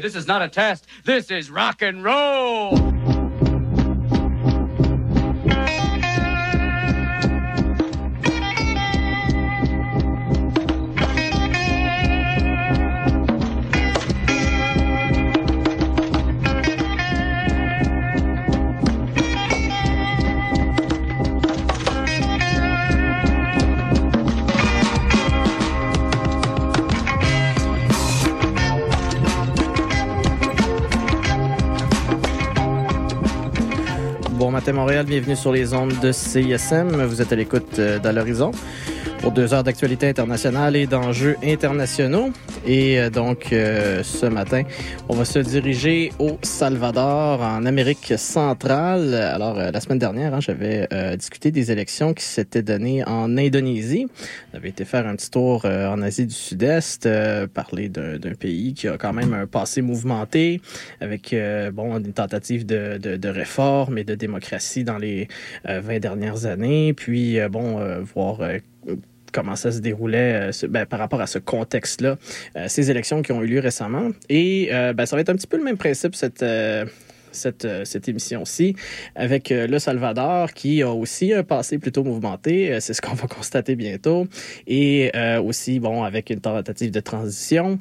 This is not a test. This is rock and roll. Montréal, bienvenue sur les ondes de CISM. Vous êtes à l'écoute euh, d'À l'horizon pour deux heures d'actualité internationale et d'enjeux internationaux. Et euh, donc, euh, ce matin, on va se diriger au Salvador, en Amérique centrale. Alors, euh, la semaine dernière, hein, j'avais euh, discuté des élections qui s'étaient données en Indonésie. J'avais été faire un petit tour euh, en Asie du Sud-Est, euh, parler d'un pays qui a quand même un passé mouvementé, avec bon une tentative de, de, de réforme et de démocratie dans les euh, 20 dernières années. Puis, bon, voir comment ça se déroulait euh, ben, par rapport à ce contexte-là, euh, ces élections qui ont eu lieu récemment. Et euh, ben, ça va être un petit peu le même principe cette... cette, cette émission-ci avec le Salvador qui a aussi un passé plutôt mouvementé, c'est ce qu'on va constater bientôt, et aussi bon avec une tentative de transition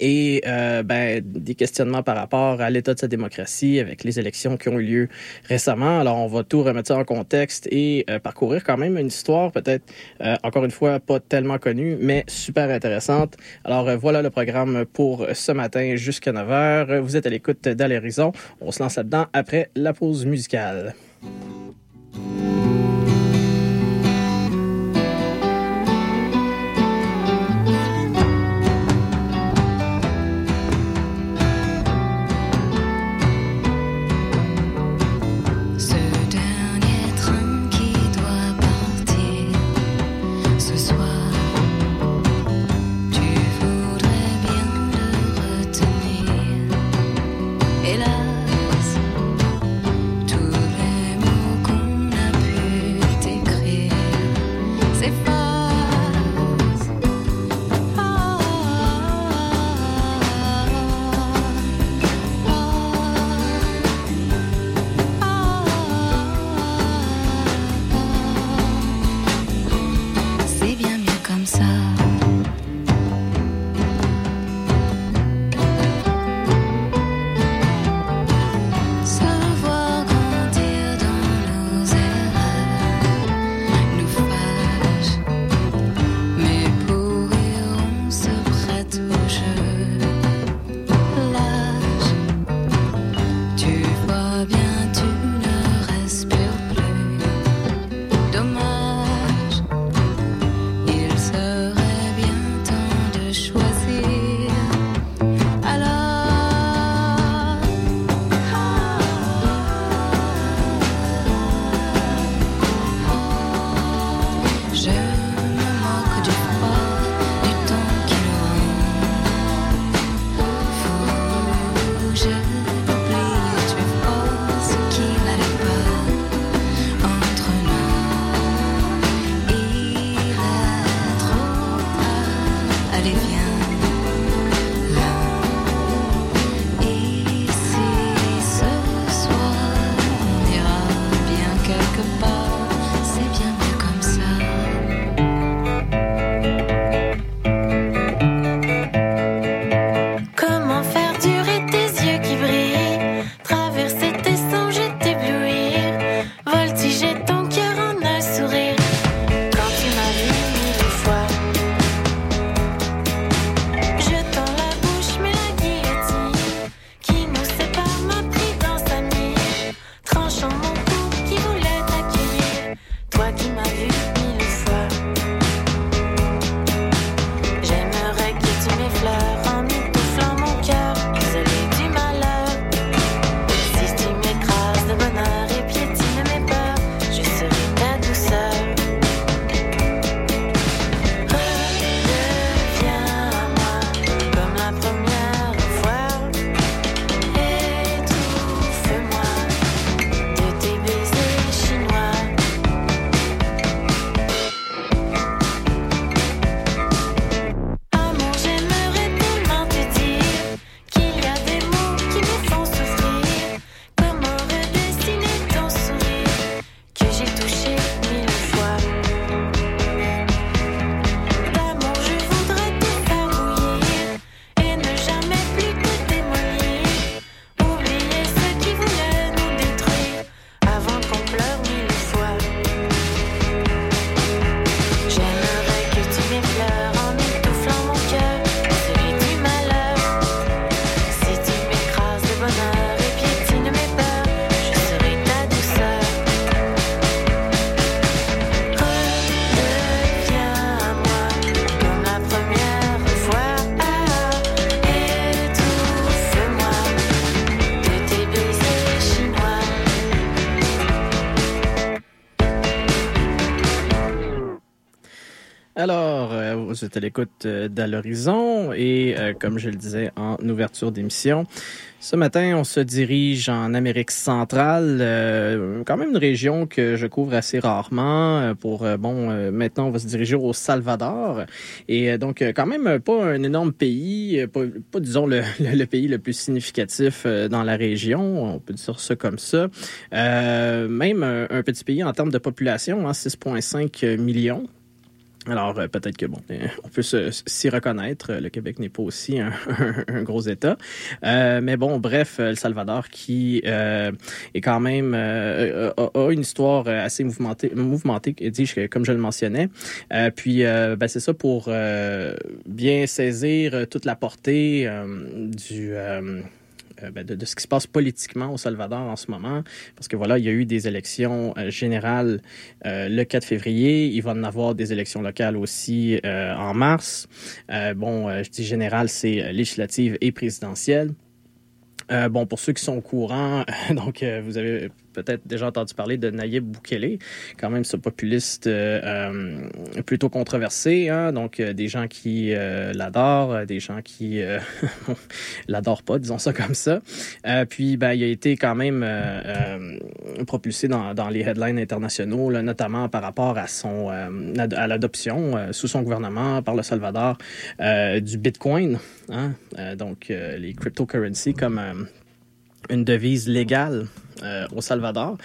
et euh, ben, des questionnements par rapport à l'état de sa démocratie avec les élections qui ont eu lieu récemment. Alors, on va tout remettre ça en contexte et euh, parcourir quand même une histoire peut-être, euh, encore une fois, pas tellement connue, mais super intéressante. Alors, voilà le programme pour ce matin jusqu'à 9 heures. Vous êtes à l'écoute d'À l'horizon. On se lance là-dedans après la pause musicale. Vous êtes à l'écoute euh, d'À l'horizon et euh, comme je le disais en ouverture d'émission, ce matin, on se dirige en Amérique centrale, euh, quand même une région que je couvre assez rarement. Pour bon, maintenant, on va se diriger au Salvador et donc quand même pas un énorme pays, pas, disons le, pays le plus significatif dans la région, on peut dire ça comme ça. Même un, petit pays en termes de population, hein, 6,5 millions. Alors, euh, peut-être que, bon, euh, on peut s'y reconnaître. Le Québec n'est pas aussi un, gros État. Euh, mais bon, bref, euh, le Salvador qui euh, est quand même euh, a, a une histoire assez mouvementée, mouvementée dis-je, comme je le mentionnais. Euh, puis, euh, ben, c'est ça pour euh, bien saisir toute la portée euh, du... euh, ben, de, ce qui se passe politiquement au Salvador en ce moment. Parce que voilà, il y a eu des élections euh, générales euh, le 4 février. Il va en avoir des élections locales aussi en mars. Bon, je dis générales, c'est législative et présidentielle. Bon, pour ceux qui sont au courant, donc vous avez peut-être déjà entendu parler de Nayib Bukele, quand même ce populiste euh, euh, plutôt controversé, hein, donc euh, des gens qui l'adorent, des gens qui l'adorent pas, disons ça comme ça. Puis, ben, il a été quand même propulsé dans, les headlines internationaux, notamment par rapport à son à l'adoption sous son gouvernement par le Salvador du Bitcoin, hein, donc les cryptocurrencies comme une devise légale euh, au Salvador.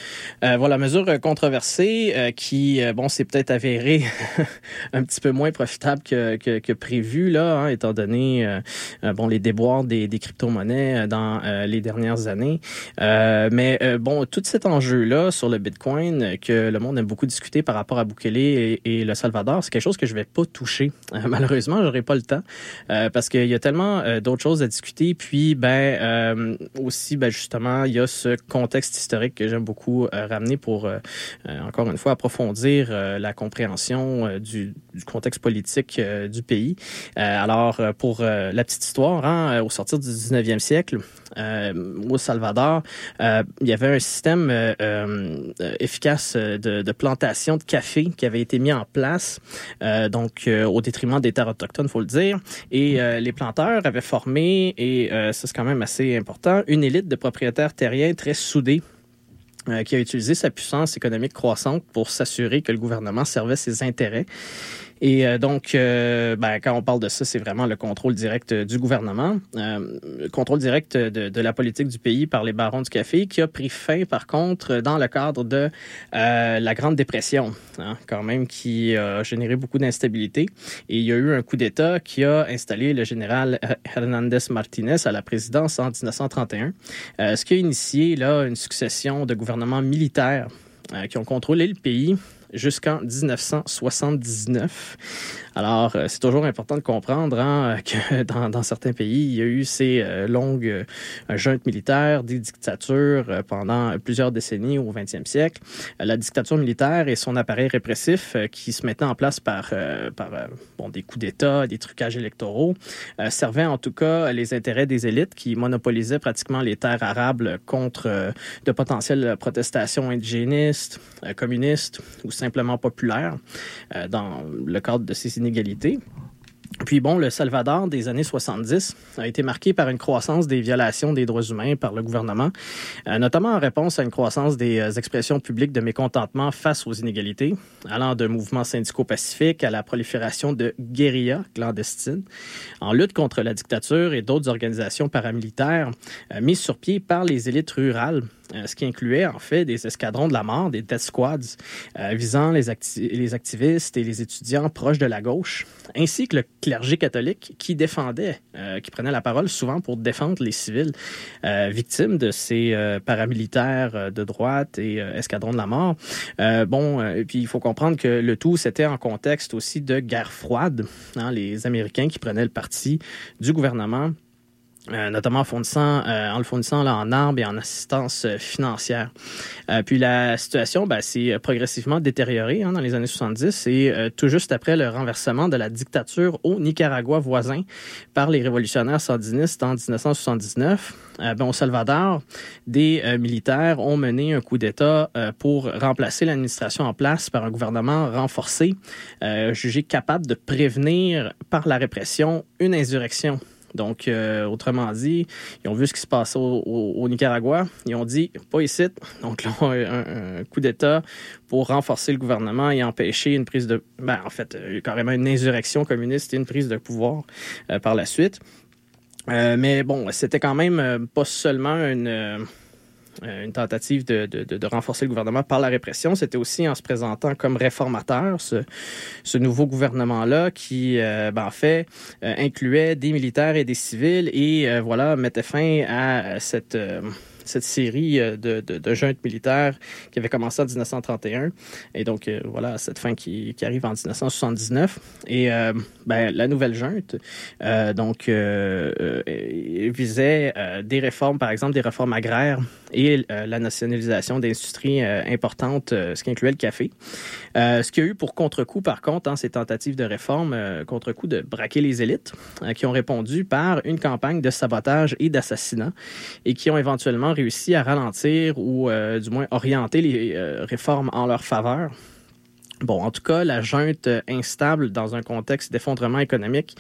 Euh, voilà, mesure controversée euh, qui, euh, bon, s'est peut-être avérée un petit peu moins profitable que, que, que prévu, là, hein, étant donné, euh, euh, bon, les déboires des, des crypto-monnaies dans les dernières années. Mais, bon, tout cet enjeu-là sur le Bitcoin que le monde aime beaucoup discuter par rapport à Bukele et, et le Salvador, c'est quelque chose que je vais pas toucher. Malheureusement, j'aurai pas le temps parce qu'il y a tellement d'autres choses à discuter. Puis, ben, aussi, ben, justement, il y a ce contexte historique que j'aime beaucoup euh, ramener pour, euh, euh, encore une fois, approfondir la compréhension du, du contexte politique du pays. Alors, pour la petite histoire, hein, au sortir du 19e siècle, au Salvador, il y avait un système efficace de, de plantation de café qui avait été mis en place, donc au détriment des terres autochtones, faut le dire. Et les planteurs avaient formé, et ça c'est quand même assez important, une élite de propriétaires terriens très soudés euh, qui a utilisé sa puissance économique croissante pour s'assurer que le gouvernement servait ses intérêts. Et euh, donc, euh, ben, quand on parle de ça, c'est vraiment le contrôle direct euh, du gouvernement, euh, le contrôle direct de, de la politique du pays par les barons du café, qui a pris fin, par contre, dans le cadre de euh, la Grande Dépression, hein, quand même, qui a généré beaucoup d'instabilité. Et il y a eu un coup d'État qui a installé le général Hernandez Martinez à la présidence en 1931, euh, ce qui a initié là une succession de gouvernements militaires euh, qui ont contrôlé le pays jusqu'en 1979. Alors, euh, c'est toujours important de comprendre hein, que dans, certains pays, il y a eu ces euh, longues euh, juntes militaires, des dictatures euh, pendant plusieurs décennies au 20e siècle. Euh, la dictature militaire et son appareil répressif euh, qui se mettait en place par, euh, par euh, des coups d'État, des trucages électoraux, euh, servait en tout cas les intérêts des élites qui monopolisaient pratiquement les terres arables contre euh, de potentielles protestations indigénistes, euh, communistes ou simplement populaires euh, dans le cadre de ces inégalités. Puis bon, le Salvador des années 70 a été marqué par une croissance des violations des droits humains par le gouvernement, euh, notamment en réponse à une croissance des euh, expressions publiques de mécontentement face aux inégalités, allant de mouvements syndicaux pacifiques à la prolifération de guérillas clandestines, en lutte contre la dictature et d'autres organisations paramilitaires mises sur pied par les élites rurales ce qui incluait en fait des escadrons de la mort, des death squads, euh, visant les, les, activistes et les étudiants proches de la gauche, ainsi que le clergé catholique qui défendait, euh, qui prenait la parole souvent pour défendre les civils euh, victimes de ces euh, paramilitaires de droite et euh, escadrons de la mort. Euh, bon, et puis il faut comprendre que le tout c'était en contexte aussi de guerre froide, hein, les Américains qui prenaient le parti du gouvernement Euh, notamment en, fournissant, euh, en le fournissant là, en armes et en assistance euh, financière. Euh, puis la situation ben, s'est progressivement détériorée hein, dans les années 70 et euh, tout juste après le renversement de la dictature au Nicaragua voisin par les révolutionnaires sandinistes en 1979, ben, au Salvador, des militaires ont mené un coup d'État pour remplacer l'administration en place par un gouvernement renforcé, jugé capable de prévenir par la répression une insurrection donc, euh, autrement dit, ils ont vu ce qui se passait au, Nicaragua. Ils ont dit, pas ici. Donc, là, un, coup d'État pour renforcer le gouvernement et empêcher une prise de... Ben, en fait, euh, carrément une insurrection communiste et une prise de pouvoir euh, par la suite. Mais bon, c'était quand même pas seulement une une tentative de, de, de, renforcer le gouvernement par la répression. C'était aussi en se présentant comme réformateur, ce, ce nouveau gouvernement-là qui, euh, ben, en fait, euh, incluait des militaires et des civils et, euh, voilà, mettait fin à cette cette série de, de, de juntes militaires qui avait commencé en 1931. Et donc, euh, voilà, cette fin qui, qui, arrive en 1979. Et euh, ben, la nouvelle junte, euh, donc, visait des réformes, par exemple, des réformes agraires et la nationalisation d'industries importantes, ce qui incluait le café. ce qui a eu pour contre-coup, par contre, hein, ces tentatives de réforme, contre-coup de braquer les élites, qui ont répondu par une campagne de sabotage et d'assassinat et qui ont éventuellement réussi à ralentir ou euh, du moins orienter les euh, réformes en leur faveur. Bon, en tout cas, la junte instable dans un contexte d'effondrement économique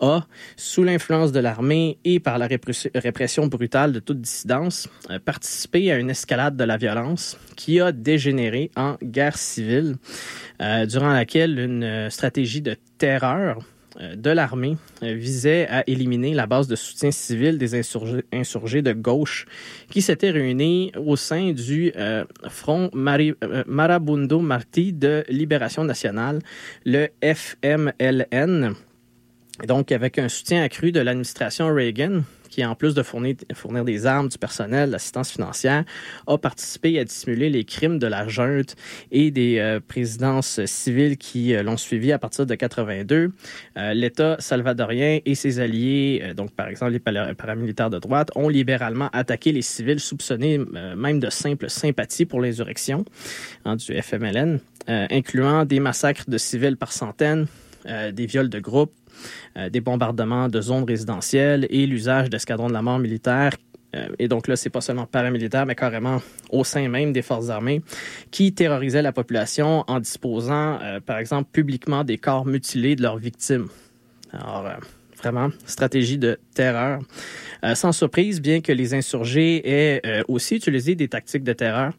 a, sous l'influence de l'armée et par la répression brutale de toute dissidence, euh, participé à une escalade de la violence qui a dégénéré en guerre civile, euh, durant laquelle une stratégie de terreur de l'armée visait à éliminer la base de soutien civil des insurgés, de gauche qui s'étaient réunis au sein du euh, Front euh, Marabundo Marti de Libération nationale, le FMLN. Donc, avec un soutien accru de l'administration Reagan, qui, en plus de fournir, des armes, du personnel, l'assistance financière, a participé à dissimuler les crimes de la junte et des euh, présidences civiles qui euh, l'ont suivi à partir de 82. Euh, L'État salvadorien et ses alliés, donc par exemple les paramilitaires de droite, ont libéralement attaqué les civils soupçonnés même de simple sympathie pour l'insurrection hein, du FMLN, incluant des massacres de civils par centaines, des viols de groupe, euh, des bombardements de zones résidentielles et l'usage d'escadrons de la mort militaire euh, et donc là, c'est pas seulement paramilitaire, mais carrément au sein même des forces armées, qui terrorisaient la population en disposant, euh, par exemple, publiquement des corps mutilés de leurs victimes. Alors, euh, vraiment, stratégie de terreur. Euh, sans surprise, bien que les insurgés aient euh, aussi utilisé des tactiques de terreur,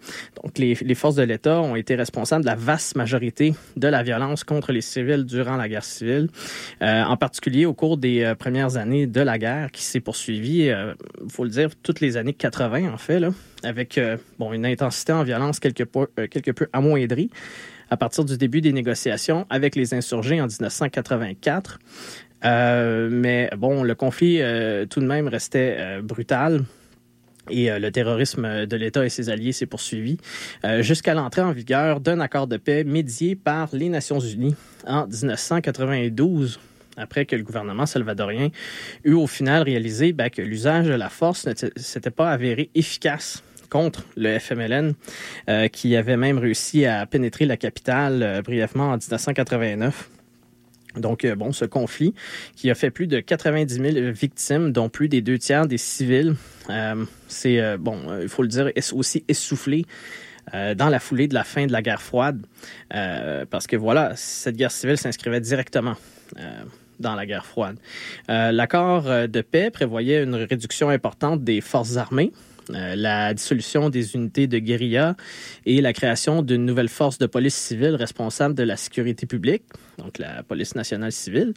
donc les, les forces de l'État ont été responsables de la vaste majorité de la violence contre les civils durant la guerre civile, euh, en particulier au cours des euh, premières années de la guerre qui s'est poursuivie, il euh, faut le dire, toutes les années 80 en fait, là, avec bon une intensité en violence quelque peu, quelque peu amoindrie à partir du début des négociations avec les insurgés en 1984. Euh, mais bon, le conflit euh, tout de même restait euh, brutal. Et le terrorisme de l'État et ses alliés s'est poursuivi jusqu'à l'entrée en vigueur d'un accord de paix médié par les Nations Unies en 1992 après que le gouvernement salvadorien eut au final réalisé ben, que l'usage de la force ne s'était pas avéré efficace contre le FMLN, qui avait même réussi à pénétrer la capitale brièvement en 1989. Donc, euh, bon, ce conflit qui a fait plus de 90 000 victimes, dont plus des deux tiers des civils, euh, c'est, euh, bon, il faut le dire, aussi essoufflé dans la foulée de la fin de la guerre froide, parce que voilà, cette guerre civile s'inscrivait directement dans la guerre froide. L'accord de paix prévoyait une réduction importante des forces armées, la dissolution des unités de guérilla et la création d'une nouvelle force de police civile responsable de la sécurité publique, donc la police nationale civile.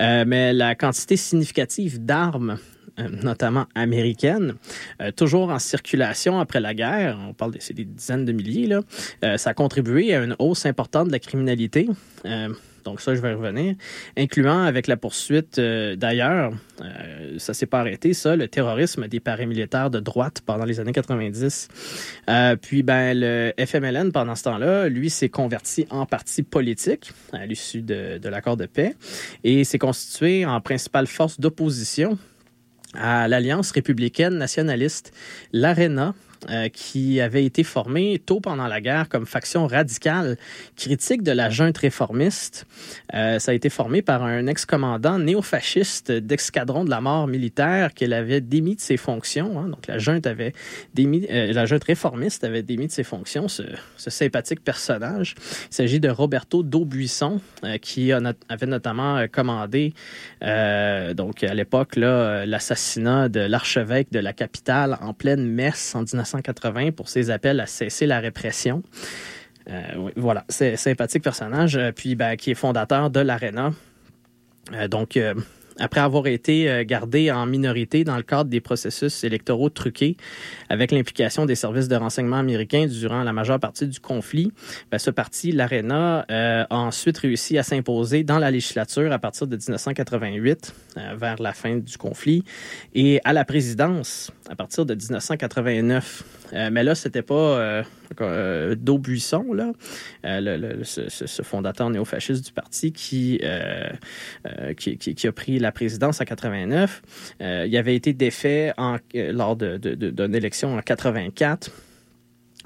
Euh, mais la quantité significative d'armes euh, notamment américaines, euh, toujours en circulation après la guerre, on parle de des dizaines de milliers, là, euh, ça a contribué à une hausse importante de la criminalité. Donc ça, je vais revenir, incluant avec la poursuite euh, d'ailleurs, euh, ça s'est pas arrêté, ça, le terrorisme des paramilitaires de droite pendant les années 90. Euh, puis ben le FMLN pendant ce temps-là, lui s'est converti en parti politique à l'issue de, de l'accord de paix et s'est constitué en principale force d'opposition à l'Alliance républicaine nationaliste, l'ARENA, euh, qui avait été formée tôt pendant la guerre comme faction radicale critique de la junte réformiste. Euh, ça a été formé par un ex-commandant néofasciste d'escadron de la mort militaire qu'elle avait démis de ses fonctions. Hein. Donc la junte avait démis, euh, la junte réformiste avait démis de ses fonctions ce, sympathique personnage. Il s'agit de Roberto Daubuisson qui avait notamment commandé donc à l'époque l'assassinat de l'archevêque de la capitale en pleine messe en 19 1980 pour ses appels à cesser la répression. Euh, voilà, c'est sympathique personnage, euh, puis ben, qui est fondateur de l'ARENA. Euh, donc, après avoir été gardé en minorité dans le cadre des processus électoraux truqués, avec l'implication des services de renseignement américains durant la majeure partie du conflit, ben, ce parti, l'ARENA, a ensuite réussi à s'imposer dans la législature à partir de 1988, euh, vers la fin du conflit, et à la présidence à partir de 1989. Euh, mais là, c'était pas euh, euh, Daubuisson, là, euh, le, ce, fondateur néofasciste du parti qui, euh, a pris la présidence en 89. Euh, il avait été défait lors d'une élection en 84.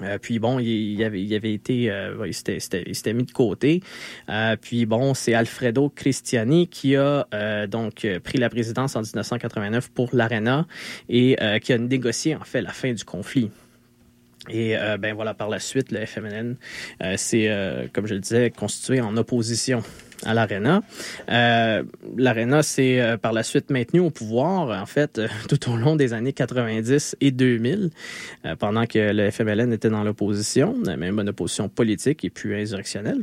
Euh, puis bon, il, avait, été, euh, il s'était mis de côté. Euh, puis bon, c'est Alfredo Cristiani qui a donc pris la présidence en 1989 pour l'ARENA et qui a négocié en fait la fin du conflit. Et ben voilà, par la suite, le s'est, euh, comme je le disais, constitué en opposition à l'ARENA. Euh, L'ARENA s'est euh, par la suite maintenu au pouvoir, en fait, euh, tout au long des années 90 et 2000, euh, pendant que le FMLN était dans l'opposition, même une opposition politique et puis insurrectionnelle.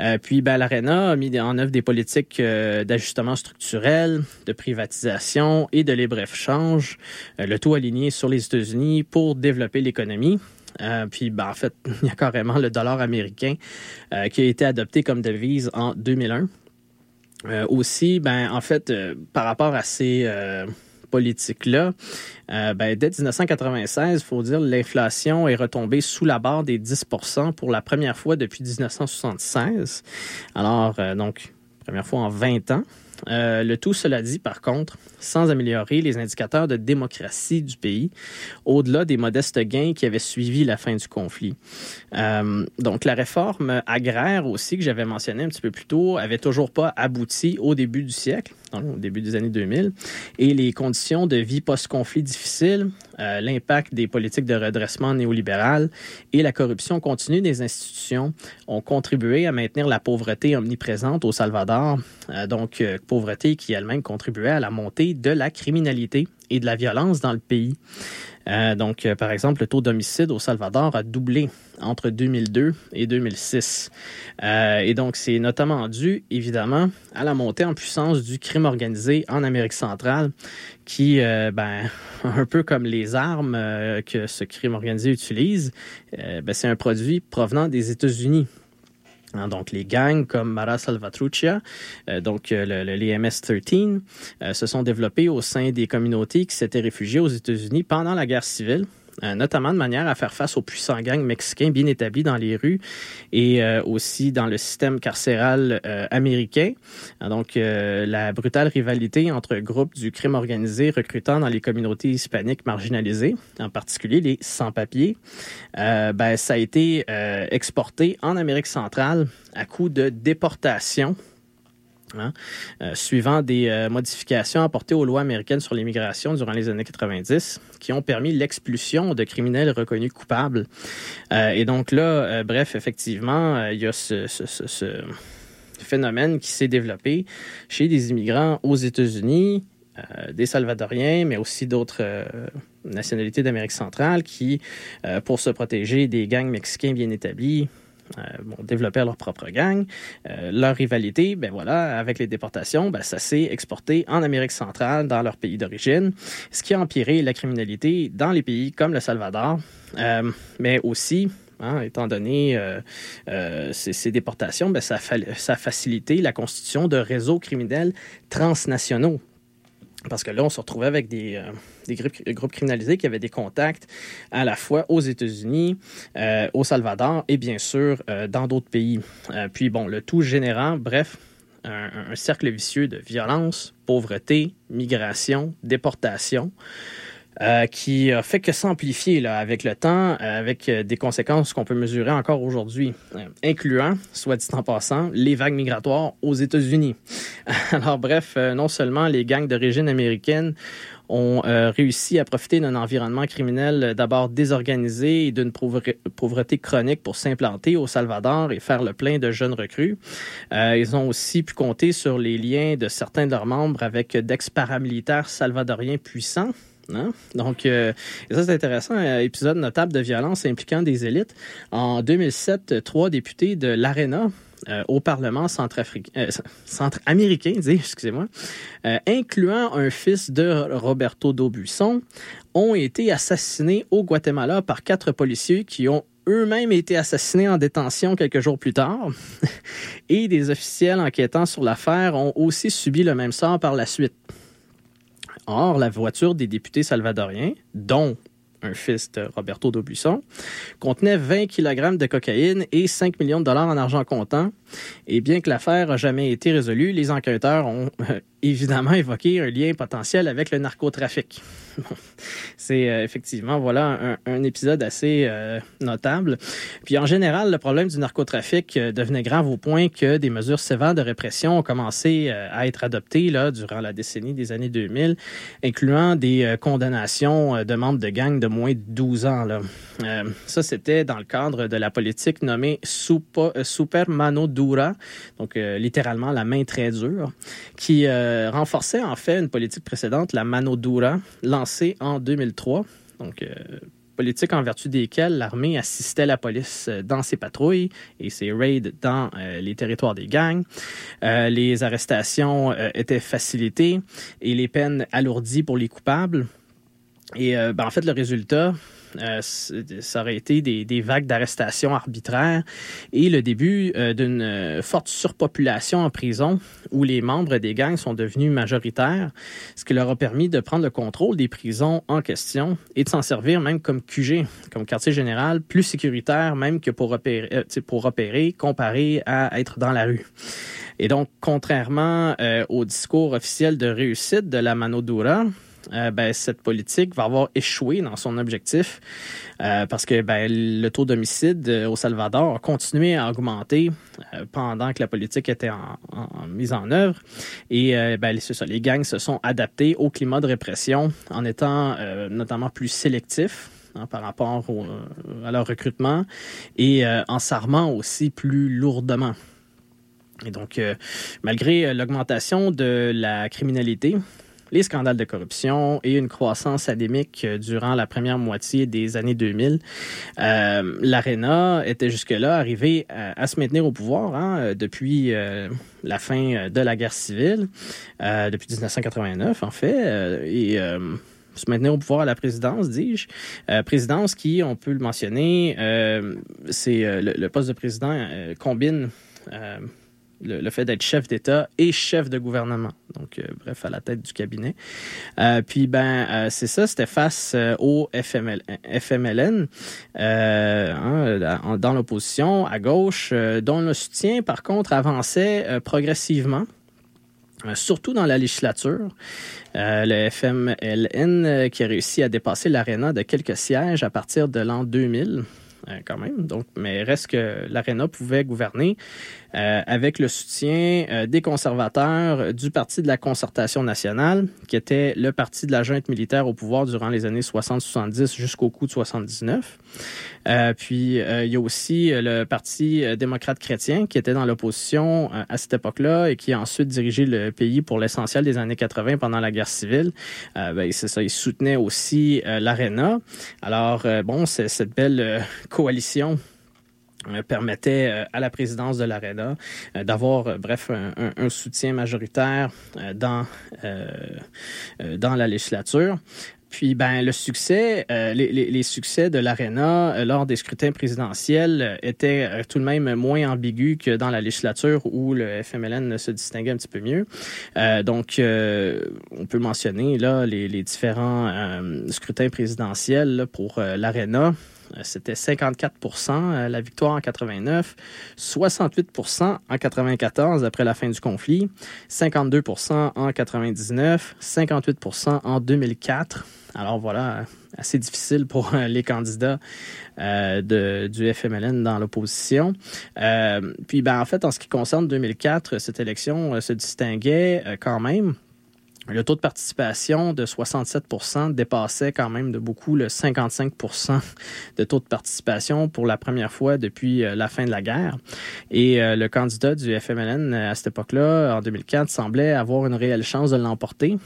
Euh, puis ben, l'ARENA a mis en œuvre des politiques euh, d'ajustement structurel, de privatisation et de libre-échange, le tout aligné sur les États-Unis pour développer l'économie. Euh, puis, ben, en fait, il y a carrément le dollar américain euh, qui a été adopté comme devise en 2001. Euh, aussi, ben, en fait, par rapport à ces euh, politiques-là, ben, dès 1996, il faut dire, l'inflation est retombée sous la barre des 10% pour la première fois depuis 1976. Alors, donc, première fois en 20 ans. Le tout, cela dit, par contre, sans améliorer les indicateurs de démocratie du pays, au-delà des modestes gains qui avaient suivi la fin du conflit. Euh, donc, la réforme agraire aussi, que j'avais mentionné un petit peu plus tôt, avait toujours pas abouti au début du siècle, donc au début des années 2000, et les conditions de vie post-conflit difficiles, euh, l'impact des politiques de redressement néolibéral et la corruption continue des institutions ont contribué à maintenir la pauvreté omniprésente au Salvador, euh, donc pauvreté qui elle-même contribuait à la montée de la criminalité et de la violence dans le pays. Euh, donc, euh, par exemple, le taux d'homicide au Salvador a doublé entre 2002 et 2006. Euh, et donc, c'est notamment dû, évidemment, à la montée en puissance du crime organisé en Amérique centrale, qui, ben, un peu comme les armes que ce crime organisé utilise, ben, c'est un produit provenant des États-Unis. Hein, donc, les gangs comme Mara Salvatrucha, euh, donc euh, le, les MS-13, euh, se sont développés au sein des communautés qui s'étaient réfugiées aux États-Unis pendant la guerre civile. Euh, notamment de manière à faire face aux puissants gangs mexicains bien établis dans les rues et euh, aussi dans le système carcéral euh, américain. Donc, la brutale rivalité entre groupes du crime organisé recrutant dans les communautés hispaniques marginalisées, en particulier les sans-papiers, ben, ça a été exporté en Amérique centrale à coup de déportation Hein, euh, suivant des euh, modifications apportées aux lois américaines sur l'immigration durant les années 90 qui ont permis l'expulsion de criminels reconnus coupables. Euh, et donc là, bref, effectivement, il y a ce, ce, phénomène qui s'est développé chez des immigrants aux États-Unis, des Salvadoriens, mais aussi d'autres nationalités d'Amérique centrale qui, pour se protéger des gangs mexicains bien établis, bon, développer leur propre gang. Euh, leur rivalité, ben voilà, avec les déportations, ben ça s'est exporté en Amérique centrale, dans leur pays d'origine, ce qui a empiré la criminalité dans les pays comme le Salvador, euh, mais aussi Hein, étant donné euh, euh, ces, déportations, ben, ça, a facilité la constitution de réseaux criminels transnationaux. Parce que là, on se retrouvait avec des, euh, des groupes, criminalisés qui avaient des contacts à la fois aux États-Unis, euh, au Salvador et bien sûr euh, dans d'autres pays. Euh, puis bon, le tout générant, bref, un, cercle vicieux de violence, pauvreté, migration, déportation. Qui a fait que s'amplifier là, avec le temps, avec des conséquences qu'on peut mesurer encore aujourd'hui, incluant, soit dit en passant, les vagues migratoires aux États-Unis. Alors bref, non seulement les gangs d'origine américaine ont euh, réussi à profiter d'un environnement criminel euh, d'abord désorganisé et d'une pauvre- pauvreté chronique pour s'implanter au Salvador et faire le plein de jeunes recrues. Euh, ils ont aussi pu compter sur les liens de certains de leurs membres avec d'ex-paramilitaires salvadoriens puissants. Hein? Donc, euh, ça, c'est intéressant. Un épisode notable de violence impliquant des élites. En 2007, trois députés de l'ARENA, euh, au Parlement euh, centra-américain, excusez-moi, euh, incluant un fils de Roberto D'Aubusson, ont été assassinés au Guatemala par quatre policiers qui ont eux-mêmes été assassinés en détention quelques jours plus tard. Et des officiels enquêtant sur l'affaire ont aussi subi le même sort par la suite. Or, la voiture des députés salvadoriens, dont un fils de Roberto D'Aubusson, contenait 20 kg de cocaïne et 5 millions de dollars en argent comptant. Et bien que l'affaire n'a jamais été résolue, les enquêteurs ont euh, évidemment évoqué un lien potentiel avec le narcotrafic. C'est euh, effectivement voilà un, épisode assez euh, notable. Puis en général, le problème du narcotrafic devenait grave au point que des mesures sévères de répression ont commencé à être adoptées durant la décennie des années 2000, incluant des condamnations de membres de gangs de moins de 12 ans. Ça, c'était dans le cadre de la politique nommée Super, euh, Super Mano Donc euh, littéralement la main très dure, qui euh, renforçait en fait une politique précédente, la Mano Dura, lancée en 2003. Donc, euh, politique en vertu desquelles l'armée assistait la police dans ses patrouilles et ses raids dans les territoires des gangs. Les arrestations étaient facilitées et les peines alourdies pour les coupables. Et ben, en fait, le résultat, euh, ça aurait été des, vagues d'arrestations arbitraires et le début euh, d'une euh, forte surpopulation en prison où les membres des gangs sont devenus majoritaires, ce qui leur a permis de prendre le contrôle des prisons en question et de s'en servir même comme QG, comme quartier général, plus sécuritaire même que pour opérer, pour opérer comparé à être dans la rue. Et donc, contrairement au discours officiel de réussite de la Manodura, euh, ben, cette politique va avoir échoué dans son objectif euh, parce que ben, le taux d'homicide euh, au Salvador a continué à augmenter pendant que la politique était en, mise en œuvre. Et ben, ça, les gangs se sont adaptés au climat de répression en étant notamment plus sélectifs hein, par rapport à leur recrutement et en s'armant aussi plus lourdement. Et donc, malgré l'augmentation de la criminalité, les scandales de corruption et une croissance anémique euh, durant la première moitié des années 2000, euh, l'ARENA était jusque-là arrivé à, à se maintenir au pouvoir hein, euh, depuis euh, la fin euh, de la guerre civile, euh, depuis 1989 en fait, euh, et euh, se maintenir au pouvoir à la présidence, dis-je. Euh, présidence qui, on peut le mentionner, euh, c'est euh, le, le poste de président euh, combine euh, le, fait d'être chef d'État et chef de gouvernement. Donc, euh, bref, à la tête du cabinet. Euh, puis, ben, euh, c'est ça, c'était face au FML, FMLN, hein, dans l'opposition, à gauche, dont le soutien, par contre, avançait progressivement. Surtout dans la législature, le FMLN qui a réussi à dépasser l'aréna de quelques sièges à partir de l'an 2000 euh, quand même. Donc, mais reste que l'ARENA pouvait gouverner euh, avec le soutien euh, des conservateurs du Parti de la concertation nationale, qui était le parti de la junte militaire au pouvoir durant les années 60-70 jusqu'au coup de 79. Euh, puis, euh, il y a aussi euh, le Parti démocrate chrétien qui était dans l'opposition à cette époque-là et qui a ensuite dirigé le pays pour l'essentiel des années 80 pendant la guerre civile. Ben, c'est ça, il soutenait aussi l'ARENA. Alors, bon, c'est cette belle coalition permettait euh, à la présidence de l'ARENA euh, d'avoir, euh, bref, un, soutien majoritaire euh, dans, euh, euh, dans la législature. Puis, ben, le succès, euh, les, les- succès de l'ARENA euh, lors des scrutins présidentiels euh, étaient euh, tout de même moins ambigus que dans la législature où le FMLN se distinguait un petit peu mieux. Euh, donc, euh, on peut mentionner là les, les différents euh, scrutins présidentiels pour euh, l'ARENA. Euh, C'était 54% euh, la victoire en 89, 68% en 94 après la fin du conflit, 52% en 99, 58% en 2004. Alors voilà, euh, assez difficile pour les candidats du FMLN dans l'opposition. Puis ben, en fait, en ce qui concerne 2004, cette élection se distinguait quand même. Le taux de participation de 67% dépassait quand même de beaucoup le 55% de taux de participation pour la première fois depuis euh, la fin de la guerre. Et euh, le candidat du FMLN euh, à cette époque-là, en 2004, semblait avoir une réelle chance de l'emporter.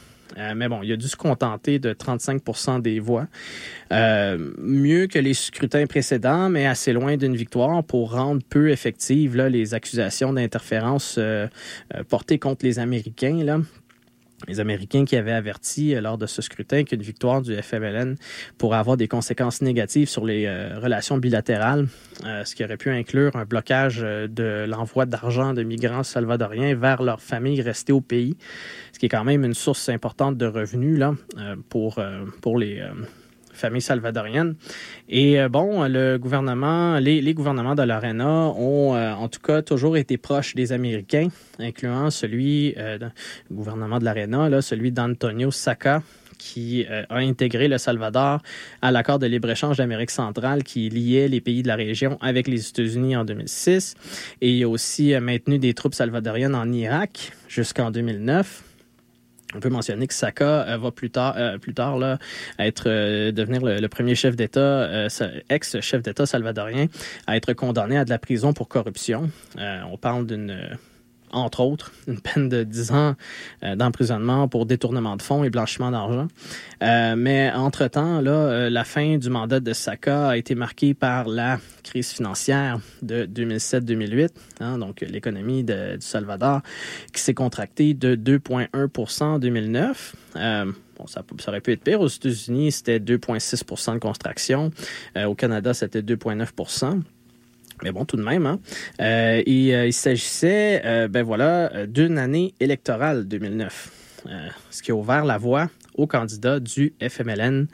Mais bon, il a dû se contenter de 35% des voix. Mieux que les scrutins précédents, mais assez loin d'une victoire pour rendre peu effectives là, les accusations d'interférence portées contre les Américains. Là. Les Américains qui avaient averti euh, lors de ce scrutin qu'une victoire du FMLN pourrait avoir des conséquences négatives sur les euh, relations bilatérales, euh, ce qui aurait pu inclure un blocage de l'envoi d'argent de migrants salvadoriens vers leurs familles restées au pays, ce qui est quand même une source importante de revenus là, pour, pour les familles salvadoriennes. Et euh, bon, le gouvernement, les, gouvernements de l'ARENA ont euh, en tout cas toujours été proches des Américains, incluant celui, euh, le gouvernement de l'ARENA, celui d'Antonio Saca, qui a intégré le Salvador à l'accord de libre-échange d'Amérique centrale qui liait les pays de la région avec les États-Unis en 2006. Et il a aussi maintenu des troupes salvadoriennes en Irak jusqu'en 2009. On peut mentionner que Saka euh, va plus tard, euh, plus tard là, être euh, devenir le, premier chef d'État, ex-chef d'État salvadorien, à être condamné à de la prison pour corruption. On parle d'une entre autres, une peine de 10 ans euh, d'emprisonnement pour détournement de fonds et blanchiment d'argent. Euh, mais entre-temps, euh, la fin du mandat de Saka a été marquée par la crise financière de 2007-2008, hein, donc l'économie du Salvador qui s'est contractée de 2,1% en 2009. Euh, Bon, ça, aurait pu être pire. Aux États-Unis, c'était 2,6% de contraction. Au Canada, c'était 2,9 mais bon, tout de même. Hein? Euh, euh, il s'agissait, euh, ben voilà, d'une année électorale 2009, euh, ce qui a ouvert la voie au candidat du FMLN,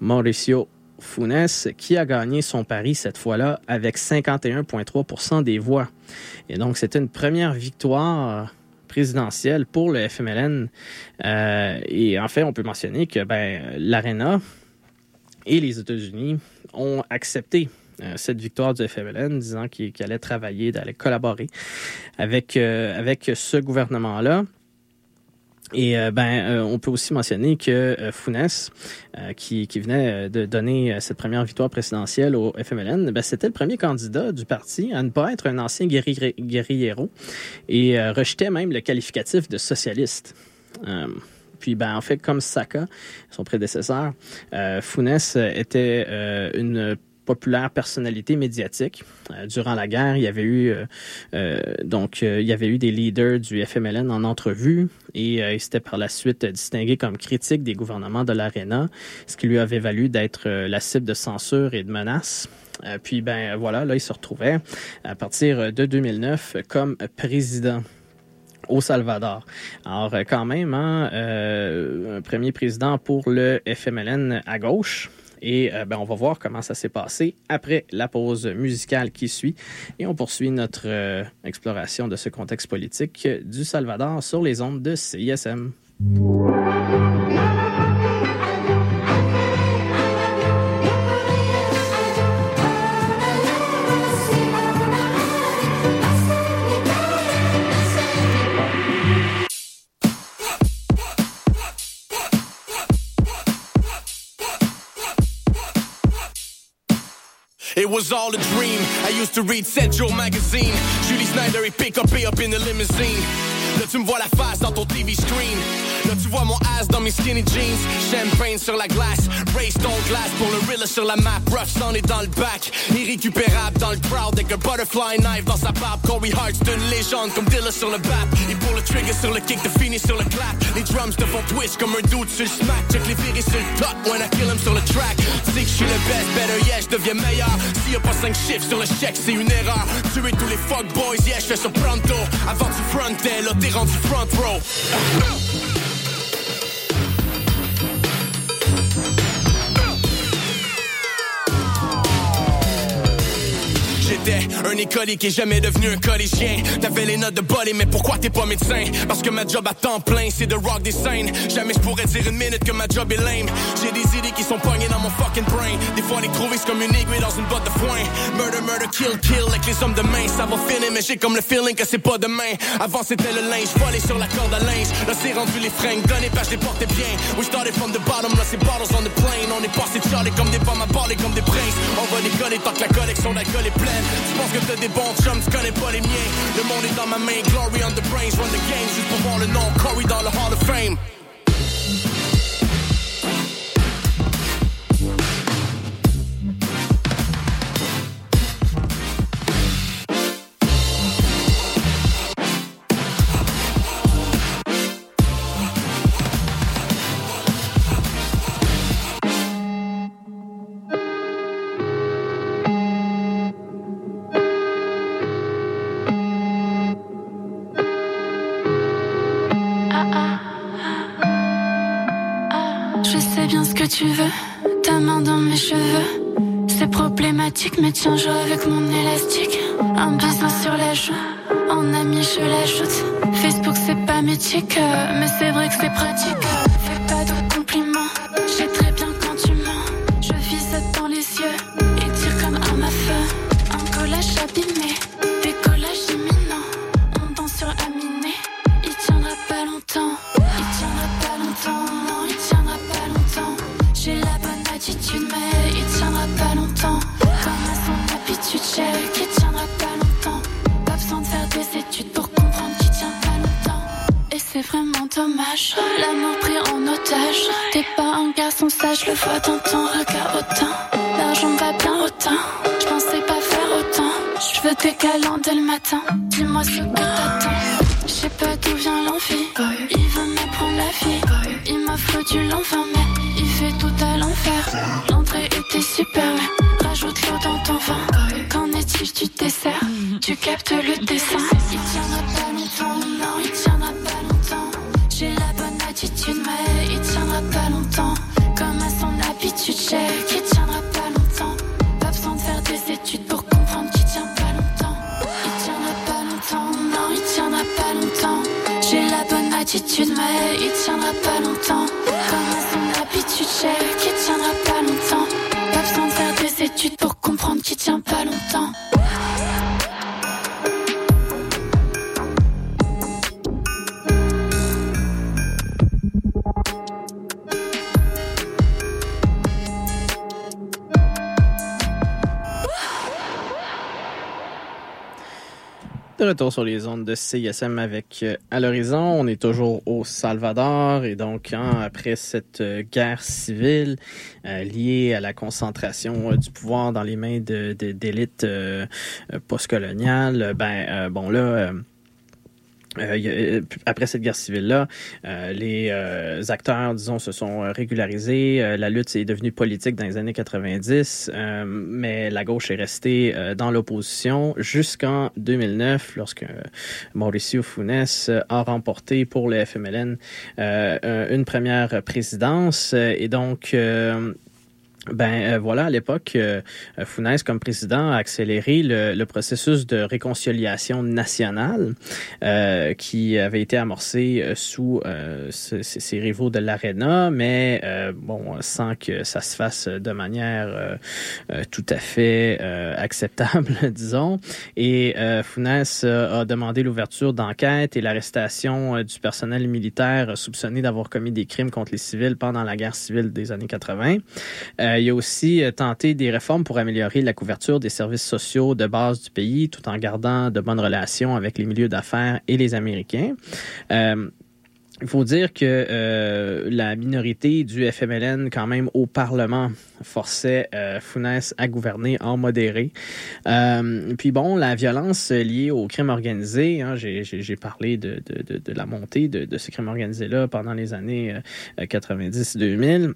Mauricio Funes, qui a gagné son pari cette fois-là avec 51,3% des voix. Et donc, c'était une première victoire présidentielle pour le FMLN. Et en fait, on peut mentionner que ben, l'ARENA et les États-Unis ont accepté cette victoire du FMLN, disant qu'il allait travailler, d'aller collaborer avec, euh, avec ce gouvernement-là. Et euh, ben, euh, on peut aussi mentionner que euh, euh, qui, qui venait euh, de donner euh, cette première victoire présidentielle au FMLN, ben, c'était le premier candidat du parti à ne pas être un ancien guerri- guerriero et euh, rejetait même le qualificatif de socialiste. Euh, puis, ben, en fait, comme Saka, son prédécesseur, euh, Funes était euh, une populaire personnalité médiatique. Euh, durant la guerre, il y avait eu euh, euh, donc il y avait eu des leaders du FMLN en entrevue et il s'était par la suite distingué comme critique des gouvernements de l'ARENA, ce qui lui avait valu d'être la cible de censure et de menaces. Puis ben voilà, là il se retrouvait à partir de 2009 comme président au Salvador. Alors, quand même, hein, premier président pour le FMLN à gauche. Et euh, ben, on va voir comment ça s'est passé après la pause musicale qui suit. Et on poursuit notre euh, exploration de ce contexte politique du Salvador sur les ondes de CISM. Was all a dream. I used to read Central Magazine. Julie Snyder et pick up in the limousine. Là, tu me vois la face dans ton TV screen. Là, tu vois mon ass dans mes skinny jeans. Champagne sur la glace. Race ton glace pour le real sur la map. Rough son est dans le back. Irrécupérable dans le crowd avec un butterfly knife dans sa barbe. Corey Hart, c'est une légende comme Dilla sur le bap. Et pour le trigger sur le kick, te finis sur le clap. Les drums te font twitch comme un dude sur le smack. Check les virés sur le top when I kill him sur le track. Sais que je suis le best, better yeah, je deviens meilleur. S'il y a pas 5 chiffres sur le chèque, c'est une erreur. Tuer tous les fuck boys, yeah, je fais ça pronto. Avant tu frontais, là t'es rendu front row. J'étais un qui est jamais devenu un collégien. T'avais les notes de bolé, mais pourquoi t'es pas médecin? Parce que ma job à temps plein, c'est de rock des scènes. Jamais je pourrais dire une minute que ma job est lame. J'ai des idées qui sont pognées dans mon fucking brain. Des fois, les trouver, c'est comme une aiguille dans une botte de foin. Murder, murder, kill, kill, avec les hommes de main. Ça va finir, mais j'ai comme le feeling que c'est pas demain. Avant, c'était le linge, volé sur la corde à linge. Là, c'est rendu les fringues, donné, pas je les portais bien. We started from the bottom, là, c'est bottles on the plane. On est passé de comme des pommes à parler comme des princes. On va décoller tant que la collection d'alcool est pleine. Tu penses que t'as des bons chums, tu connais pas les miens. Le monde est dans ma main, glory on the brains, run the game. Juste pour voir le nom, Corey dans le Hall of Fame. Problématique, mais tiens, joue avec mon élastique. Un bisou sur la joue, en ami je l'ajoute. Facebook c'est pas mythique, euh, mais c'est vrai que c'est pratique. Le matin, dis-moi ce que t'attends. Je sais pas d'où vient l'envie, il veut me prendre la vie. Il m'offre du l'enfer, mais il fait tout à l'enfer. L'entrée était super, mais rajoute l'eau dans ton vin. Qu'en est-il du dessert? Tu captes le dessin? Sur les ondes de CISM avec euh, À l'horizon, on est toujours au Salvador et donc hein, après cette euh, guerre civile euh, liée à la concentration du pouvoir dans les mains de, de- d'élites euh, postcoloniales, ben bon là. Euh, euh, après cette guerre civile-là, euh, les euh, acteurs, disons, se sont euh, régularisés. Euh, la lutte est devenue politique dans les années 90, euh, mais la gauche est restée dans l'opposition jusqu'en 2009, lorsque Mauricio Funes a remporté pour le FMLN un- une première présidence. Et donc, ben euh, voilà, à l'époque, euh, euh, Funes, comme président, a accéléré le, processus de réconciliation nationale euh, qui avait été amorcé sous ces rivaux de l'ARENA, mais bon, sans que ça se fasse de manière tout à fait acceptable, disons. Et euh, a demandé l'ouverture d'enquêtes et l'arrestation du personnel militaire soupçonné d'avoir commis des crimes contre les civils pendant la guerre civile des années 80. Euh, il a aussi euh, tenté des réformes pour améliorer la couverture des services sociaux de base du pays tout en gardant de bonnes relations avec les milieux d'affaires et les Américains. Euh, il faut dire que la minorité du FMLN, quand même, au Parlement, forçait euh, Funes à gouverner en modéré. Puis bon, la violence liée au crime organisé, hein, j'ai- parlé de, de, la montée de, ce crime organisé-là pendant les années euh, 90-2000.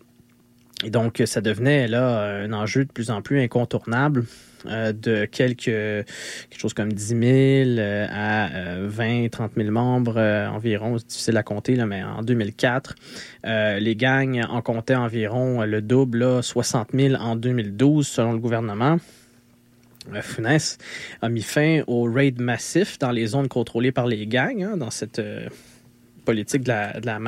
Et donc, ça devenait là un enjeu de plus en plus incontournable. euh, de quelque chose comme 10 000 euh, à euh, 20 30 000 membres euh, environ c'est difficile à compter là, mais en 2004 euh, les gangs en comptaient environ le double là, 60 000 en 2012 selon le gouvernement Funès a mis fin au raid massif dans les zones contrôlées par les gangs, hein, dans cette politique de la, de la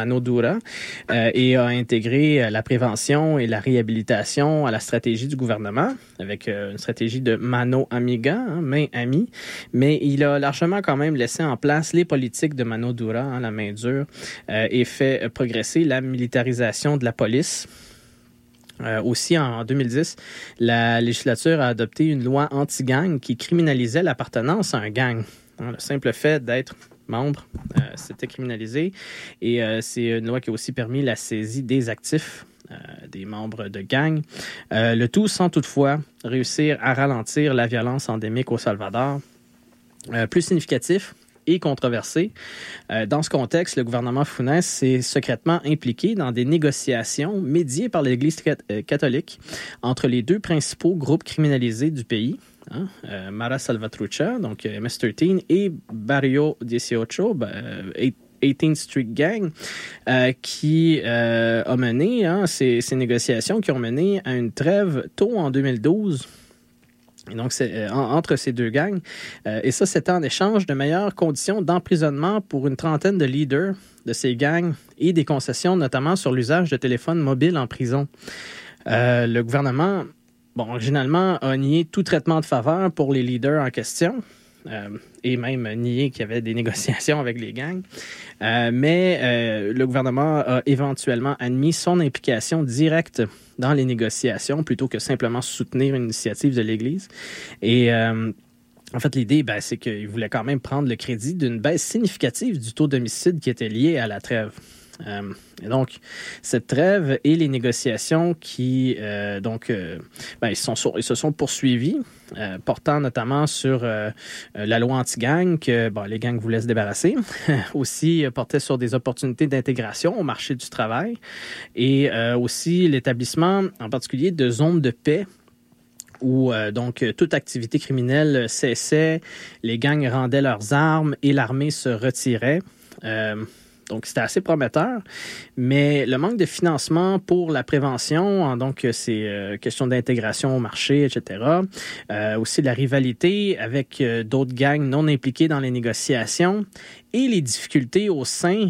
euh, et a intégré euh, la prévention et la réhabilitation à la stratégie du gouvernement avec euh, une stratégie de mano amiga, hein, main amie, mais il a largement quand même laissé en place les politiques de mano dura, hein, la main dure, et fait progresser la militarisation de la police. aussi, en 2010, la législature a adopté une loi anti-gang qui criminalisait l'appartenance à un gang. Hein, le simple fait d'être membre, euh, c'était criminalisé. Et euh, c'est une loi qui a aussi permis la saisie des actifs euh, des membres de gangs. le tout sans toutefois réussir à ralentir la violence endémique au Salvador. plus significatif, et controversé. dans ce contexte, le gouvernement Funes s'est secrètement impliqué dans des négociations médiées par l'Église catholique entre les deux principaux groupes criminalisés du pays, Hein, euh, Mara Salvatrucha, donc euh, MS-13, et Barrio 18, 18th Street Gang, euh, qui a mené hein, ces, négociations qui ont mené à une trêve tôt en 2012. Et donc, entre ces deux gangs. et ça, c'était en échange de meilleures conditions d'emprisonnement pour une trentaine de leaders de ces gangs et des concessions, notamment sur l'usage de téléphones mobiles en prison. le gouvernement bon, originalement, a nié tout traitement de faveur pour les leaders en question. Euh, et même nié qu'il y avait des négociations avec les gangs. Euh, mais euh, le gouvernement a éventuellement admis son implication directe dans les négociations plutôt que simplement soutenir une initiative de l'Église. Et en fait, l'idée, ben, c'est qu'il voulait quand même prendre le crédit d'une baisse significative du taux d'homicide qui était lié à la trêve. Euh, et donc, cette trêve et les négociations qui, euh, donc, euh, ben, ils, se sont poursuivis, portant notamment sur la loi anti-gang que les gangs voulaient se débarrasser, aussi portait sur des opportunités d'intégration au marché du travail et aussi l'établissement en particulier de zones de paix où donc toute activité criminelle cessait, les gangs rendaient leurs armes et l'armée se retirait. Donc, c'était assez prometteur. Mais le manque de financement pour la prévention, donc ces euh, questions d'intégration au marché, etc., euh, aussi de la rivalité avec euh, d'autres gangs non impliqués dans les négociations et les difficultés au sein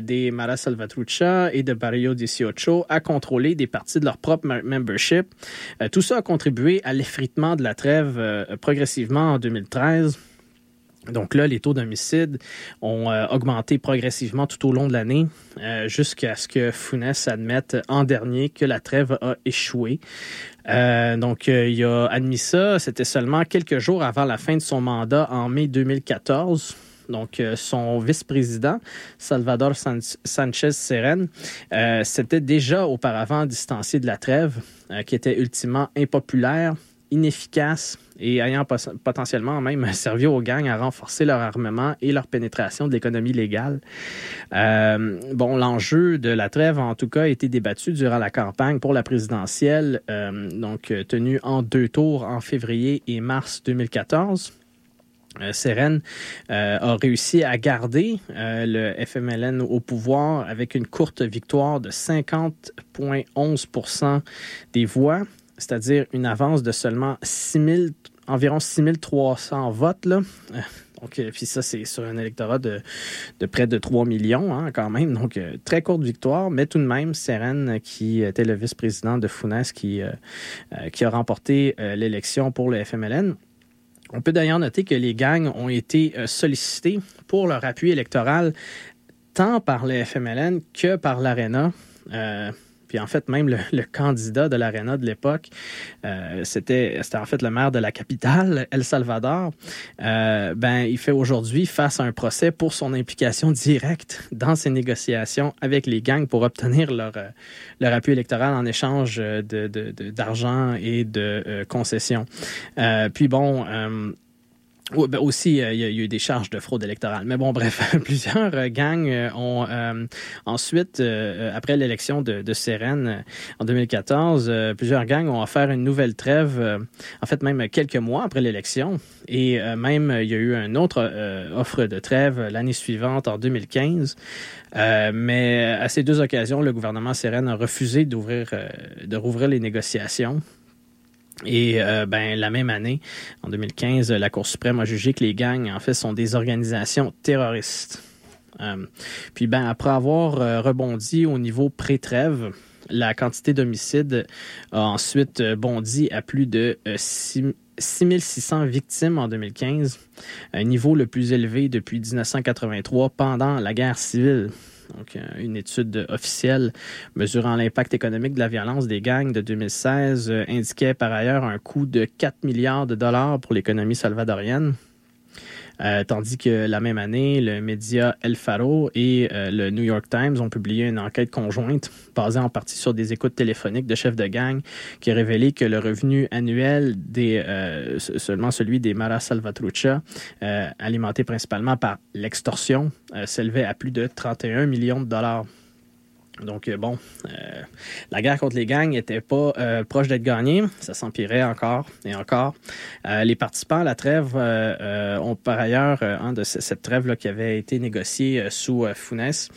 des Mara Salvatrucha et de Barrio 18 à contrôler des parties de leur propre membership. tout ça a contribué à l'effritement de la trêve progressivement en 2013 donc là, les taux d'homicide ont euh, augmenté progressivement tout au long de l'année euh, jusqu'à ce que Funès admette en dernier que la trêve a échoué. Euh, donc, il a admis ça. C'était seulement quelques jours avant la fin de son mandat en mai 2014. Donc, son vice-président, Salvador Sanchez Seren, s'était déjà auparavant distancié de la trêve, qui était ultimement impopulaire inefficace et ayant potentiellement même servi aux gangs à renforcer leur armement et leur pénétration de l'économie légale. Euh, bon, l'enjeu de la trêve, en tout cas, a été débattu durant la campagne pour la présidentielle, euh, donc tenue en deux tours en février et mars 2014. Euh, Seren euh, a réussi à garder le FMLN au pouvoir avec une courte victoire de 50,11% des voix c'est-à-dire une avance de seulement 6 environ 6300 votes. Là. Euh, donc, euh, puis ça, c'est sur un électorat de, près de 3 millions, hein, quand même. Donc, euh, très courte victoire, mais tout de même, Seren, qui était le vice-président de Founas, qui, qui a remporté l'élection pour le FMLN. On peut d'ailleurs noter que les gangs ont été sollicités pour leur appui électoral tant par le FMLN que par l'ARENA. Puis en fait, même le, candidat de l'Arena de l'époque, euh, c'était, c'était en fait le maire de la capitale, El Salvador. Euh, ben, il fait aujourd'hui face à un procès pour son implication directe dans ces négociations avec les gangs pour obtenir leur, euh, leur appui électoral en échange de, d'argent et de concessions. puis bon, oui, ben aussi, euh, il y, a eu des charges de fraude électorale. Mais bon, bref, plusieurs euh, gangs euh, ont ensuite, après l'élection de, de Sérène en 2014, plusieurs gangs ont offert une nouvelle trêve, en fait même quelques mois après l'élection. Et même, il y a eu une autre offre de trêve l'année suivante, en 2015. mais à ces deux occasions, le gouvernement Sérène a refusé d'ouvrir, de rouvrir les négociations. Et ben la même année, en 2015, la Cour suprême a jugé que les gangs en fait sont des organisations terroristes. puis ben après avoir rebondi au niveau pré-trêve, la quantité d'homicides a ensuite bondi à plus de 6 6600 victimes en 2015, un niveau le plus élevé depuis 1983 pendant la guerre civile. Donc, euh, une étude officielle mesurant l'impact économique de la violence des gangs de 2016 euh, indiquait par ailleurs un coût de 4 milliards de dollars pour l'économie salvadorienne. Euh, tandis que la même année, le média El Faro et euh, le New York Times ont publié une enquête conjointe basée en partie sur des écoutes téléphoniques de chefs de gang qui a révélé que le revenu annuel des euh, seulement celui des Mara Salvatrucha, alimenté principalement par l'extorsion, s'élevait à plus de 31 millions de dollars. Donc, euh, bon, euh, la guerre contre les gangs n'était pas euh, proche d'être gagnée. Ça s'empirait encore et encore. les participants à la trêve ont par ailleurs, de cette trêve-là qui avait été négociée sous Funès,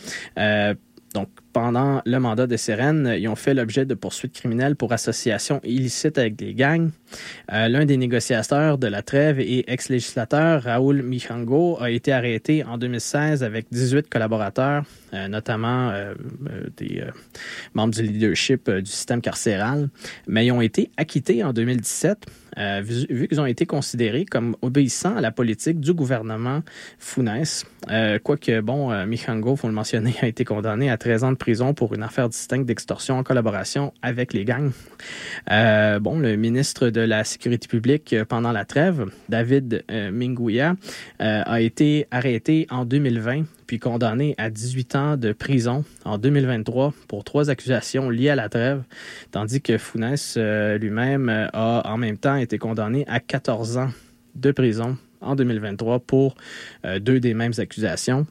donc, pendant le mandat de Sérène, ils ont fait l'objet de poursuites criminelles pour association illicite avec des gangs. Euh, l'un des négociateurs de la trêve et ex-législateur, Raoul Michango, a été arrêté en 2016 avec 18 collaborateurs, euh, notamment euh, des membres du leadership du système carcéral, mais ils ont été acquittés en 2017 vu, qu'ils ont été considérés comme obéissants à la politique du gouvernement Funès. Quoique, bon, Michango, faut le mentionner, a été condamné à 13 ans de prison pour une affaire distincte d'extorsion en collaboration avec les gangs. Euh, bon, le ministre de la Sécurité publique euh, pendant la trêve, David euh, Minguia, a été arrêté en 2020 puis condamné à 18 ans de prison en 2023 pour trois accusations liées à la trêve, tandis que Funès lui-même a en même temps été condamné à 14 ans de prison en 2023 pour deux des mêmes accusations.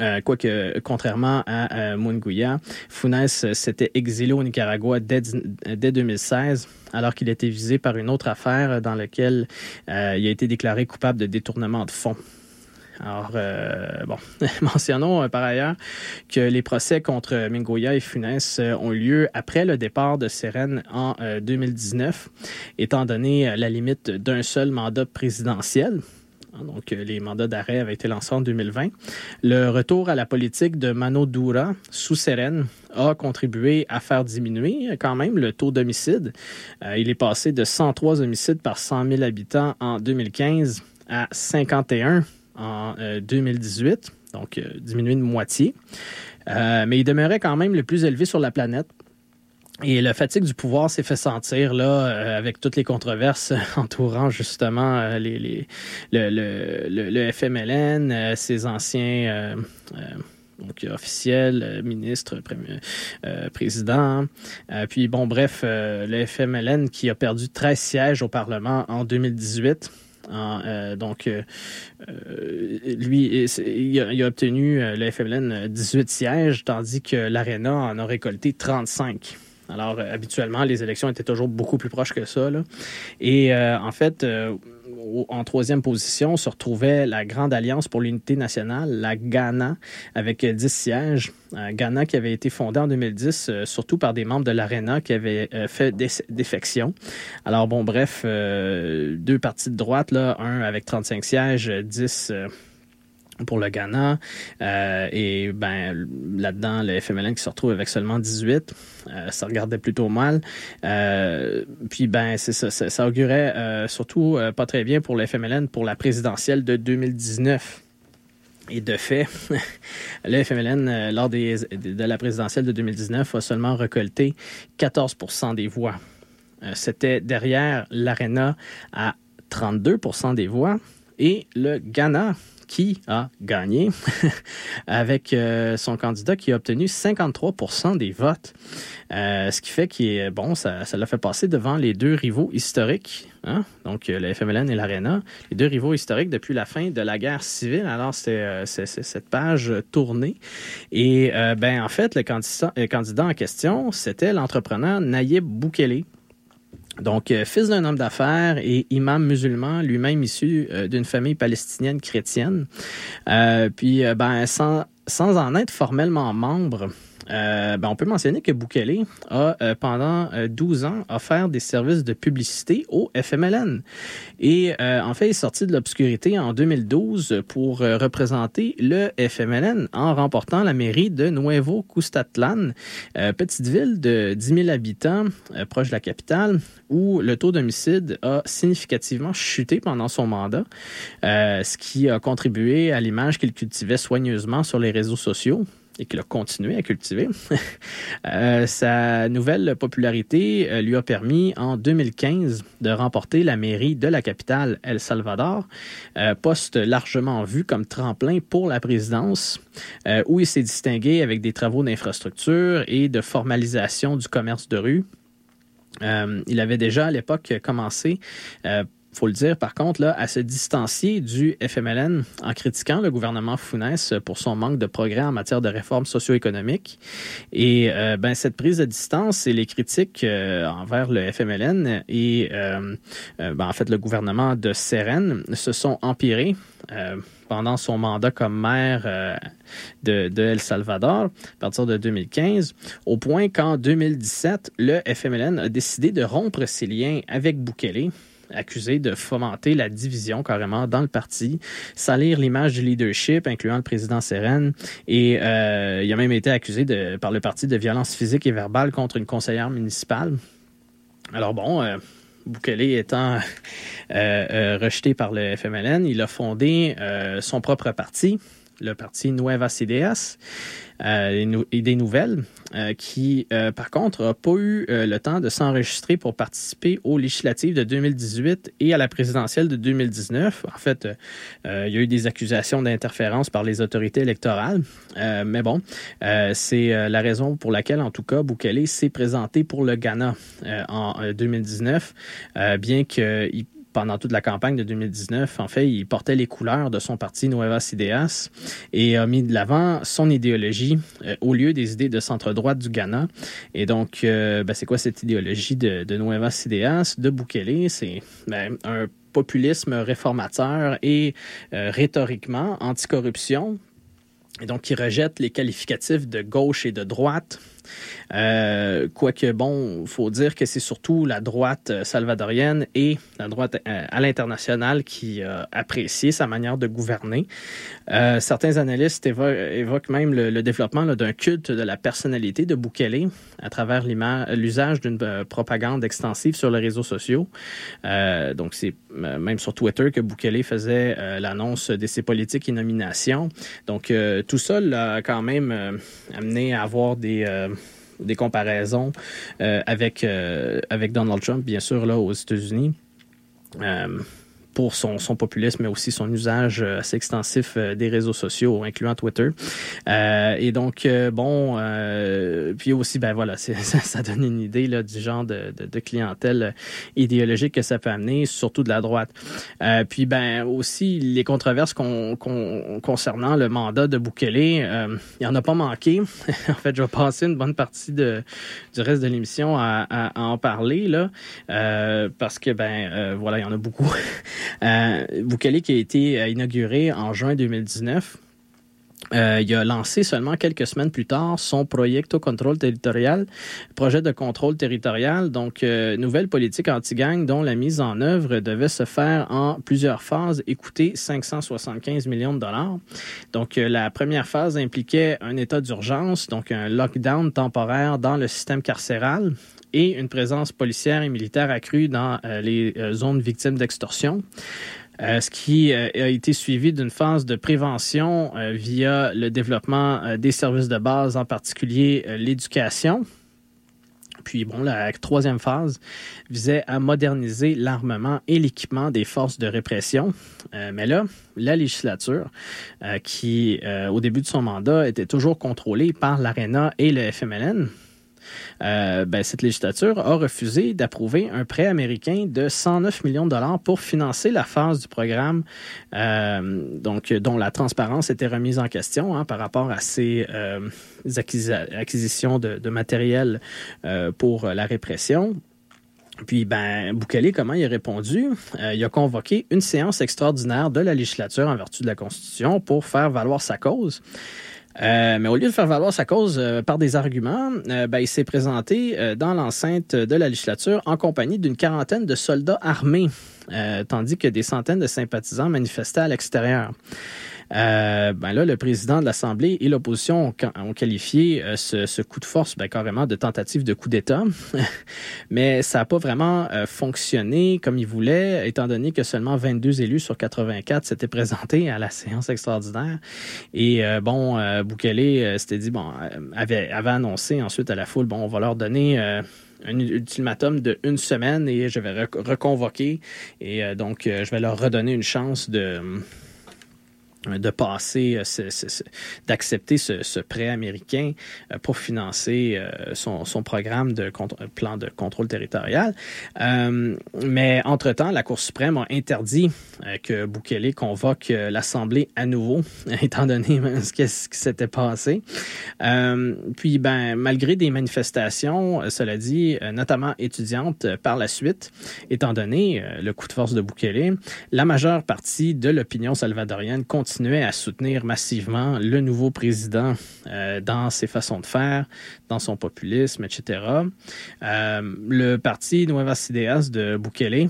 Euh, quoique, contrairement à euh, Munguia, Funes s'était exilé au Nicaragua dès, dès 2016, alors qu'il était visé par une autre affaire dans laquelle euh, il a été déclaré coupable de détournement de fonds. Alors, bon, mentionnons par ailleurs que les procès contre Mingoya et Funes ont lieu après le départ de Seren en 2019, étant donné la limite d'un seul mandat présidentiel. Hein, donc, euh, les mandats d'arrêt avaient été lancés en 2020. Le retour à la politique de Mano Dura sous Seren a contribué à faire diminuer euh, quand même le taux d'homicide. Euh, il est passé de 103 homicides par 100 000 habitants en 2015 à 51 en 2018, donc diminué de moitié. mais il demeurait quand même le plus élevé sur la planète. Et la fatigue du pouvoir s'est fait sentir là euh, avec toutes les controverses entourant justement euh, les, les, le, le, le, FMLN, euh, ses anciens donc officiels, ministres, présidents. puis bon, bref, le FMLN qui a perdu 13 sièges au Parlement en 2018. donc, lui, il a, il a obtenu, le FMLN, 18 sièges, tandis que l'ARENA en a récolté 35. Alors, euh, habituellement, les élections étaient toujours beaucoup plus proches que ça. Et euh, en fait, euh, en troisième position se retrouvait la Grande Alliance pour l'Unité nationale, la Ghana, avec 10 sièges. Ghana qui avait été fondée en 2010, surtout par des membres de l'ARENA qui avaient fait défection. Alors, bon, bref, deux partis de droite, là, un avec 35 sièges, 10 pour le Ghana. Euh, et ben là-dedans, le FMLN qui se retrouve avec seulement 18, euh, ça regardait plutôt mal. Euh, puis ben c'est ça, augurait surtout pas très bien pour le FMLN pour la présidentielle de 2019. Et de fait, le FMLN, lors des, de la présidentielle de 2019, a seulement récolté 14% des voix. C'était derrière l'ARENA à 32% des voix et le Ghana qui a gagné avec euh, son candidat qui a obtenu 53% des votes. Euh, ce qui fait que bon, ça, l'a fait passer devant les deux rivaux historiques, hein? donc euh, le FMLN et l'ARENA, les deux rivaux historiques depuis la fin de la guerre civile. Alors, c'est cette page tournée. Et ben, en fait, le candidat, le candidat en question, c'était l'entrepreneur Nayib Boukele, donc, euh, fils d'un homme d'affaires et imam musulman, lui-même issu euh, d'une famille palestinienne chrétienne. Euh, puis, ben, sans, sans en être formellement membre, ben, on peut mentionner que Bukele a, pendant 12 ans, offert des services de publicité au FMLN. Et en fait, il est sorti de l'obscurité en 2012 pour représenter le FMLN en remportant la mairie de Nuevo Custatlan, petite ville de 10 000 habitants proche de la capitale, où le taux d'homicide a significativement chuté pendant son mandat, ce qui a contribué à l'image qu'il cultivait soigneusement sur les réseaux sociaux et qu'il a continué à cultiver. Euh, sa nouvelle popularité euh, lui a permis en 2015 de remporter la mairie de la capitale El Salvador, euh, poste largement vu comme tremplin pour la présidence, où il s'est distingué avec des travaux d'infrastructure et de formalisation du commerce de rue. il avait déjà à l'époque commencé faut le dire, par contre, là, à se distancier du FMLN en critiquant le gouvernement Founès pour son manque de progrès en matière de réformes socio-économiques. Et euh, ben, cette prise de distance et les critiques euh, envers le FMLN et euh, ben, en fait le gouvernement de Seren se sont empirés pendant son mandat comme maire de, de, El Salvador à partir de 2015, au point qu'en 2017, le FMLN a décidé de rompre ses liens avec Bukele accusé de fomenter la division carrément dans le parti, salir l'image du leadership, incluant le président Seren, et euh, il a même été accusé par le parti de violence physique et verbale contre une conseillère municipale. Alors bon, euh, étant euh, rejeté par le FMLN, il a fondé son propre parti, le parti Nuevas Ideas, euh, et des nouvelles, euh, qui, euh, par contre, n'a pas eu le temps de s'enregistrer pour participer aux législatives de 2018 et à la présidentielle de 2019. En fait, il y a eu des accusations d'interférence par les autorités électorales, mais bon, c'est la raison pour laquelle, en tout cas, Bukele s'est présenté pour le Ghana en 2019, bien qu'il pendant toute la campagne de 2019. En fait, il portait les couleurs de son parti Nuevas Ideas et a mis de l'avant son idéologie euh, au lieu des idées de centre-droite du Ghana. Et donc, euh, ben, c'est quoi cette idéologie de, de Nuevas de Bukele? C'est ben, un populisme réformateur et euh, rhétoriquement anticorruption, et donc qui rejette les qualificatifs de gauche et de droite euh, quoique, bon, faut dire que c'est surtout la droite euh, salvadorienne et la droite euh, à l'international qui a apprécié sa manière de gouverner. certains analystes évoquent, même le, développement d'un culte de la personnalité de Bukele à travers l'usage d'une propagande extensive sur les réseaux sociaux. donc, c'est même sur Twitter que Bukele faisait l'annonce de ses politiques et nominations. Donc, tout ça l'a quand même amené à avoir des des comparaisons euh, avec, euh, avec Donald Trump, bien sûr, là, aux États-Unis. Euh, pour son, son, populisme, mais aussi son usage assez extensif des réseaux sociaux, incluant Twitter. Euh, et donc, bon, euh, puis aussi, ben voilà, ça, ça, donne une idée là, du genre de, de, de, clientèle idéologique que ça peut amener, surtout de la droite. Euh, puis, ben aussi, les controverses concernant le mandat de Bukele, il n'y en a pas manqué. en fait, je vais passer une bonne partie de, du reste de l'émission à, à, en parler, là, parce que, ben voilà, il y en a beaucoup. Euh, Bukele qui a été euh, inauguré en juin 2019. Euh, il a lancé seulement quelques semaines plus tard son Proyecto Control Territorial, projet de contrôle territorial, donc euh, nouvelle politique anti-gang dont la mise en œuvre devait se faire en plusieurs phases et coûter 575 millions de dollars. Donc la première phase impliquait un état d'urgence, donc un lockdown temporaire dans le système carcéral et une présence policière et militaire accrue dans euh, les euh, zones victimes d'extorsion. Euh, ce qui a été suivi d'une phase de prévention via le développement des services de base, en particulier l'éducation. Puis bon, la troisième phase visait à moderniser l'armement et l'équipement des forces de répression. mais là, la législature, qui au début de son mandat était toujours contrôlée par l'ARENA et le FMLN, euh, ben, cette législature a refusé d'approuver un prêt américain de 109 millions de dollars pour financer la phase du programme, euh, donc dont la transparence était remise en question hein, par rapport à ces euh, acquisitions de, matériel pour la répression. Puis, ben, comment il a répondu? il a convoqué une séance extraordinaire de la législature en vertu de la Constitution pour faire valoir sa cause. Mais au lieu de faire valoir sa cause par des arguments, ben, il s'est présenté dans l'enceinte de la législature en compagnie d'une quarantaine de soldats armés, tandis que des centaines de sympathisants manifestaient à l'extérieur. Euh, ben là, le président de l'Assemblée et l'opposition ont, qualifié euh, ce, coup de force ben, carrément de tentative de coup d'État. Mais ça n'a pas vraiment euh, fonctionné comme il voulait, étant donné que seulement 22 élus sur 84 s'étaient présentés à la séance extraordinaire. Et bon, Boukele s'était dit, bon, avait, avait annoncé ensuite à la foule, bon, on va leur donner un ultimatum de une semaine et je vais reconvoquer. Et donc, je vais leur redonner une chance de de passer, euh, d'accepter ce, prêt américain euh, pour financer euh, son, programme de plan de contrôle territorial. mais entre-temps, la Cour suprême a interdit que Bukele convoque l'Assemblée à nouveau, étant donné ce qui, s'était passé. puis, ben, malgré des manifestations, cela dit, notamment étudiantes par la suite, étant donné le coup de force de Bukele, la majeure partie de l'opinion salvadorienne continue continuait à soutenir massivement le nouveau président euh, dans ses façons de faire, dans son populisme, etc. Euh, le parti Nuevas Ideas de Bukele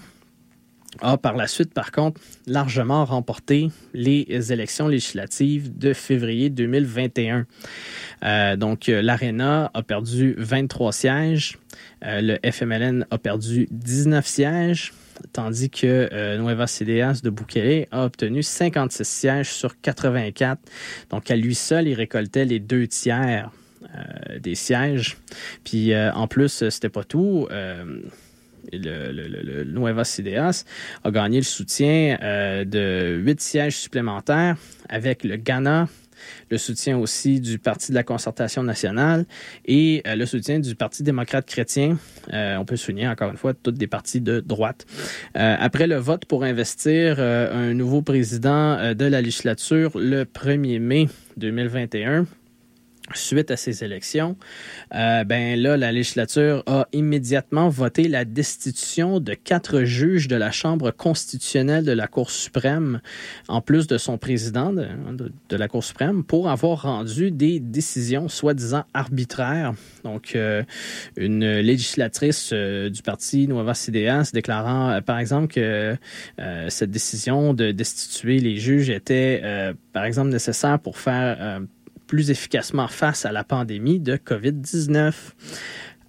a par la suite, par contre, largement remporté les élections législatives de février 2021. Euh, donc, l'ARENA a perdu 23 sièges, le FMLN a perdu 19 sièges, tandis que euh, Nueva Ideas de Bukele a obtenu 56 sièges sur 84. Donc, à lui seul, il récoltait les deux tiers euh, des sièges. Puis, euh, en plus, c'était pas tout. Le, le, Nuevas Ideas a gagné le soutien de huit sièges supplémentaires avec le Ghana, le soutien aussi du Parti de la concertation nationale et euh, le soutien du Parti démocrate chrétien. Euh, on peut souligner encore une fois toutes des partis de droite. Euh, après le vote pour investir un nouveau président de la législature le 1er mai 2021, suite à ces élections, euh, ben là, la législature a immédiatement voté la destitution de quatre juges de la Chambre constitutionnelle de la Cour suprême, en plus de son président de, la Cour suprême, pour avoir rendu des décisions soi-disant arbitraires. Donc, euh, une législatrice euh, du parti Nuevas Ideas déclarant, par exemple, que cette décision de destituer les juges était, par exemple, nécessaire pour faire plus efficacement face à la pandémie de COVID-19.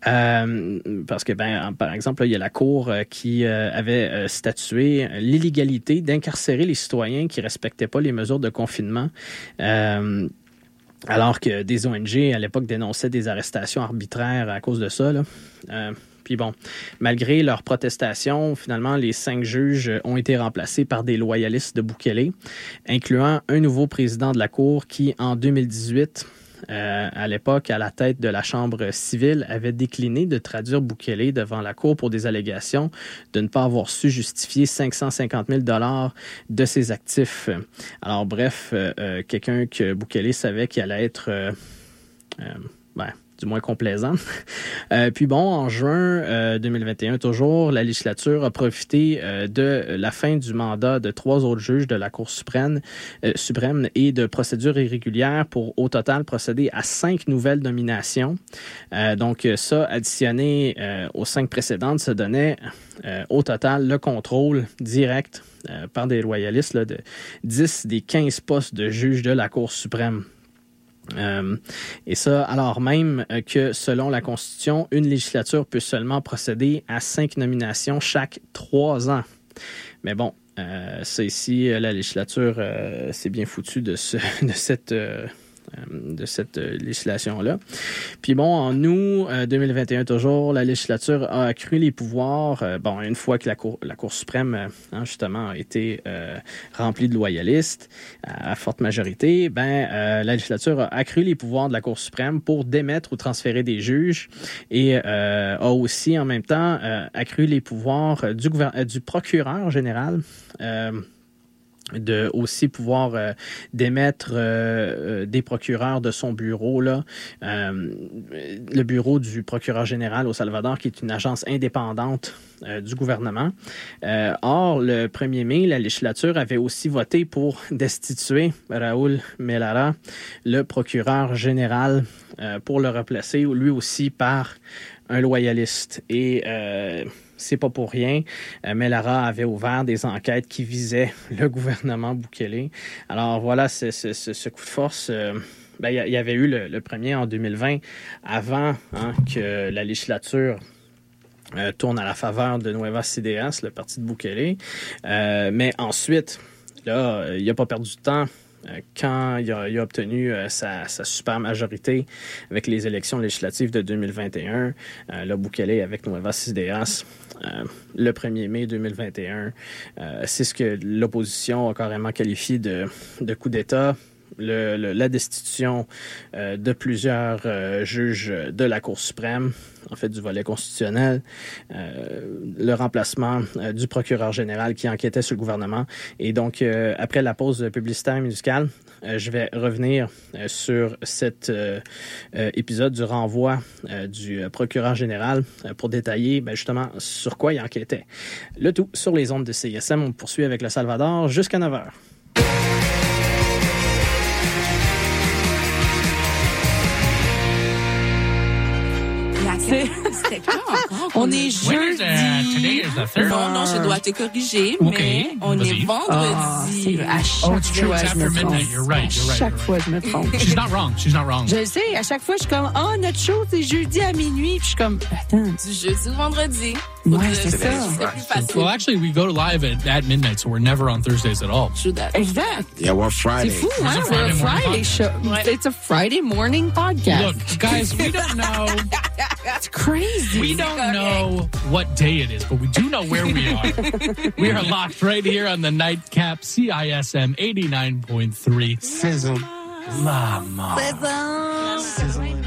Euh, parce que, ben, par exemple, il y a la Cour euh, qui euh, avait statué l'illégalité d'incarcérer les citoyens qui respectaient pas les mesures de confinement. alors que des ONG à l'époque dénonçaient des arrestations arbitraires à cause de ça. Là. Puis bon, malgré leurs protestations, finalement, les cinq juges ont été remplacés par des loyalistes de Bukele, incluant un nouveau président de la Cour qui, en 2018, euh, à l'époque, à la tête de la Chambre civile, avait décliné de traduire Bukele devant la Cour pour des allégations de ne pas avoir su justifier 550 000 dollars de ses actifs. Alors bref, euh, euh, quelqu'un que Bukele savait qu'il allait être... du moins complaisant. Euh, puis bon, en juin 2021, euh, toujours, la législature a profité euh, de la fin du mandat de trois autres juges de la Cour suprême, suprême et de procédures irrégulières pour au total procéder à cinq nouvelles nominations. donc ça, additionné aux cinq précédentes, ça donnait au total le contrôle direct par des loyalistes là, de 10 des 15 postes de juges de la Cour suprême. Euh, et ça, alors même que selon la Constitution, une législature peut seulement procéder à cinq nominations chaque trois ans. Mais bon, euh, ça ici, la législature, euh, c'est bien foutu de, ce, de cette euh, de cette euh, législation-là. Puis bon, en août 2021 euh, toujours, la législature a accru les pouvoirs. bon, une fois que la Cour, suprême, hein, justement, a été remplie de loyalistes à, forte majorité, ben la législature a accru les pouvoirs de la Cour suprême pour démettre ou transférer des juges et a aussi en même temps accru les pouvoirs du procureur général de aussi pouvoir euh, démettre euh, euh, des procureurs de son bureau là. Le bureau du procureur général au Salvador qui est une agence indépendante du gouvernement. Or le 1er mai la législature avait aussi voté pour destituer Raúl Melara le procureur général pour le replacer lui aussi par un loyaliste. Et c'est pas pour rien. Euh, mais Lara avait ouvert des enquêtes qui visaient le gouvernement Bukele. Alors voilà, ce, coup de force. Euh, ben, il y, avait eu le, premier en 2020, avant hein, que la législature euh, tourne à la faveur de Nueva CDS, le parti de Bukele. mais ensuite, là, il n'a pas perdu de temps quand il a, obtenu sa, super majorité avec les élections législatives de 2021, euh, là, Bukele avec Nueva Ideas euh, le 1er mai 2021. Euh, c'est ce que l'opposition a carrément qualifié de, coup d'État. la destitution euh, de plusieurs juges de la Cour suprême, en fait du volet constitutionnel, le remplacement du procureur général qui enquêtait sur le gouvernement. Et donc, après la pause publicitaire musicale, je vais revenir euh, sur cet euh, épisode du renvoi du procureur général pour détailler ben, justement sur quoi il enquêtait. Le tout sur les ondes de CISM. On poursuit avec le Salvador jusqu'à 9 heures. On est jeudi. Non, non, je dois te corriger, mais on est vendredi. à chaque fois, je me trompe. À chaque fois, je me trompe. She's not wrong. She's not wrong. Je sais. À chaque fois, je suis comme, oh, notre show, c'est jeudi à minuit. Puis je suis comme, attends. Du jeudi au vendredi. Ouais, c'est ça. Well, actually, we go live at, at midnight, so we're never on Thursdays at all. True that. Exact. Yeah, we're Friday. C'est fou, hein? We're a Friday show. It's a Friday morning podcast. Look, guys, we don't know. That's crazy. We don't know what day it is, but we do know where we are. we are locked right here on the nightcap CISM 89.3. Sizzle. Mama. Sizzle. Sizzle.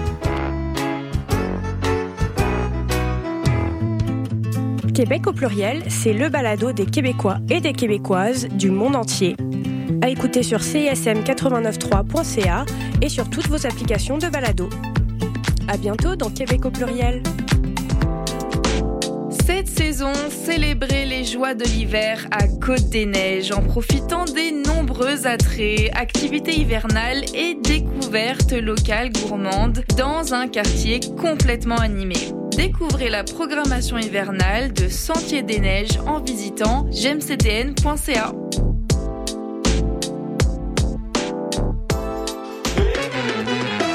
Québec au pluriel, c'est le balado des Québécois et des Québécoises du monde entier. À écouter sur cism893.ca et sur toutes vos applications de balado. À bientôt dans Québec au pluriel. Cette saison, célébrez les joies de l'hiver à Côte des Neiges en profitant des nombreux attraits, activités hivernales et découvertes locales gourmandes dans un quartier complètement animé. Découvrez la programmation hivernale de Sentier des Neiges en visitant gemcdn.ca.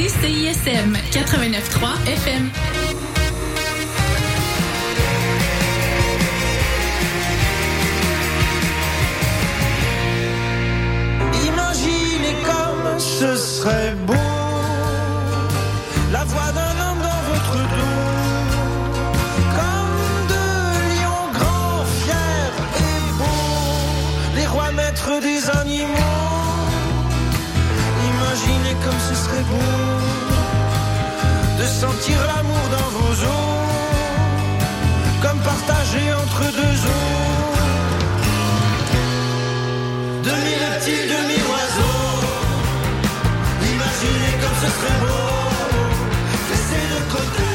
Écoutez CISM 89.3 FM. Imaginez comme ce serait beau, imaginez comme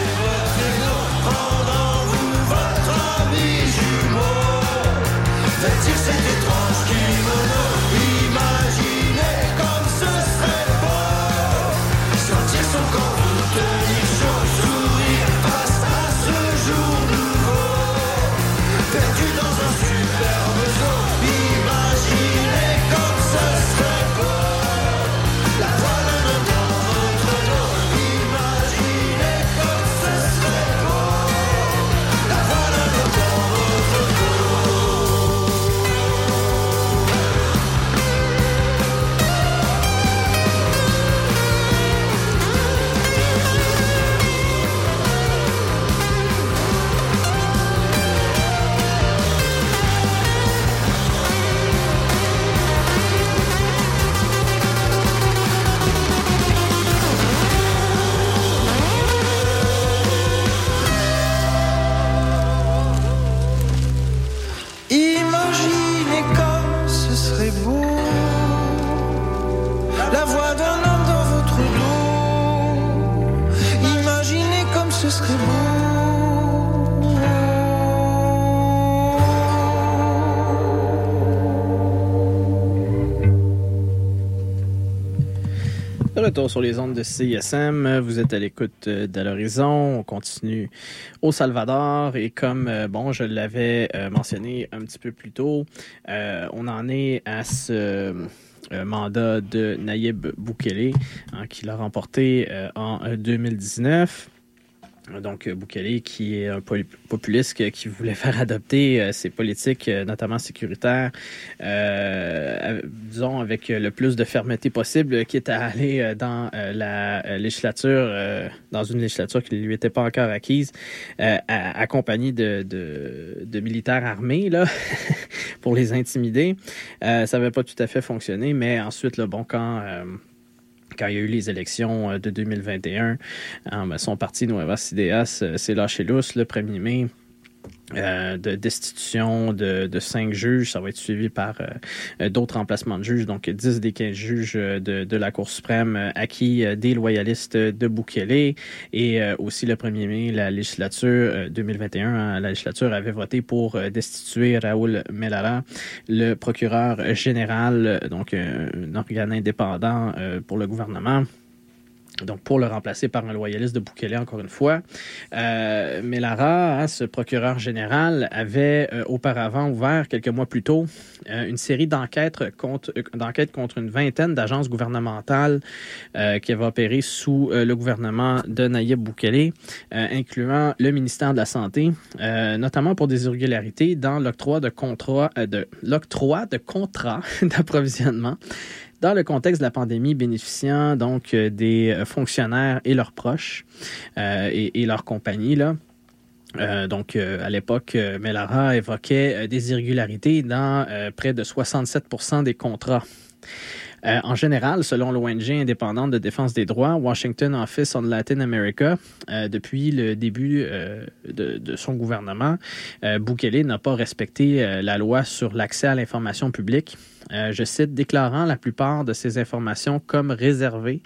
retour sur les ondes de CISM, vous êtes à l'écoute euh, de l'horizon. On continue au Salvador et comme euh, bon, je l'avais euh, mentionné un petit peu plus tôt, on en est à ce mandat de Nayib Boukele hein, qui l'a remporté en 2019. Donc, Boukele, qui est un populiste qui voulait faire adopter euh, ses politiques, euh, notamment sécuritaires, euh, disons, avec le plus de fermeté possible, qui est à aller dans la législature, dans une législature qui ne lui était pas encore acquise, accompagné de, militaires armés, là, pour les intimider. ça n'avait pas tout à fait fonctionné, mais ensuite, le bon, camp quand il y a eu les élections euh, de 2021, hein, ben, son parti Nuevas Ideas euh, s'est lâché lousse le 1er mai. Euh, de destitution de, cinq juges. Ça va être suivi par euh, d'autres remplacements de juges. Donc, 10 des 15 juges de, de la Cour suprême acquis des loyalistes de Bukele. Et aussi, le 1er mai, la législature 2021, hein, la législature avait voté pour destituer Raoul Melara, le procureur général, donc un organe indépendant pour le gouvernement donc pour le remplacer par un loyaliste de Bukele, encore une fois. Euh, mais Lara, hein, ce procureur général, avait euh, auparavant ouvert, quelques mois plus tôt, euh, une série d'enquêtes contre, d'enquêtes contre une vingtaine d'agences gouvernementales qui avaient opéré sous le gouvernement de Nayib Bukele, incluant le ministère de la Santé, notamment pour des irrégularités dans l'octroi de contrats de l'octroi de contrats d'approvisionnement dans le contexte de la pandémie, bénéficiant donc euh, des euh, fonctionnaires et leurs proches euh, et, leurs compagnies donc, à l'époque, Melara évoquait des irrégularités dans près de 67% des contrats. en général, selon l'ONG indépendante de défense des droits, Washington Office on Latin America, depuis le début de, de, son gouvernement, Bukele n'a pas respecté la loi sur l'accès à l'information publique euh, je cite, déclarant la plupart de ces informations comme réservées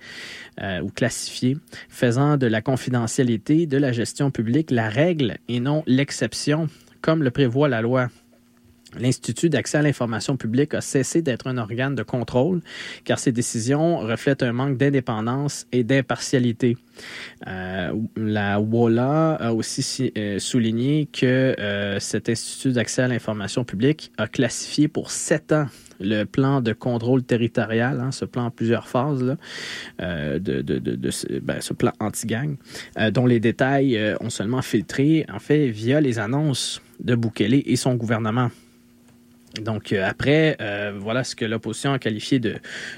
euh, ou classifiées, faisant de la confidentialité de la gestion publique la règle et non l'exception, comme le prévoit la loi. L'Institut d'accès à l'information publique a cessé d'être un organe de contrôle car ses décisions reflètent un manque d'indépendance et d'impartialité. Euh, la WOLA a aussi souligné que cet Institut d'accès à l'information publique a classifié pour sept ans le plan de contrôle territorial, hein, ce plan en plusieurs phases, euh, de, ben, ce, plan anti-gang, euh, dont les détails euh, ont seulement filtré, en fait, via les annonces de Bukele et son gouvernement. Donc, euh, après, euh, voilà ce que l'opposition a qualifié de,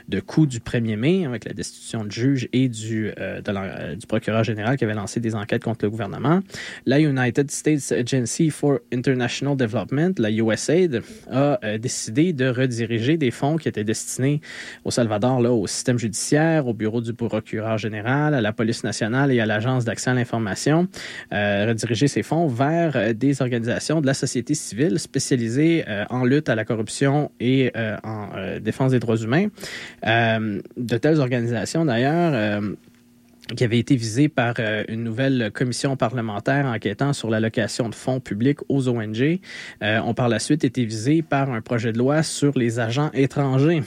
de coup du 1er mai, avec la destitution de juge et du, euh, du procureur général qui avait lancé des enquêtes contre le gouvernement. La United States Agency for International Development, la USAID, a décidé de rediriger des fonds qui étaient destinés au Salvador, là, au système judiciaire, au bureau du procureur général, à la police nationale et à l'agence d'accès à l'information, rediriger ces fonds vers des organisations de la société civile spécialisées en lutte à la corruption et euh, en euh, défense des droits humains. Euh, de telles organisations, d'ailleurs, qui avaient été visées par une nouvelle commission parlementaire enquêtant sur l'allocation de fonds publics aux ONG, ont par la suite été visées par un projet de loi sur les agents étrangers.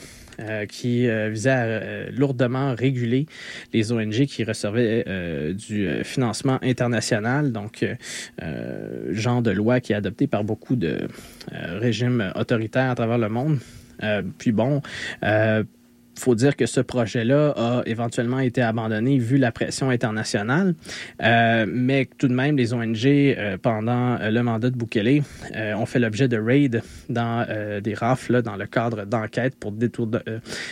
Qui visait à lourdement réguler les ONG qui recevaient du financement international, donc genre de loi qui est adopté par beaucoup de régimes autoritaires à travers le monde. puis bon, faut dire que ce projet-là a éventuellement été abandonné vu la pression internationale, euh, mais tout de même, les ONG, euh, pendant le mandat de Bukele, euh, ont fait l'objet de raids dans des rafles dans le cadre d'enquêtes pour détour de,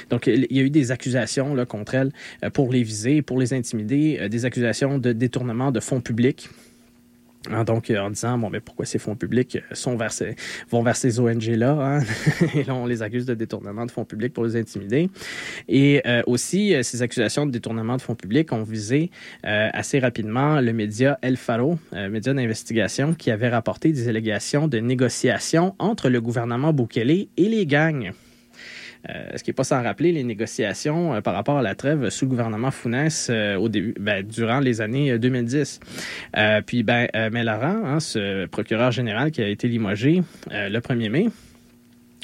donc, il y a eu des accusations là, contre elles pour les viser, pour les intimider, des accusations de détournement de fonds publics. Hein, donc, euh, en disant, bon, mais pourquoi ces fonds publics euh, sont versés, vont vers ces ONG-là? Et là, on les accuse de détournement de fonds publics pour les intimider. Et euh, aussi, ces accusations de détournement de fonds publics ont visé assez rapidement le média El Faro, média d'investigation, qui avait rapporté des allégations de négociations entre le gouvernement Bukele et les gangs. Ce qui n'est pas sans rappeler les négociations par rapport à la trêve sous le gouvernement Founès début, ben, durant les années 2010. puis, ben, hein, ce procureur général qui a été limogé le 1er mai,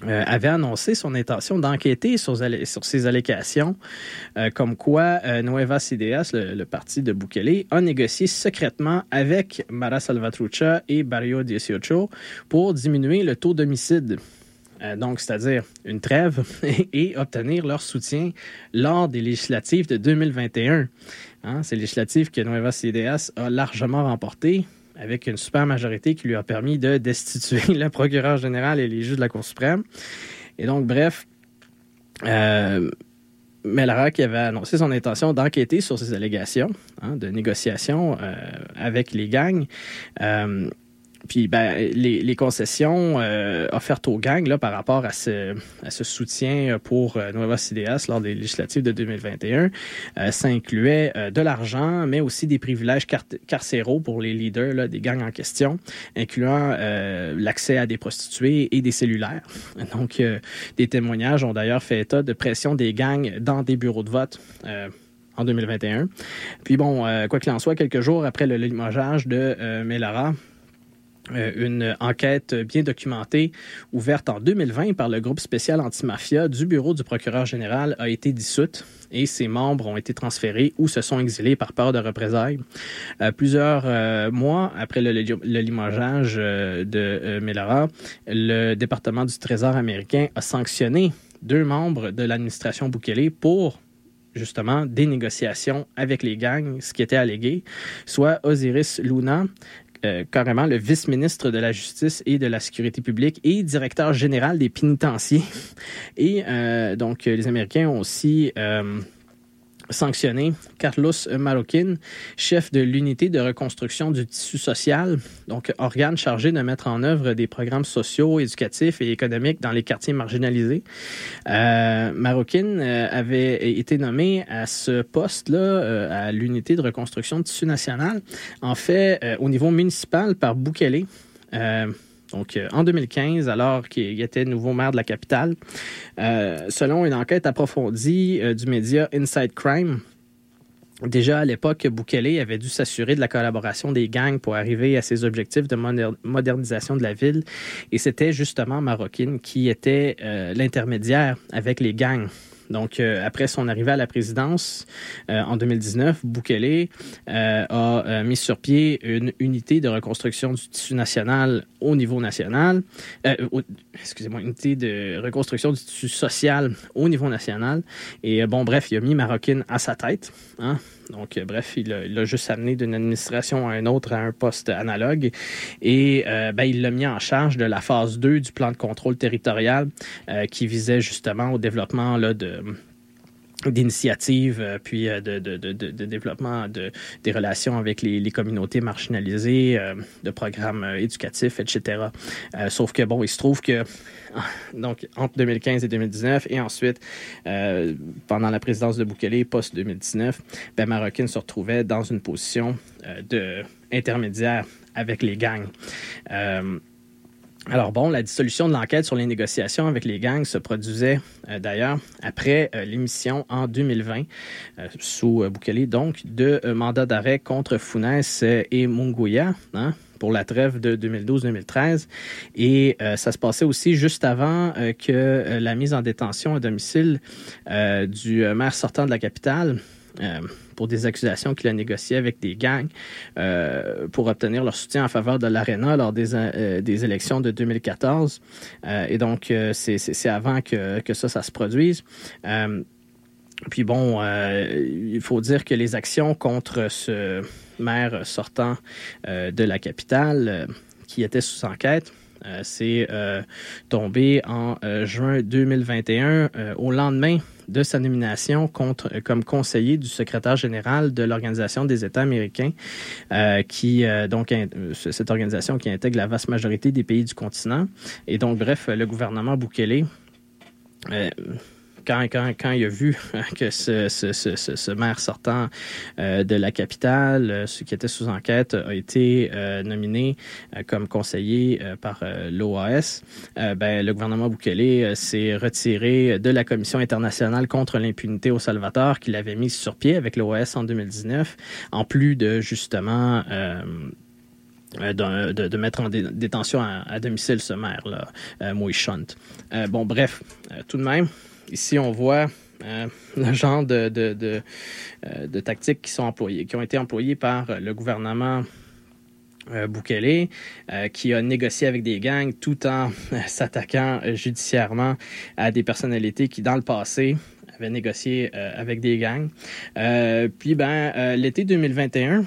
euh, avait annoncé son intention d'enquêter sur, ces allégations, euh, comme quoi euh, Nueva Ideas, le, parti de Bukele, a négocié secrètement avec Mara Salvatrucha et Barrio 18 pour diminuer le taux d'homicide. Donc, c'est-à-dire une trêve et, obtenir leur soutien lors des législatives de 2021. Hein, ces législatives que Nueva Ideas a largement remportées, avec une super majorité qui lui a permis de destituer le procureur général et les juges de la Cour suprême. Et donc, bref, euh, qui avait annoncé son intention d'enquêter sur ces allégations hein, de négociation euh, avec les gangs. Euh, puis ben, les, concessions euh, offertes aux gangs là, par rapport à ce, à ce soutien pour euh, Nueva CDS lors des législatives de 2021, euh, ça incluait de l'argent, mais aussi des privilèges carcéraux pour les leaders là, des gangs en question, incluant l'accès à des prostituées et des cellulaires. Donc, des témoignages ont d'ailleurs fait état de pression des gangs dans des bureaux de vote. en 2021. Puis bon, quoi qu'il en soit, quelques jours après le limogeage de euh, une enquête bien documentée ouverte en 2020 par le groupe spécial antimafia du bureau du procureur général a été dissoute et ses membres ont été transférés ou se sont exilés par peur de représailles. Euh, plusieurs euh, mois après le, limogeage de Melora, le département du Trésor américain a sanctionné deux membres de l'administration Bukele pour justement des négociations avec les gangs, ce qui était allégué, soit Osiris Luna, euh, carrément le vice-ministre de la Justice et de la Sécurité publique et directeur général des pénitenciers. Et euh, donc, les Américains ont aussi euh, sanctionné Carlos Maroquin, chef de l'unité de reconstruction du tissu social, donc organe chargé de mettre en œuvre des programmes sociaux, éducatifs et économiques dans les quartiers marginalisés. Euh, euh, avait été nommé à ce poste-là, euh, à l'unité de reconstruction du tissu national, en fait, euh, au niveau municipal par Boukele. Donc, euh, en 2015, alors qu'il était nouveau maire de la capitale, euh, selon une enquête approfondie euh, du média Inside Crime, Déjà à l'époque, Bukele avait dû s'assurer de la collaboration des gangs pour arriver à ses objectifs de modernisation de la ville. Et c'était justement Maroquin qui était l'intermédiaire avec les gangs donc, euh, après son arrivée à la présidence euh, en 2019, Bukele euh, a mis sur pied une unité de reconstruction du tissu national au niveau national. excusez-moi, unité de reconstruction du tissu social au niveau national. Et bon, bref, il a mis Marocaine à sa tête. Hein. Donc, euh, bref, il l'a juste amené d'une administration à une autre à un poste analogue. Et euh, ben, il l'a mis en charge de la phase 2 du plan de contrôle territorial euh, qui visait justement au développement là, de d'initiatives, euh, puis euh, de, de, de, de, développement de, des relations avec les, les communautés marginalisées, euh, de programmes éducatifs, etc. sauf que, bon, il se trouve que, donc, entre 2015 et 2019, et ensuite, pendant la présidence de Bukele, post-2019, ben, Marocain se retrouvait dans une position de intermédiaire avec les gangs. Alors bon, la dissolution de l'enquête sur les négociations avec les gangs se produisait euh, d'ailleurs après euh, l'émission en 2020 euh, sous Bukele, donc de mandat d'arrêt contre Founès et Munguia. Hein, pour la trêve de 2012-2013. Et ça se passait aussi juste avant que la mise en détention à domicile du maire sortant de la capitale, euh, pour des accusations qu'il a négociées avec des gangs euh, pour obtenir leur soutien en faveur de l'ARENA lors des, euh, des élections de 2014. et donc, c'est avant que, que ça, ça se produise. puis bon, il faut dire que les actions contre ce maire sortant de la capitale qui était sous enquête, c'est tombé en juin 2021 au lendemain de sa nomination euh, comme conseiller du secrétaire général de l'Organisation des États américains, euh, qui euh, donc cette organisation qui intègre la vaste majorité des pays du continent. Et donc, bref, le gouvernement Bukele quand, il a vu que ce, maire sortant euh, de la capitale, euh, ce qui était sous enquête, a été euh, nominé comme conseiller par l'OAS, ben, le gouvernement Bukele s'est retiré de la Commission internationale contre l'impunité au Salvador qu'il avait mise sur pied avec l'OAS en 2019, en plus de justement... De, de, mettre en détention à, domicile ce maire-là, euh, Moïse bon, bref, tout de même, Ici, on voit euh, le genre euh, de, tactiques qui sont employées, qui ont été employées par le gouvernement euh, qui a négocié avec des gangs tout en s'attaquant judiciairement à des personnalités qui, dans le passé, avaient négocié avec des gangs. puis, ben, l'été 2021,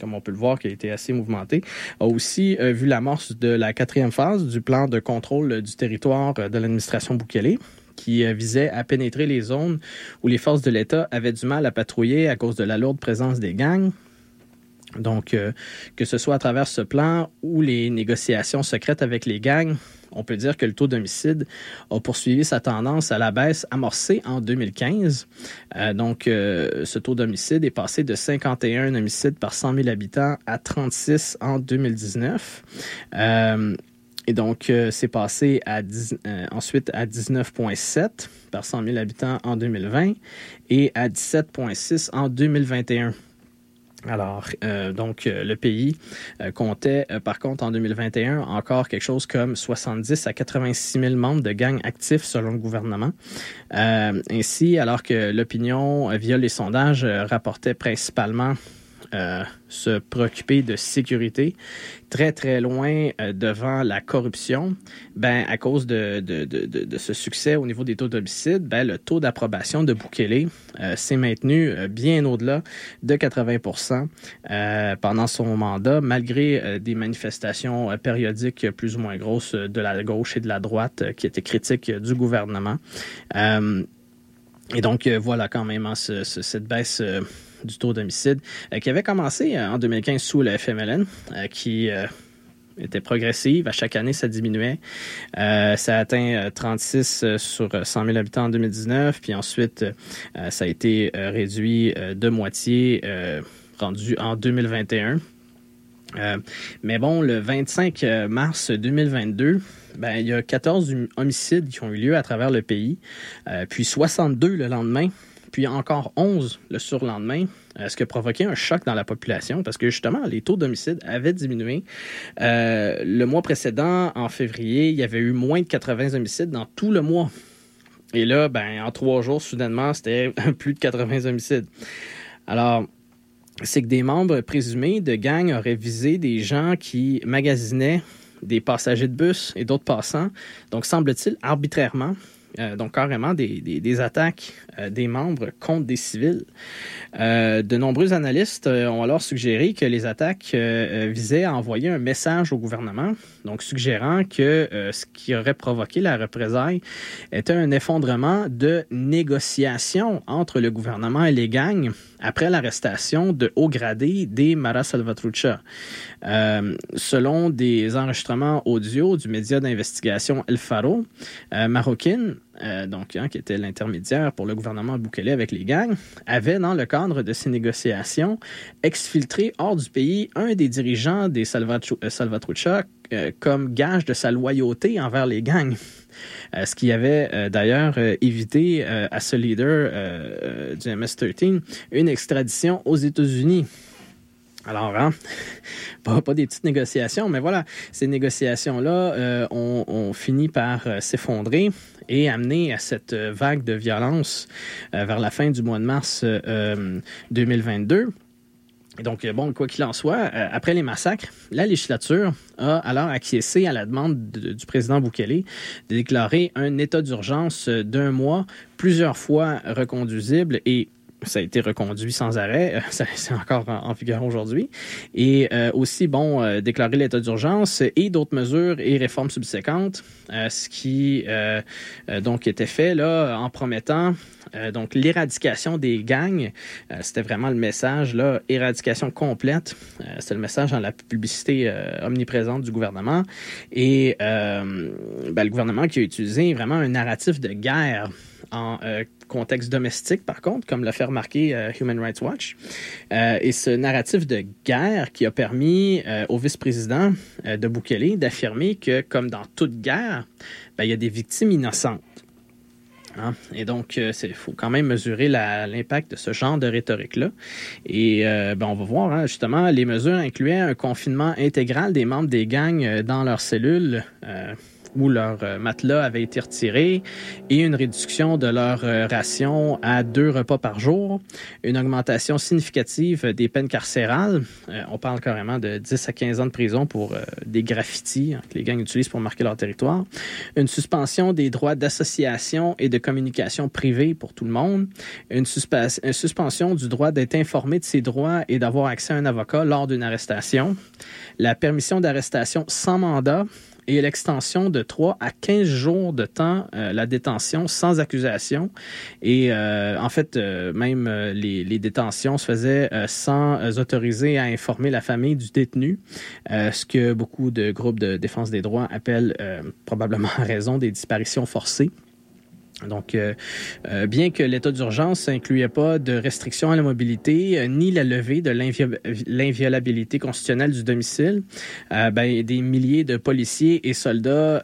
comme on peut le voir, qui a été assez mouvementé, a aussi vu l'amorce de la quatrième phase du plan de contrôle du territoire de l'administration Bukele qui euh, visait à pénétrer les zones où les forces de l'État avaient du mal à patrouiller à cause de la lourde présence des gangs. Donc, euh, que ce soit à travers ce plan ou les négociations secrètes avec les gangs, on peut dire que le taux d'homicide a poursuivi sa tendance à la baisse amorcée en 2015. Euh, donc, ce taux d'homicide est passé de 51 homicides par 100 000 habitants à 36 en 2019. Et donc, euh, c'est passé à euh, ensuite à 19,7 par 100 000 habitants en 2020 et à 17,6 en 2021. Alors, euh, donc, le pays comptait, par contre, en 2021, encore quelque chose comme 70 à 86 000 membres de gangs actifs selon le gouvernement. ainsi, alors que l'opinion, via les sondages, rapportait principalement euh, se préoccuper de sécurité très très loin euh, devant la corruption, ben à cause de, de, de, de ce succès au niveau des taux d'homicide, ben le taux d'approbation de Bukele euh, s'est maintenu bien au-delà de 80% pendant son mandat, malgré des manifestations périodiques plus ou moins grosses de la gauche et de la droite qui étaient critiques du gouvernement. et donc voilà quand même hein, cette baisse du taux d'homicide, euh, qui avait commencé euh, en 2015 sous le FMLN, euh, qui était progressive. À chaque année, ça diminuait. ça a atteint 36 sur 100 000 habitants en 2019, puis ensuite, ça a été réduit de moitié, rendu en 2021. mais bon, le 25 mars 2022, ben, il y a 14 homicides qui ont eu lieu à travers le pays, puis 62 le lendemain puis encore 11 le surlendemain, euh, ce qui a provoqué un choc dans la population parce que justement, les taux d'homicide avaient diminué. Euh, le mois précédent, en février, il y avait eu moins de 80 homicides dans tout le mois. Et là, ben, en trois jours, soudainement, c'était plus de 80 homicides. Alors, c'est que des membres présumés de gangs auraient visé des gens qui magasinaient des passagers de bus et d'autres passants, donc semble-t-il arbitrairement, euh, donc carrément des, des, attaques euh, des membres contre des civils. Euh, de nombreux analystes ont alors suggéré que les attaques visaient à envoyer un message au gouvernement, donc suggérant que ce qui aurait provoqué la représaille était un effondrement de négociations entre le gouvernement et les gangs après l'arrestation de haut gradés des Mara Salvatrucha. selon des enregistrements audio du média d'investigation El Faro, marocaine, euh, donc, qui était l'intermédiaire pour le gouvernement Boukele avec les gangs, avait, dans le cadre de ces négociations, exfiltré hors du pays un des dirigeants des euh, Salvatrucha euh, comme gage de sa loyauté envers les gangs. ce qui avait d'ailleurs évité à ce leader du MS-13 une extradition aux États-Unis. Alors, hein, pas, des petites négociations, mais voilà, ces négociations-là ont, ont, fini par s'effondrer et amener à cette euh, vague de violence euh, vers la fin du mois de mars 2022. Euh, et donc, bon, quoi qu'il en soit, après les massacres, la législature a alors acquiescé à la demande du président Boukele de déclarer un état d'urgence d'un mois, plusieurs fois reconduisible et ça a été reconduit sans arrêt. C'est encore en, vigueur aujourd'hui. Et euh, aussi, bon, euh, déclarer l'état d'urgence et d'autres mesures et réformes subséquentes, euh, ce qui donc était fait là en promettant donc l'éradication des gangs. C'était vraiment le message là, éradication complète. C'est le message dans la publicité omniprésente du gouvernement et ben, le gouvernement qui a utilisé vraiment un narratif de guerre en contexte domestique, par contre, comme l'a fait remarquer Human Rights Watch. et ce narratif de guerre qui a permis au vice-président de Bukele d'affirmer que, comme dans toute guerre, ben, il y a des victimes innocentes. Hein? Et donc, il faut quand même mesurer l'impact de ce genre de rhétorique-là. Et ben, on va voir, hein, justement, les mesures incluaient un confinement intégral des membres des gangs dans leurs cellules où leur euh, matelas avait été retiré et une réduction de leur euh, ration à deux repas par jour, une augmentation significative des peines carcérales. Euh, on parle carrément de 10 à 15 ans de prison pour des graffitis hein, que les gangs utilisent pour marquer leur territoire, une suspension des droits d'association et de communication privée pour tout le monde, une, une suspension du droit d'être informé de ses droits et d'avoir accès à un avocat lors d'une arrestation, la permission d'arrestation sans mandat, et l'extension de 3 à 15 jours de temps, euh, la détention sans accusation. Et euh, en fait, euh, même les, les, détentions se faisaient sans autoriser à informer la famille du détenu, ce que beaucoup de groupes de défense des droits appellent probablement à raison des disparitions forcées. Donc, euh, euh, bien que l'état d'urgence n'incluait pas de restrictions à la mobilité euh, ni la levée de l'inviolabilité constitutionnelle du domicile, ben, des milliers de policiers et soldats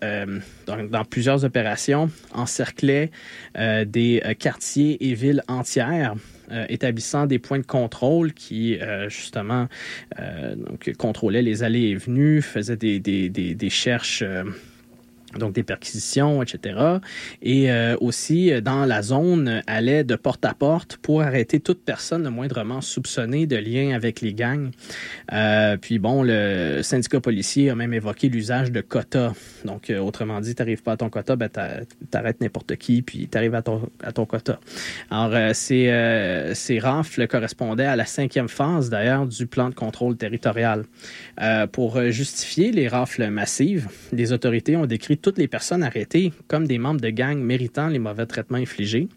dans, dans, plusieurs opérations encerclaient des quartiers et villes entières. établissant des points de contrôle qui, justement, donc, contrôlaient les allées et venues, faisaient des, des, des, des cherches donc des perquisitions, etc. Et euh, aussi, euh, dans la zone, allait de porte à porte pour arrêter toute personne le moindrement soupçonnée de lien avec les gangs. Euh, puis bon, le syndicat policier a même évoqué l'usage de quotas. Donc, euh, autrement dit, t'arrives pas à ton quota, ben t'arrêtes n'importe qui, puis t'arrives à ton, à ton quota. Alors, ces, ces rafles correspondaient à la cinquième phase, d'ailleurs, du plan de contrôle territorial. pour justifier les rafles massives, les autorités ont décrit toutes les personnes arrêtées comme des membres de gangs méritant les mauvais traitements infligés.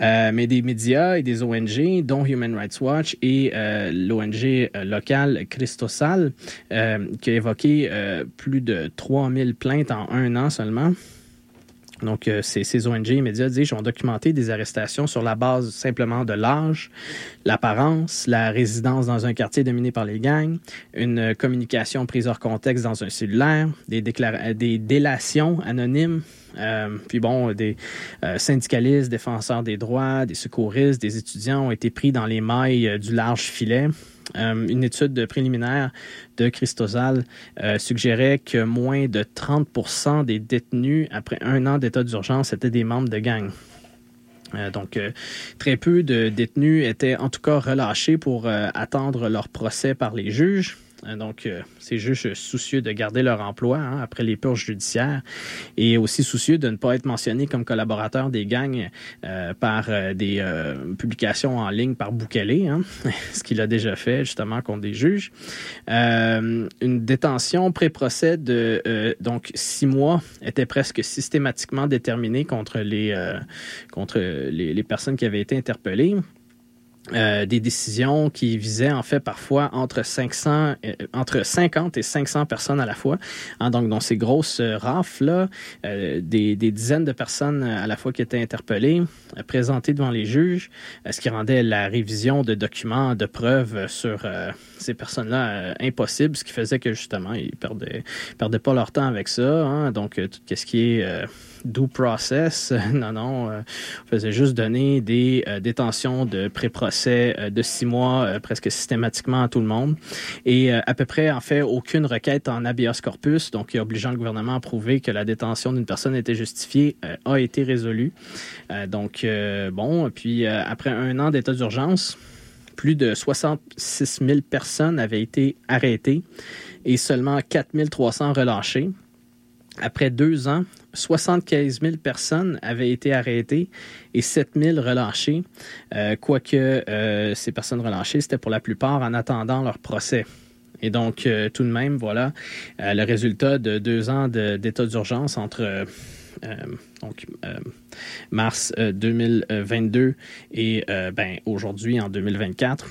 Euh, mais des médias et des ONG, dont Human Rights Watch et euh, l'ONG euh, locale Christosal, qui a évoqué plus de 3000 plaintes en un an seulement, donc, euh, ces, ONG et médias disent ont documenté des arrestations sur la base simplement de l'âge, l'apparence, la résidence dans un quartier dominé par les gangs, une communication prise hors contexte dans un cellulaire, des, des délations anonymes, euh, puis bon, des euh, syndicalistes, défenseurs des droits, des secouristes, des étudiants ont été pris dans les mailles du large filet. Euh, une étude préliminaire de Christosal euh, suggérait que moins de 30% des détenus après un an d'état d'urgence étaient des membres de gangs. Euh, donc, très peu de détenus étaient en tout cas relâchés pour attendre leur procès par les juges. Euh, donc, euh, c'est juste soucieux de garder leur emploi hein, après les purges judiciaires et aussi soucieux de ne pas être mentionné comme collaborateur des gangs euh, par des publications en ligne par Boukele, hein, ce qu'il a déjà fait justement contre des juges. une détention pré-procès de donc six mois était presque systématiquement déterminée contre les contre les personnes qui avaient été interpellées. Euh, des décisions qui visaient en fait parfois entre 500 euh, entre 50 et 500 personnes à la fois. Hein, donc dans ces grosses euh, rafles là des, des, dizaines de personnes à la fois qui étaient interpellées présentées devant les juges ce qui rendait la révision de documents de preuves sur ces personnes là impossible ce qui faisait que justement ils perdaient perdaient pas leur temps avec ça hein, donc tout ce qui est due process. non, non, euh, on faisait juste donner des euh, détentions de pré-procès euh, de six mois presque systématiquement à tout le monde. Et à peu près, en fait, aucune requête en habeas corpus, donc obligeant le gouvernement à prouver que la détention d'une personne était justifiée, a été résolue. donc, bon, puis après un an d'état d'urgence, plus de 66 000 personnes avaient été arrêtées et seulement 4 300 relâchées. Après deux ans, 75 000 personnes avaient été arrêtées et 7 000 relâchées, euh, quoique euh, ces personnes relâchées, c'était pour la plupart en attendant leur procès. Et donc, euh, tout de même, voilà le résultat de deux ans d'état d'urgence entre donc mars 2022 et ben, aujourd'hui en 2024.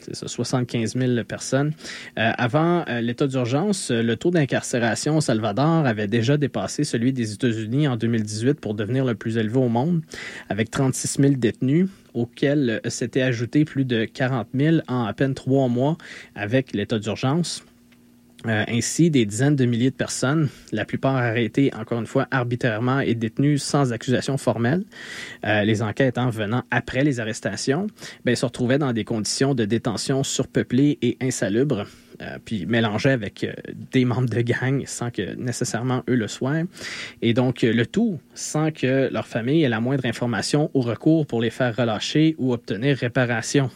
c'est ça, 75 000 personnes. avant l'état d'urgence, le taux d'incarcération au Salvador avait déjà dépassé celui des États-Unis en 2018 pour devenir le plus élevé au monde, avec 36 000 détenus auxquels s'étaient ajoutés plus de 40 000 en à peine trois mois avec l'état d'urgence. Euh, ainsi, des dizaines de milliers de personnes, la plupart arrêtées, encore une fois, arbitrairement et détenues sans accusation formelle, euh, les enquêtes en venant après les arrestations, ben, se retrouvaient dans des conditions de détention surpeuplées et insalubres, euh, puis mélangées avec des membres de gang sans que nécessairement eux le soient. Et donc, le tout sans que leur famille ait la moindre information ou recours pour les faire relâcher ou obtenir réparation.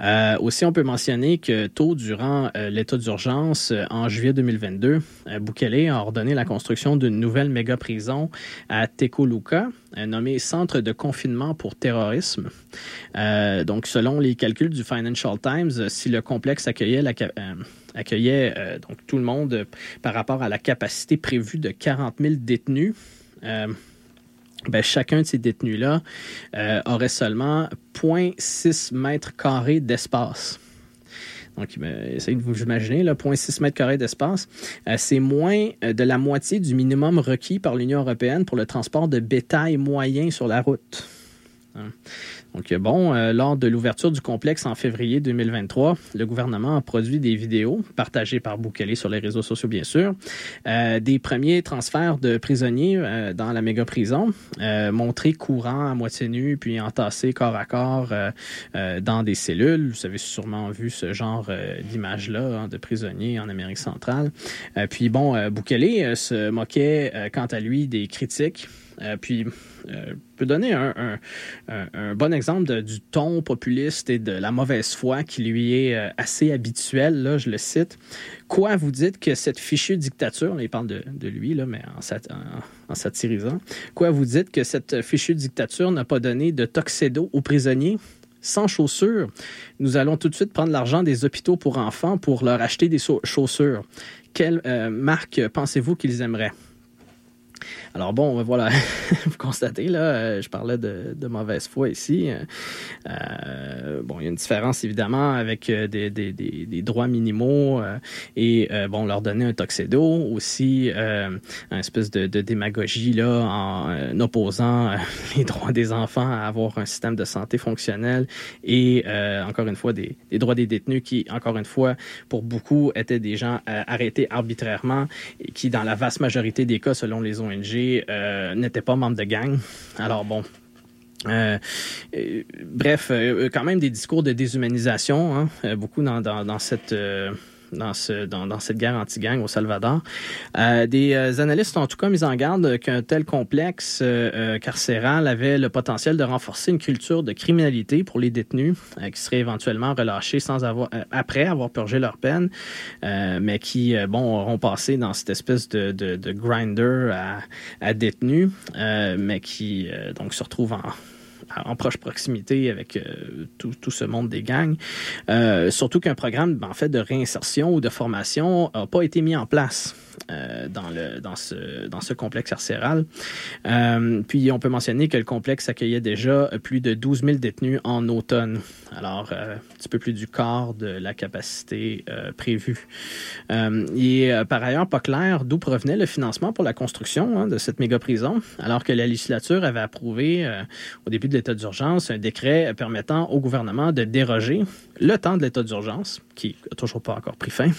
Euh, aussi, on peut mentionner que tôt durant euh, l'état d'urgence, euh, en juillet 2022, Bukele a ordonné la construction d'une nouvelle méga-prison à Tekoluka, nommée Centre de confinement pour terrorisme. donc, selon les calculs du Financial Times, si le complexe accueillait accueillait donc tout le monde par rapport à la capacité prévue de 40 000 détenus. Ben, chacun de ces détenus-là euh, aurait seulement 0,6 mètres carrés d'espace. Donc, essayez de vous imaginer, 0,6 mètres carrés d'espace. Euh, c'est moins euh, de la moitié du minimum requis par l'Union européenne pour le transport de bétail moyen sur la route. Hein. Donc, bon, euh, lors de l'ouverture du complexe en février 2023, le gouvernement a produit des vidéos partagées par Boukele sur les réseaux sociaux, bien sûr, euh, des premiers transferts de prisonniers euh, dans la méga prison, montrés courant à moitié nus, puis entassés corps à corps dans des cellules. Vous avez sûrement vu ce genre d'image-là hein, de prisonniers en Amérique centrale. puis, bon, Boukele se moquait, quant à lui, des critiques euh, puis, euh, peut donner un, bon exemple du ton populiste et de la mauvaise foi qui lui est euh, assez habituel. Là, je le cite. Quoi vous dites que cette fichue dictature, il parle de, lui, là, mais en, satirisant, quoi vous dites que cette fichue dictature n'a pas donné de toxédo aux prisonniers? sans chaussures. Nous allons tout de suite prendre l'argent des hôpitaux pour enfants pour leur acheter des chaussures. Quelle marque pensez-vous qu'ils aimeraient? Alors bon, voilà, vous constatez, là, euh, je parlais de, mauvaise foi ici. Euh, euh, bon, il y a une différence évidemment avec des, droits minimaux et bon, leur donner un toxédo, aussi une espèce de, démagogie là, en opposant les droits des enfants à avoir un système de santé fonctionnel et encore une fois des, droits des détenus qui, encore une fois, pour beaucoup, étaient des gens arrêtés arbitrairement et qui, dans la vaste majorité des cas, selon les ONG, euh, n'était pas membre de gang. Alors bon, euh, euh, bref, quand même des discours de déshumanisation, hein, beaucoup dans, dans cette dans, ce, dans, dans cette guerre anti-gang au Salvador. Euh, des euh, analystes ont en tout cas mis en garde qu'un tel complexe euh, carcéral avait le potentiel de renforcer une culture de criminalité pour les détenus qui seraient éventuellement relâchés sans avoir, après avoir purgé leur peine, mais qui, bon, auront passé dans cette espèce de grinder à, à détenus, mais qui, donc, se retrouvent en en proche proximité avec euh, tout, tout, ce monde des gangs. Euh, surtout qu'un programme en fait de réinsertion ou de formation n'a pas été mis en place. Euh, dans, ce, complexe carcéral. Euh, puis on peut mentionner que le complexe accueillait déjà plus de 12 000 détenus en automne. Alors, euh, un petit peu plus du quart de la capacité prévue. est par ailleurs pas clair d'où provenait le financement pour la construction hein, de cette méga-prison, alors que la législature avait approuvé au début de l'état d'urgence un décret permettant au gouvernement de déroger le temps de l'état d'urgence, qui n'a toujours pas encore pris fin,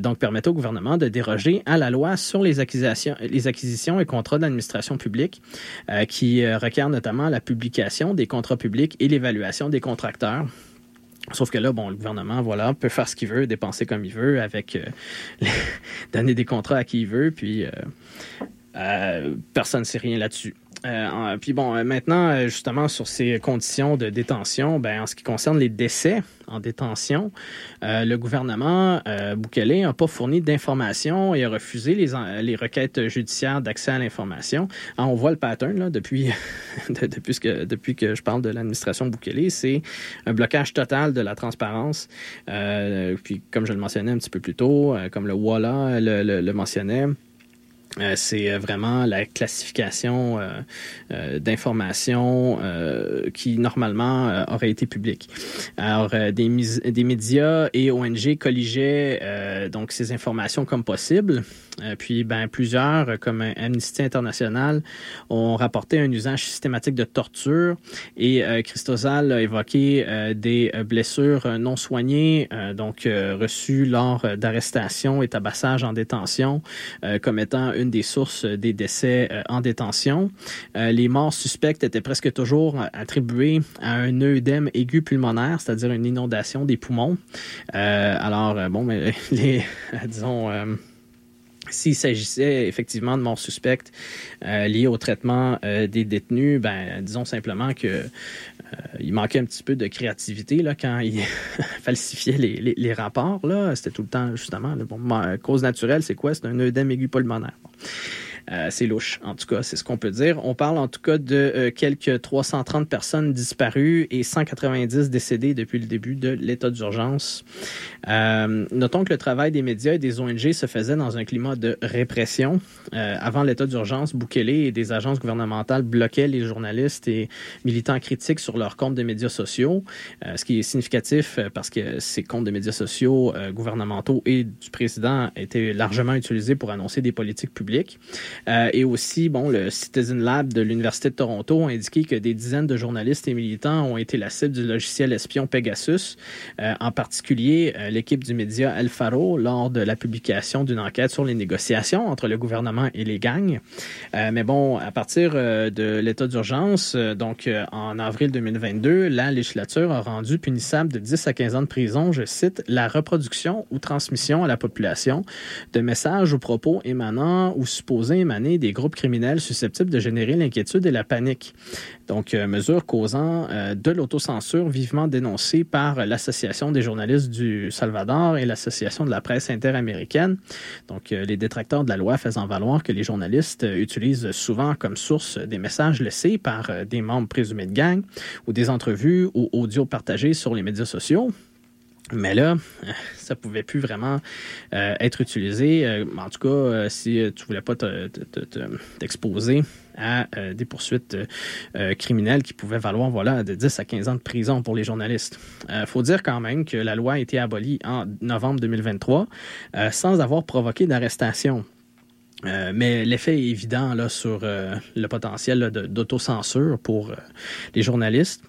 donc permettait au gouvernement de déroger à la loi sur les acquisitions, les et contrats d'administration publique, euh, qui euh, requiert notamment la publication des contrats publics et l'évaluation des contracteurs. Sauf que là, bon, le gouvernement, voilà, peut faire ce qu'il veut, dépenser comme il veut, avec euh, donner des contrats à qui il veut, puis personne ne sait rien là-dessus. Euh, puis bon, euh, maintenant, euh, justement, sur ces conditions de détention, ben, en ce qui concerne les décès en détention, le gouvernement euh, n'a pas fourni d'informations et a refusé les, les requêtes judiciaires d'accès à l'information. on voit le pattern là, depuis, depuis, que, depuis que je parle de l'administration Boukele, c'est un blocage total de la transparence. puis comme je le mentionnais un petit peu plus tôt, comme le Walla le, le, le mentionnait, Euh, c'est euh, vraiment la classification euh, d'informations qui normalement aurait été publique. Alors des, des médias et ONG colligeaient donc ces informations comme possible. puis ben plusieurs comme Amnesty International ont rapporté un usage systématique de torture et Christosal a évoqué des blessures non soignées donc reçues lors d'arrestations et tabassage en détention comme étant une des sources des décès euh, en détention. Euh, les morts suspectes étaient presque toujours attribuées à un œdème aigu pulmonaire, c'est-à-dire une inondation des poumons. Euh, alors, bon, mais les, disons, s'il s'agissait effectivement de morts suspectes liées au traitement des détenus, ben, disons simplement que il manquait un petit peu de créativité là, quand il falsifiait les, rapports. C'était tout le temps, justement, bon, cause naturelle, c'est quoi? C'est un œdème aigu pulmonaire. Euh, c'est louche, en tout cas, c'est ce qu'on peut dire. On parle en tout cas de euh, quelques 330 personnes disparues et 190 décédées depuis le début de l'état d'urgence. Euh, notons que le travail des médias et des ONG se faisait dans un climat de répression. avant l'état d'urgence, Bukele et des agences gouvernementales bloquaient les journalistes et militants critiques sur leurs comptes de médias sociaux, ce qui est significatif parce que ces comptes de médias sociaux gouvernementaux et du président étaient largement utilisés pour annoncer des politiques publiques. Euh, et aussi, bon, le Citizen Lab de l'Université de Toronto a indiqué que des dizaines de journalistes et militants ont été la cible du logiciel espion Pegasus, euh, en particulier euh, l'équipe du média El Faro lors de la publication d'une enquête sur les négociations entre le gouvernement et les gangs. mais bon, à partir de l'état d'urgence, donc en avril 2022, la législature a rendu punissable de 10 à 15 ans de prison, je cite, la reproduction ou transmission à la population de messages ou propos émanant ou supposés des groupes criminels susceptibles de générer l'inquiétude et la panique. Donc, euh, mesure causant euh, de l'autocensure vivement dénoncée par l'Association des journalistes du Salvador et l'Association de la presse interaméricaine. Donc, euh, les détracteurs de la loi faisant valoir que les journalistes utilisent souvent comme source des messages laissés par des membres présumés de gang ou des entrevues ou audios partagés sur les médias sociaux. Mais là, ça pouvait plus vraiment euh, être utilisé. Euh, en tout cas, euh, si tu voulais pas t'exposer à des poursuites criminelles qui pouvaient valoir voilà de 10 à 15 ans de prison pour les journalistes. Il faut dire quand même que la loi a été abolie en novembre 2023 sans avoir provoqué d'arrestation. mais l'effet est évident là, sur le potentiel d'autocensure pour les journalistes.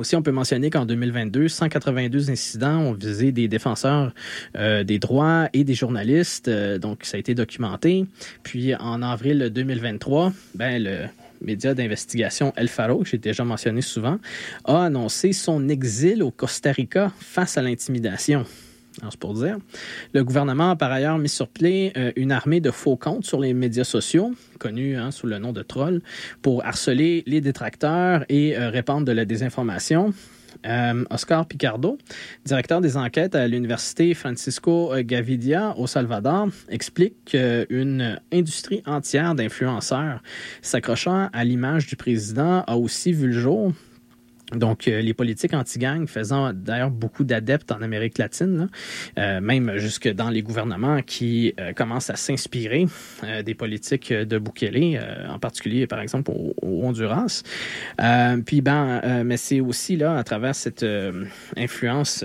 Aussi, on peut mentionner qu'en 2022, 182 incidents ont visé des défenseurs euh, des droits et des journalistes. Euh, donc, ça a été documenté. Puis, en avril 2023, ben, le média d'investigation El Faro, que j'ai déjà mentionné souvent, a annoncé son exil au Costa Rica face à l'intimidation. Le gouvernement a par ailleurs mis sur pied euh, une armée de faux comptes sur les médias sociaux, connus hein, sous le nom de trolls, pour harceler les détracteurs et euh, répandre de la désinformation. Euh, Oscar Picardo, directeur des enquêtes à l'université Francisco Gavidia au Salvador, explique qu'une industrie entière d'influenceurs s'accrochant à l'image du président a aussi vu le jour donc, euh, les politiques anti-gang faisant d'ailleurs beaucoup d'adeptes en Amérique latine, euh, même jusque dans les gouvernements qui euh, commencent à s'inspirer des politiques de Bukele, en particulier par exemple au, Honduras. puis, ben, mais c'est aussi là, à travers cette influence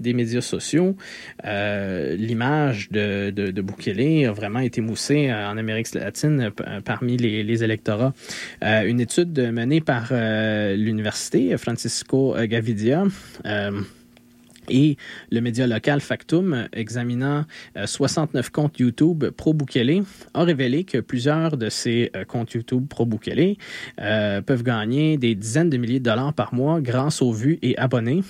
des médias sociaux, l'image de, de, de, Bukele a vraiment été moussée en Amérique latine parmi les, les électorats. une étude menée par l'université Francisco euh, Gavidia. Euh, et le média local Factum, examinant 69 euh, comptes YouTube pro-Bukele, a révélé que plusieurs de ces comptes YouTube pro-Bukele peuvent gagner des dizaines de milliers de dollars par mois grâce aux vues et abonnés.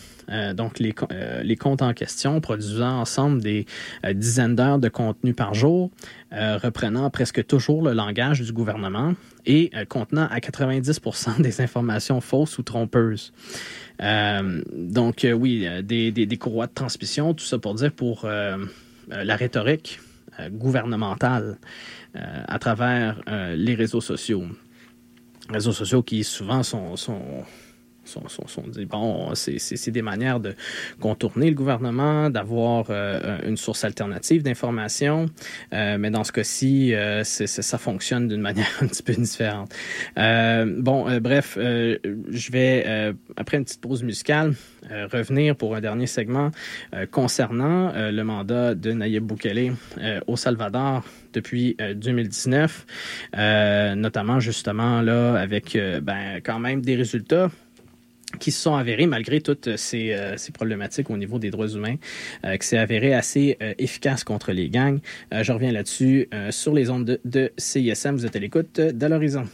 donc, les, les, comptes en question produisant ensemble des dizaines d'heures de contenu par jour, reprenant presque toujours le langage du gouvernement et euh, contenant à 90% des informations fausses ou trompeuses. Euh, donc euh, oui, des, des, courroies de transmission, tout ça pour dire pour la rhétorique gouvernementale à travers les réseaux sociaux. Réseaux sociaux qui souvent sont sont, dit, bon, c'est des manières de contourner le gouvernement, d'avoir euh, une source alternative d'information, euh, mais dans ce cas-ci, euh, ça fonctionne d'une manière un petit peu différente. bon, bref, je vais, après une petite pause musicale, revenir pour un dernier segment concernant le mandat de Nayib Bukele au Salvador depuis 2019, notamment justement là avec ben, quand même des résultats qui se sont avérés, malgré toutes ces, euh, ces problématiques au niveau des droits humains, euh, qui s'est avéré assez euh, efficace contre les gangs. je reviens là-dessus sur les ondes de, de, CISM. Vous êtes à l'écoute de l'horizon.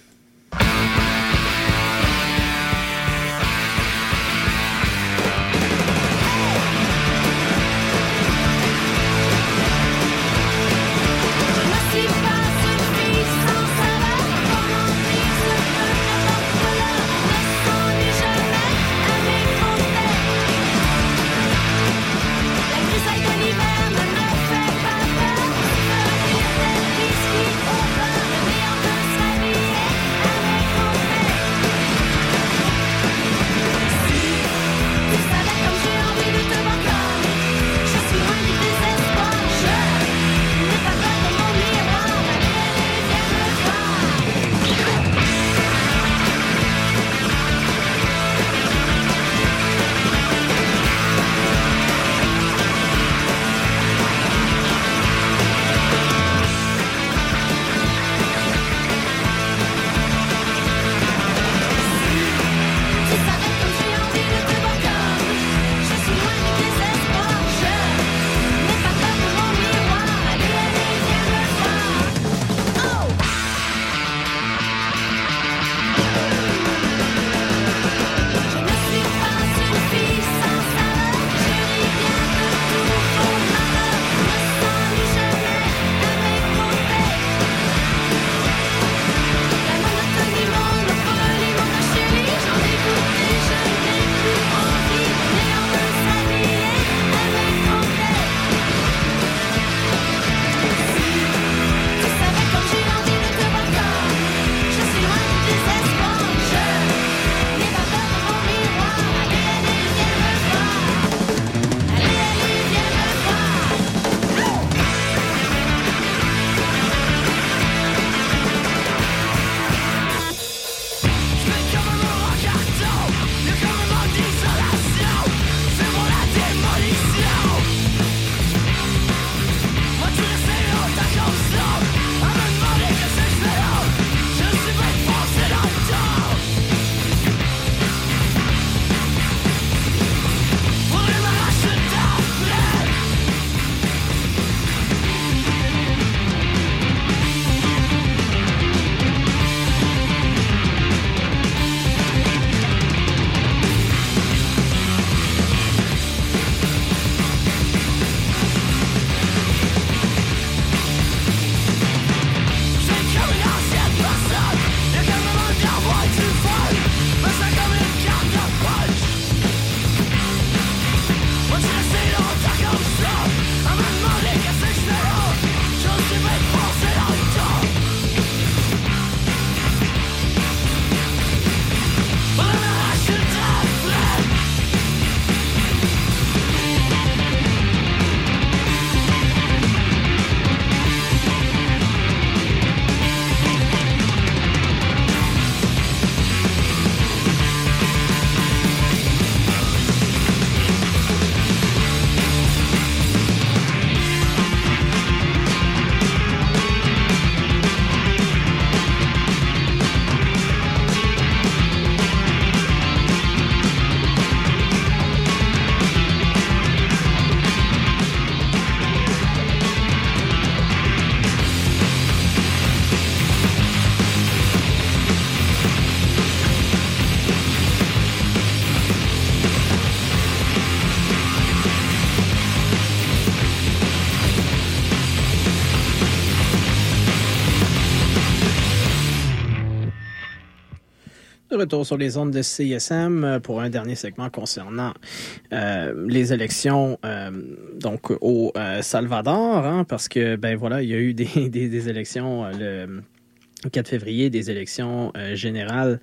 Retour sur les ondes de CSM euh, pour un dernier segment concernant euh, les élections euh, donc au Salvador, hein, parce que ben voilà, il y a eu des, des, élections le 4 février des élections générales.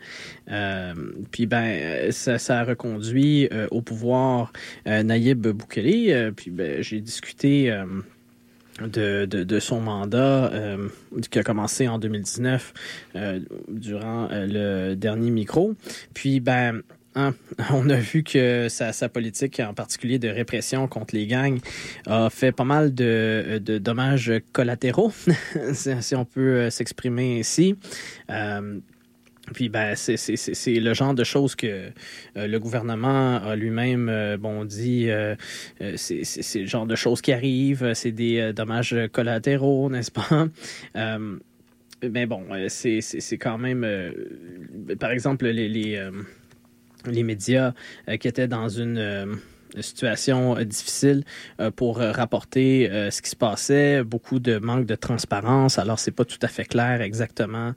puis ben ça, a reconduit au pouvoir Naïb Boukele. puis ben, j'ai discuté de, de, son mandat euh, qui a commencé en 2019 euh, durant euh, le dernier micro. Puis, ben, hein, on a vu que sa, sa, politique, en particulier de répression contre les gangs, a fait pas mal de, de dommages collatéraux, si on peut s'exprimer ainsi. Puis ben c'est le genre de choses que euh, le gouvernement a lui-même euh, bon dit euh, c'est le genre de choses qui arrivent, c'est des dommages collatéraux, n'est-ce pas? Mais bon, c'est quand même par exemple les les, les médias qui étaient dans une situation difficile pour rapporter ce qui se passait, beaucoup de manque de transparence. Alors c'est pas tout à fait clair exactement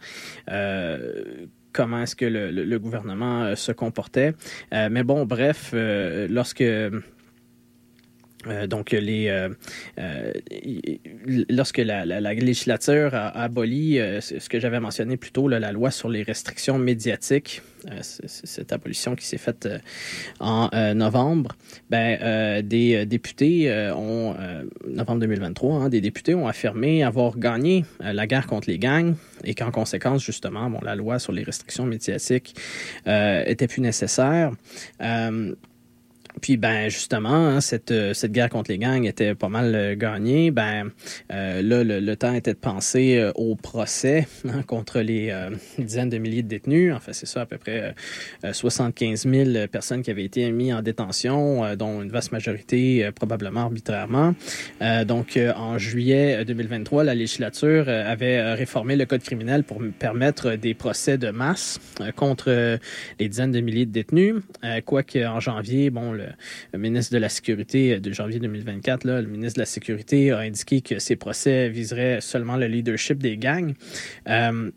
comment est-ce que le, gouvernement euh, se comportait. Euh, mais bon, bref, euh, donc, les, lorsque la, législature a, aboli ce que j'avais mentionné plus tôt, la loi sur les restrictions médiatiques, cette abolition qui s'est faite en novembre, ben, des députés ont, novembre 2023, hein, des députés ont affirmé avoir gagné la guerre contre les gangs et qu'en conséquence, justement, la loi sur les restrictions médiatiques euh, était plus nécessaire. Euh, puis ben justement, hein, cette, euh, cette guerre contre les gangs était pas mal euh, gagnée. Ben euh, là, le, temps était de penser au procès hein, contre les dizaines de milliers de détenus. En fait, c'est ça, à peu près 75 000 personnes qui avaient été mises en détention, dont une vaste majorité probablement arbitrairement. donc en juillet 2023, la législature avait réformé le code criminel pour permettre des procès de masse contre les dizaines de milliers de détenus. Quoique en janvier, bon, le, le, ministre de la Sécurité de janvier 2024, là, le ministre de la Sécurité a indiqué que ces procès viseraient seulement le leadership des gangs. Euh,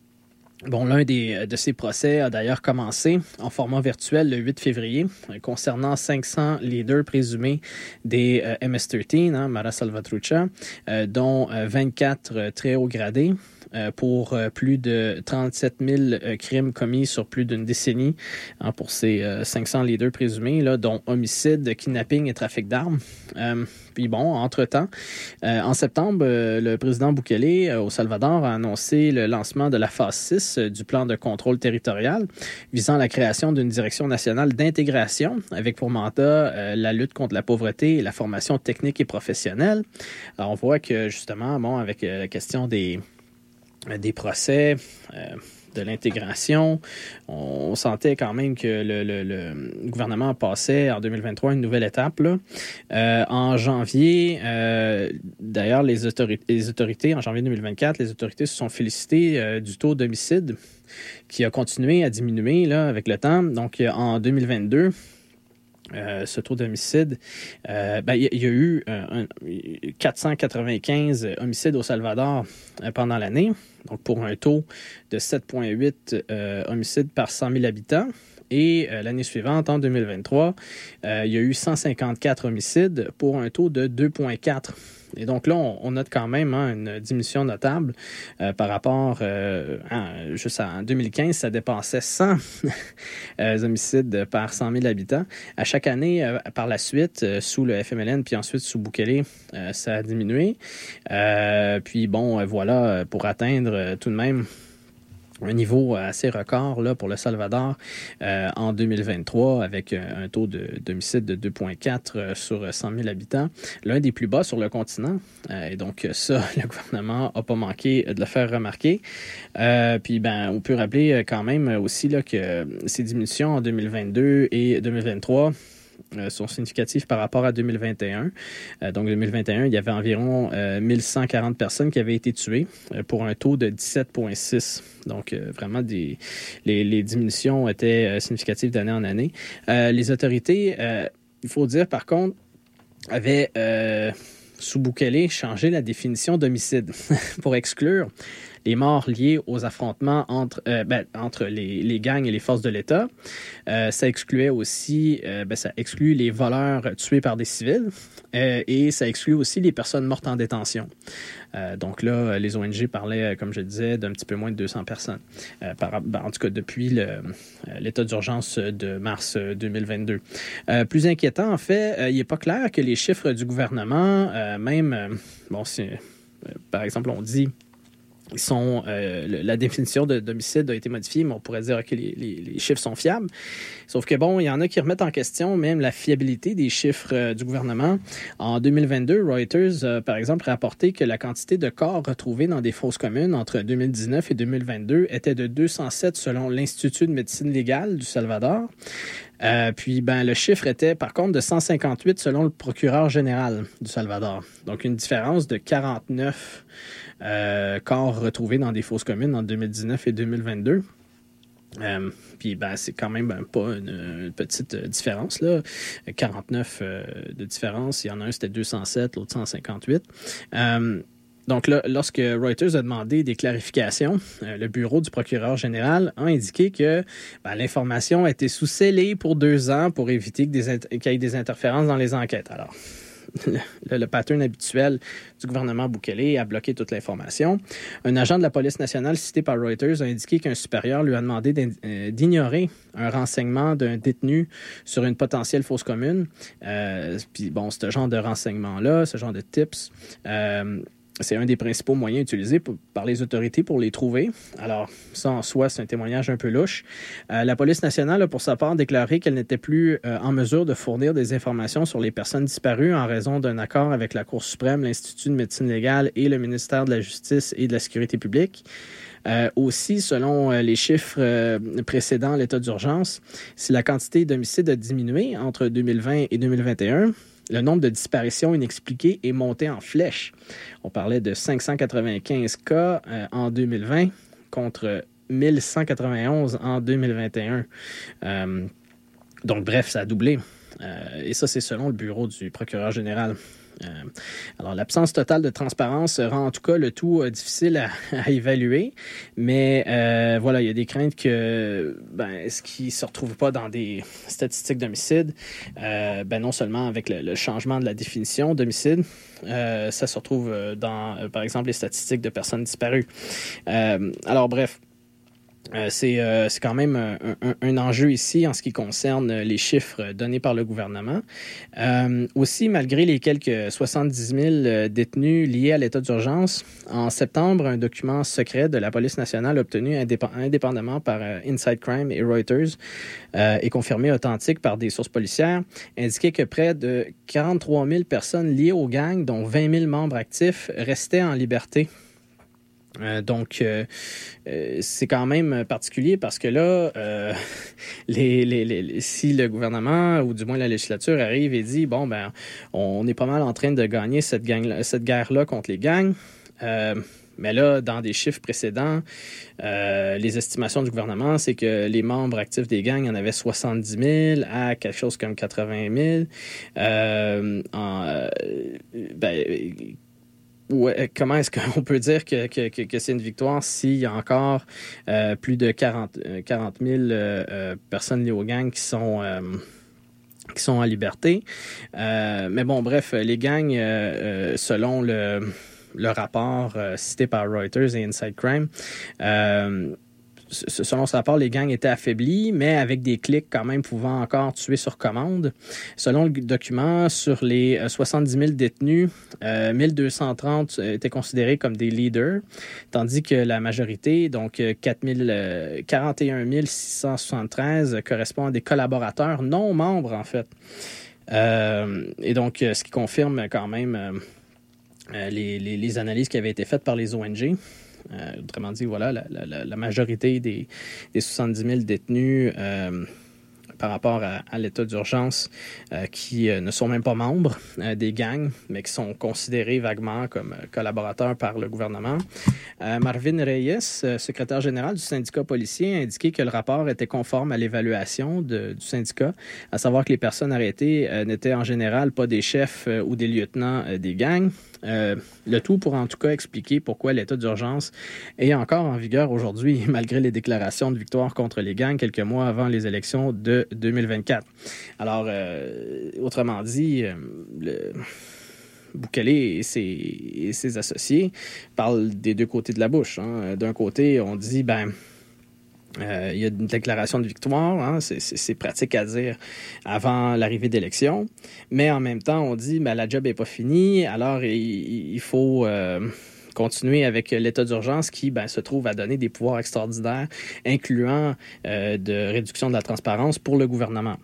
Bon, l'un de ces procès a d'ailleurs commencé en format virtuel le 8 février concernant 500 leaders présumés des euh, MS-13, hein, Mara Salvatrucha, euh, dont 24 très haut gradés. Euh, pour euh, plus de 37 000 euh, crimes commis sur plus d'une décennie hein, pour ces 500 leaders présumés, dont homicide, kidnapping et trafic d'armes. puis bon, entre-temps, en septembre, le président Bukele au Salvador a annoncé le lancement de la phase 6 du plan de contrôle territorial visant la création d'une direction nationale d'intégration avec pour mandat la lutte contre la pauvreté et la formation technique et professionnelle. Alors, on voit que justement, bon, avec la question des des procès, euh, de l'intégration. On, sentait quand même que le, gouvernement passait en 2023 une nouvelle étape. Euh, en janvier, d'ailleurs, les, les, autorités, en janvier 2024, les autorités se sont félicitées du taux d'homicide qui a continué à diminuer là, avec le temps. Donc, en 2022, euh, ce taux d'homicide, euh, ben, il y, a eu 495 homicides au Salvador euh, pendant l'année, donc pour un taux de 7,8 homicides par 100 000 habitants. Et l'année suivante, en 2023, il y a eu 154 homicides pour un taux de 2,4 et donc là, on, note quand même hein, une diminution notable euh, par rapport, euh, juste en 2015, ça dépassait 100 euh, homicides par 100 000 habitants. À chaque année, par la suite, sous le FMLN, puis ensuite sous Bukele, ça a diminué. puis bon, voilà, pour atteindre tout de même un niveau assez record là, pour le Salvador euh, en 2023 avec euh, un taux d'homicide de, 2,4 euh, sur 100 000 habitants, l'un des plus bas sur le continent. et donc ça, le gouvernement n'a pas manqué de le faire remarquer. puis ben, on peut rappeler quand même aussi là, que ces diminutions en 2022 et 2023 euh, sont significatifs par rapport à 2021. Euh, donc, 2021, il y avait environ 1140 euh, personnes qui avaient été tuées pour un taux de 17,6. Donc, vraiment, les, diminutions étaient significatives d'année en année. les autorités, il faut dire par contre, avaient sous Bukele changé la définition d'homicide pour exclure les morts liées aux affrontements entre, ben, entre les, gangs et les forces de l'État. ça excluait aussi, ben, ça exclut les voleurs tués par des civils et ça exclut aussi les personnes mortes en détention. Euh, donc là, les ONG parlaient, comme je disais, d'un petit peu moins de 200 personnes. Euh, ben, en tout cas, depuis euh, l'état d'urgence de mars 2022. plus inquiétant, en fait, il n'est pas clair que les chiffres du gouvernement, même, bon, par exemple, on dit sont, euh, la définition de d'homicide a été modifiée, mais on pourrait dire que les, chiffres sont fiables. Sauf que bon, il y en a qui remettent en question même la fiabilité des chiffres euh, du gouvernement. En 2022, Reuters, par exemple, rapporté que la quantité de corps retrouvés dans des fosses communes entre 2019 et 2022 était de 207 selon l'Institut de médecine légale du Salvador. Euh, puis, ben, le chiffre était par contre de 158 selon le procureur général du Salvador. Donc, une différence de 49 euh, corps retrouvés dans des fosses communes en 2019 et 2022. Euh, puis ben, c'est quand même ben, pas une, petite différence. Là. 49 de différence. Il y en a un, c'était 207, l'autre 158. Donc là, lorsque Reuters a demandé des clarifications, le bureau du procureur général a indiqué que ben, l'information a été sous-scellée pour deux ans pour éviter qu'il y ait des interférences dans les enquêtes. Alors, le, pattern habituel du gouvernement Bukele a bloqué toute l'information. Un agent de la police nationale cité par Reuters a indiqué qu'un supérieur lui a demandé euh, d'ignorer un renseignement d'un détenu sur une potentielle fausse commune. Euh, puis bon, ce genre de renseignement-là, ce genre de tips, euh, c'est un des principaux moyens utilisés par les autorités pour les trouver. Alors, ça en soi, c'est un témoignage un peu louche. Euh, la police nationale a pour sa part déclaré qu'elle n'était plus euh, en mesure de fournir des informations sur les personnes disparues en raison d'un accord avec la Cour suprême, l'Institut de médecine légale et le ministère de la Justice et de la Sécurité publique. Euh, aussi, selon les chiffres précédents l'état d'urgence, si la quantité d'homicides a diminué entre 2020 et 2021, le nombre de disparitions inexpliquées est monté en flèche. On parlait de 595 cas euh, en 2020 contre 1191 en 2021. Euh, donc, bref, ça a doublé. Euh, et ça, c'est selon le bureau du procureur général. Euh, alors, l'absence totale de transparence rend en tout cas le tout euh, difficile à, évaluer, mais euh, voilà, il y a des craintes que ben, ce qui ne se retrouve pas dans des statistiques d'homicide, ben, non seulement avec le, changement de la définition d'homicide, ça se retrouve dans, par exemple, les statistiques de personnes disparues. alors, bref. Euh, euh, c'est quand même un, enjeu ici en ce qui concerne les chiffres donnés par le gouvernement. Euh, aussi, malgré les quelques 70 000 détenus liés à l'état d'urgence, en septembre, un document secret de la police nationale obtenu indépendamment par Inside Crime et Reuters et confirmé authentique par des sources policières indiquait que près de 43 000 personnes liées aux gangs, dont 20 000 membres actifs, restaient en liberté euh, donc, euh, euh, c'est quand même particulier parce que là, si le gouvernement ou du moins la législature arrive et dit bon ben, on est pas mal en train de gagner cette, cette guerre-là contre les gangs. mais là, dans des chiffres précédents, les estimations du gouvernement, c'est que les membres actifs des gangs, en avait 70 000 à quelque chose comme 80 000. En, ben, comment est-ce qu'on peut dire que, c'est une victoire s'il y a encore euh, plus de 40, 40 000 personnes liées aux gangs qui sont euh, qui sont en liberté? Euh, mais bon, bref, les gangs, selon le rapport cité par Reuters et Inside Crime, selon ce rapport, les gangs étaient affaiblis, mais avec des clics quand même pouvant encore tuer sur commande. Selon le document, sur les 70 euh, 000 détenus, 1230 euh, étaient considérés comme des leaders, tandis que la majorité, donc 4 41 673, correspond à des collaborateurs non membres, en fait. Euh, et donc, ce qui confirme quand même les, analyses qui avaient été faites par les ONG. Euh, autrement dit, voilà, la, majorité des, des, 70 000 détenus euh, par rapport à, l'état d'urgence qui ne sont même pas membres des gangs, mais qui sont considérés vaguement comme collaborateurs par le gouvernement. Marvin Reyes, secrétaire général du syndicat policier, a indiqué que le rapport était conforme à l'évaluation du syndicat, à savoir que les personnes arrêtées n'étaient en général pas des chefs ou des lieutenants des gangs. Euh, le tout pour en tout cas expliquer pourquoi l'état d'urgence est encore en vigueur aujourd'hui, malgré les déclarations de victoire contre les gangs quelques mois avant les élections de 2024. Alors, euh, autrement dit, euh, le... Et ses, associés parlent des deux côtés de la bouche. Hein. D'un côté, on dit, ben, il y a une déclaration de victoire, hein, c'est pratique à dire avant l'arrivée d'élection, mais en même temps, on dit ben, la job n'est pas finie, alors il, faut euh, continuer avec l'état d'urgence qui ben, se trouve à donner des pouvoirs extraordinaires, incluant euh, de réduction de la transparence pour le gouvernement.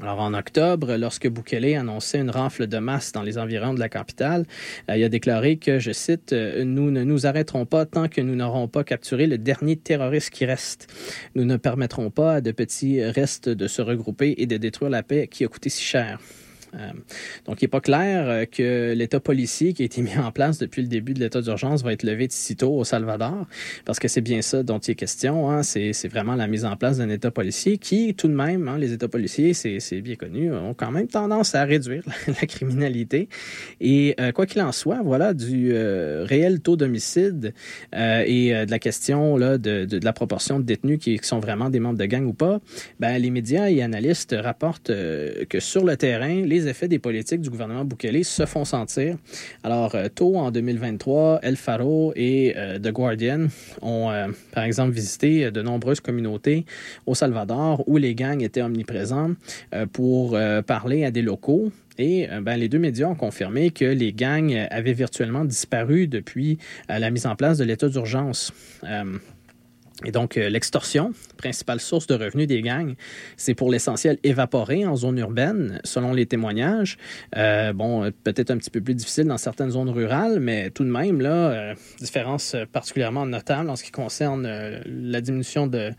Alors, en octobre, lorsque Bukele annonçait une rafle de masse dans les environs de la capitale, euh, il a déclaré que, je cite, euh, Nous ne nous arrêterons pas tant que nous n'aurons pas capturé le dernier terroriste qui reste. Nous ne permettrons pas à de petits restes de se regrouper et de détruire la paix qui a coûté si cher. Euh, donc, il n'est pas clair euh, que l'État policier qui a été mis en place depuis le début de l'état d'urgence va être levé de sitôt au Salvador, parce que c'est bien ça dont il est question. Hein. C'est vraiment la mise en place d'un État policier qui, tout de même, hein, les États policiers, c'est bien connu, ont quand même tendance à réduire la criminalité. Et euh, quoi qu'il en soit, voilà, du réel taux d'homicide et de la question là, de, la proportion de détenus qui, sont vraiment des membres de gang ou pas, ben, les médias et analystes rapportent que sur le terrain, les effets des politiques du gouvernement Bukele se font sentir. Alors, euh, tôt en 2023, El Faro et euh, The Guardian ont, euh, par exemple, visité de nombreuses communautés au Salvador où les gangs étaient omniprésents pour parler à des locaux et ben, les deux médias ont confirmé que les gangs avaient virtuellement disparu depuis la mise en place de l'état d'urgence. Et donc, euh, l'extorsion, principale source de revenus des gangs, c'est pour l'essentiel évaporé en zone urbaine, selon les témoignages. Euh, bon, peut-être un petit peu plus difficile dans certaines zones rurales, mais tout de même, là, euh, différence particulièrement notable en ce qui concerne la diminution de,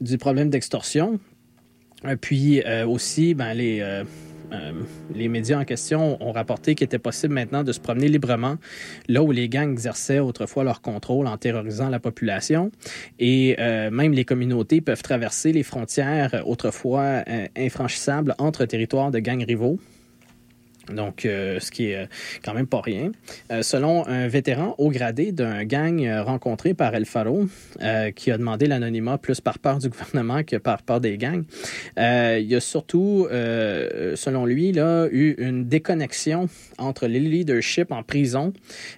du problème d'extorsion. Puis aussi, ben, les euh, les médias en question ont rapporté qu'il était possible maintenant de se promener librement là où les gangs exerçaient autrefois leur contrôle en terrorisant la population. Et euh, même les communautés peuvent traverser les frontières autrefois euh, infranchissables entre territoires de gangs rivaux. Donc, euh, ce qui est euh, quand même pas rien. Euh, selon un vétéran haut gradé d'un gang rencontré par El Faro, qui a demandé l'anonymat plus par peur du gouvernement que par peur des gangs, il y a surtout, selon lui, là, eu une déconnexion entre les leaderships en prison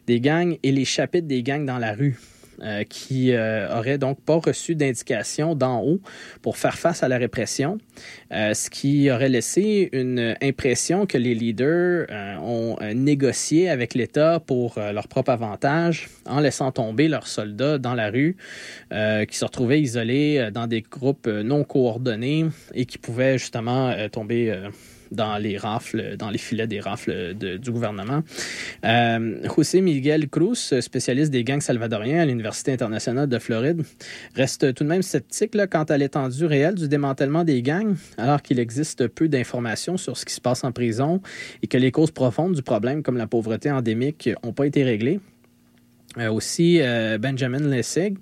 des gangs et les chapitres des gangs dans la rue. Euh, qui euh, aurait donc pas reçu d'indication d'en haut pour faire face à la répression, euh, ce qui aurait laissé une impression que les leaders ont négocié avec l'État pour leur propre avantage en laissant tomber leurs soldats dans la rue, qui se retrouvaient isolés dans des groupes non coordonnés et qui pouvaient justement tomber dans les rafles, dans les filets des rafles du gouvernement. Euh, José Miguel Cruz, spécialiste des gangs salvadoriens à l'Université internationale de Floride, reste tout de même sceptique quant à l'étendue réelle du démantèlement des gangs, alors qu'il existe peu d'informations sur ce qui se passe en prison et que les causes profondes du problème, comme la pauvreté endémique, n'ont pas été réglées. Euh, aussi euh, Benjamin Lessig,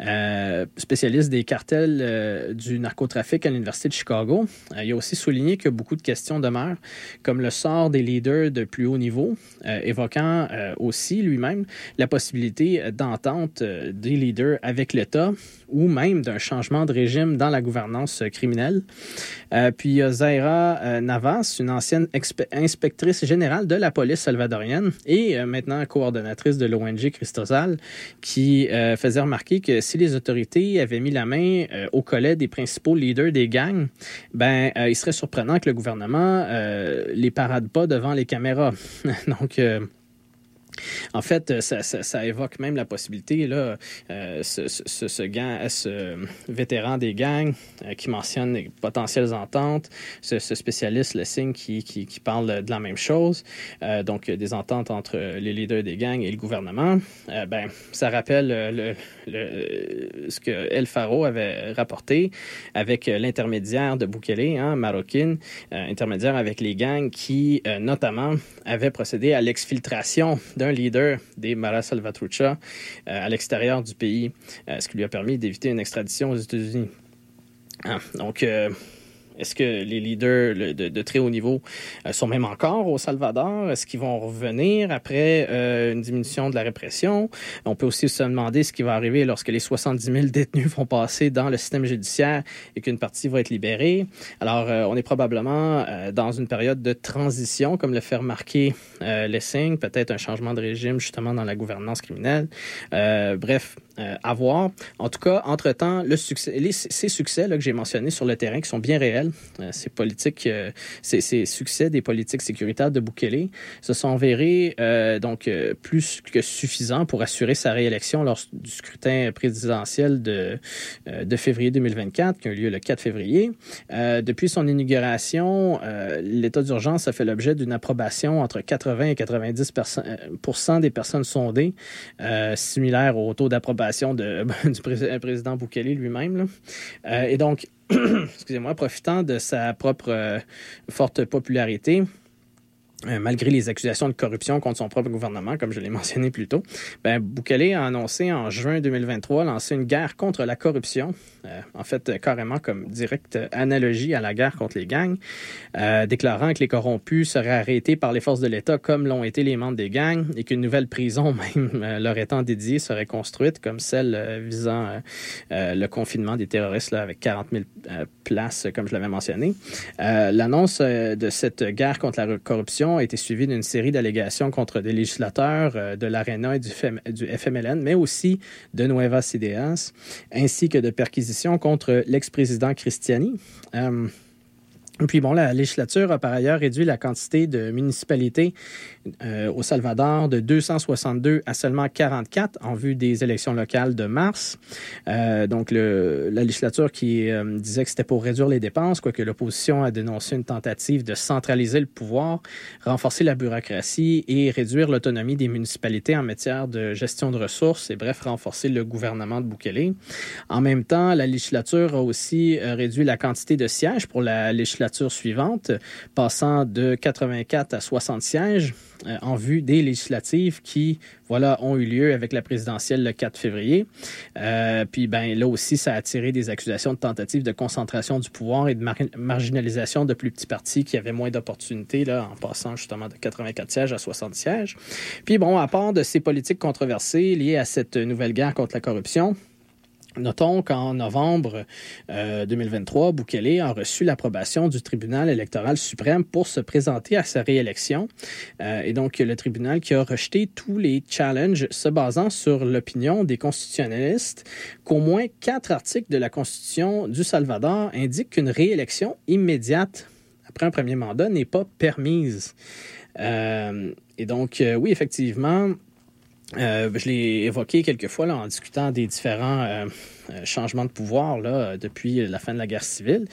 euh, spécialiste des cartels du narcotrafic à l'Université de Chicago. il a aussi souligné que beaucoup de questions demeurent, comme le sort des leaders de plus haut niveau, évoquant aussi lui-même la possibilité d'entente des leaders avec l'État ou même d'un changement de régime dans la gouvernance criminelle. puis il y a Zaira Navas, une ancienne inspectrice générale de la police salvadorienne et maintenant coordonnatrice de l'ONG qui euh, faisait remarquer que si les autorités avaient mis la main euh, au collet des principaux leaders des gangs, ben, euh, il serait surprenant que le gouvernement les parade pas devant les caméras. Donc, En fait, euh, ça, ça, ça, évoque même la possibilité, là, euh, ce, ce, ce, gang, ce vétéran des gangs euh, qui mentionne les potentielles ententes, ce, spécialiste, le signe, qui, qui, qui, parle de la même chose, euh, donc des ententes entre les leaders des gangs et le gouvernement, euh, ben, ça rappelle le, le, ce que El Faro avait rapporté avec l'intermédiaire de Bukele, hein, intermédiaire avec les gangs qui, notamment, avaient procédé à l'exfiltration d'un leader des Mara Salvatrucha euh, à l'extérieur du pays, euh, ce qui lui a permis d'éviter une extradition aux États-Unis. Ah, donc, euh, est-ce que les leaders de, très haut niveau euh, sont même encore au Salvador? Est-ce qu'ils vont revenir après euh, une diminution de la répression? On peut aussi se demander ce qui va arriver lorsque les 70 000 détenus vont passer dans le système judiciaire et qu'une partie va être libérée. Alors, euh, on est probablement dans une période de transition, comme le fait remarquer Lessing, peut-être un changement de régime justement dans la gouvernance criminelle. bref, à voir. En tout cas, entre-temps, les, ces succès que j'ai mentionnés sur le terrain, qui sont bien réels, euh, ces politiques, euh, ces, succès des politiques sécuritaires de Bukele, se sont avérés euh, donc euh, plus que suffisants pour assurer sa réélection lors du scrutin présidentiel de, euh, de février 2024, qui a eu lieu le 4 février. depuis son inauguration, l'état d'urgence a fait l'objet d'une approbation entre 80 et 90% des personnes sondées, similaire au taux d'approbation de, du président Bukele lui-même. Euh, et donc, excusez-moi, profitant de sa propre euh, forte popularité, euh, malgré les accusations de corruption contre son propre gouvernement, comme je l'ai mentionné plus tôt, ben, a annoncé en juin 2023 lancer une guerre contre la corruption, euh, en fait euh, carrément comme directe analogie à la guerre contre les gangs, déclarant que les corrompus seraient arrêtés par les forces de l'État comme l'ont été les membres des gangs et qu'une nouvelle prison, même leur étant dédiée, serait construite comme celle visant le confinement des terroristes avec 40 000 places, comme je l'avais mentionné. L'annonce de cette guerre contre la corruption a été suivie d'une série d'allégations contre des législateurs euh, de l'ARENA et du, FM, FMLN, mais aussi de Nuevas Ideas, ainsi que de perquisitions contre l'ex-président Cristiani. Euh, puis bon, la législature a par ailleurs réduit la quantité de municipalités euh, au Salvador de 262 à seulement 44 en vue des élections locales de mars. Euh, donc le, la législature qui euh, disait que c'était pour réduire les dépenses, quoique l'opposition a dénoncé une tentative de centraliser le pouvoir, renforcer la bureaucratie et réduire l'autonomie des municipalités en matière de gestion de ressources et bref, renforcer le gouvernement de Bukele. En même temps, la législature a aussi réduit la quantité de sièges pour la législature suivante, passant de 84 à 60 sièges en vue des législatives qui, voilà, ont eu lieu avec la présidentielle le 4 février. Euh, puis, ben là aussi, ça a attiré des accusations de tentative de concentration du pouvoir et de mar marginalisation de plus petits partis qui avaient moins d'opportunités, là, en passant justement de 84 sièges à 60 sièges. Puis, bon, à part de ces politiques controversées liées à cette nouvelle guerre contre la corruption, Notons qu'en novembre euh, 2023, Bukele a reçu l'approbation du tribunal électoral suprême pour se présenter à sa réélection. Euh, et donc, le tribunal qui a rejeté tous les challenges se basant sur l'opinion des constitutionnalistes qu'au moins quatre articles de la Constitution du Salvador indiquent qu'une réélection immédiate après un premier mandat n'est pas permise. Euh, et donc, euh, oui, effectivement, euh, je l'ai évoqué quelques fois là, en discutant des différents euh, changements de pouvoir là, depuis la fin de la guerre civile.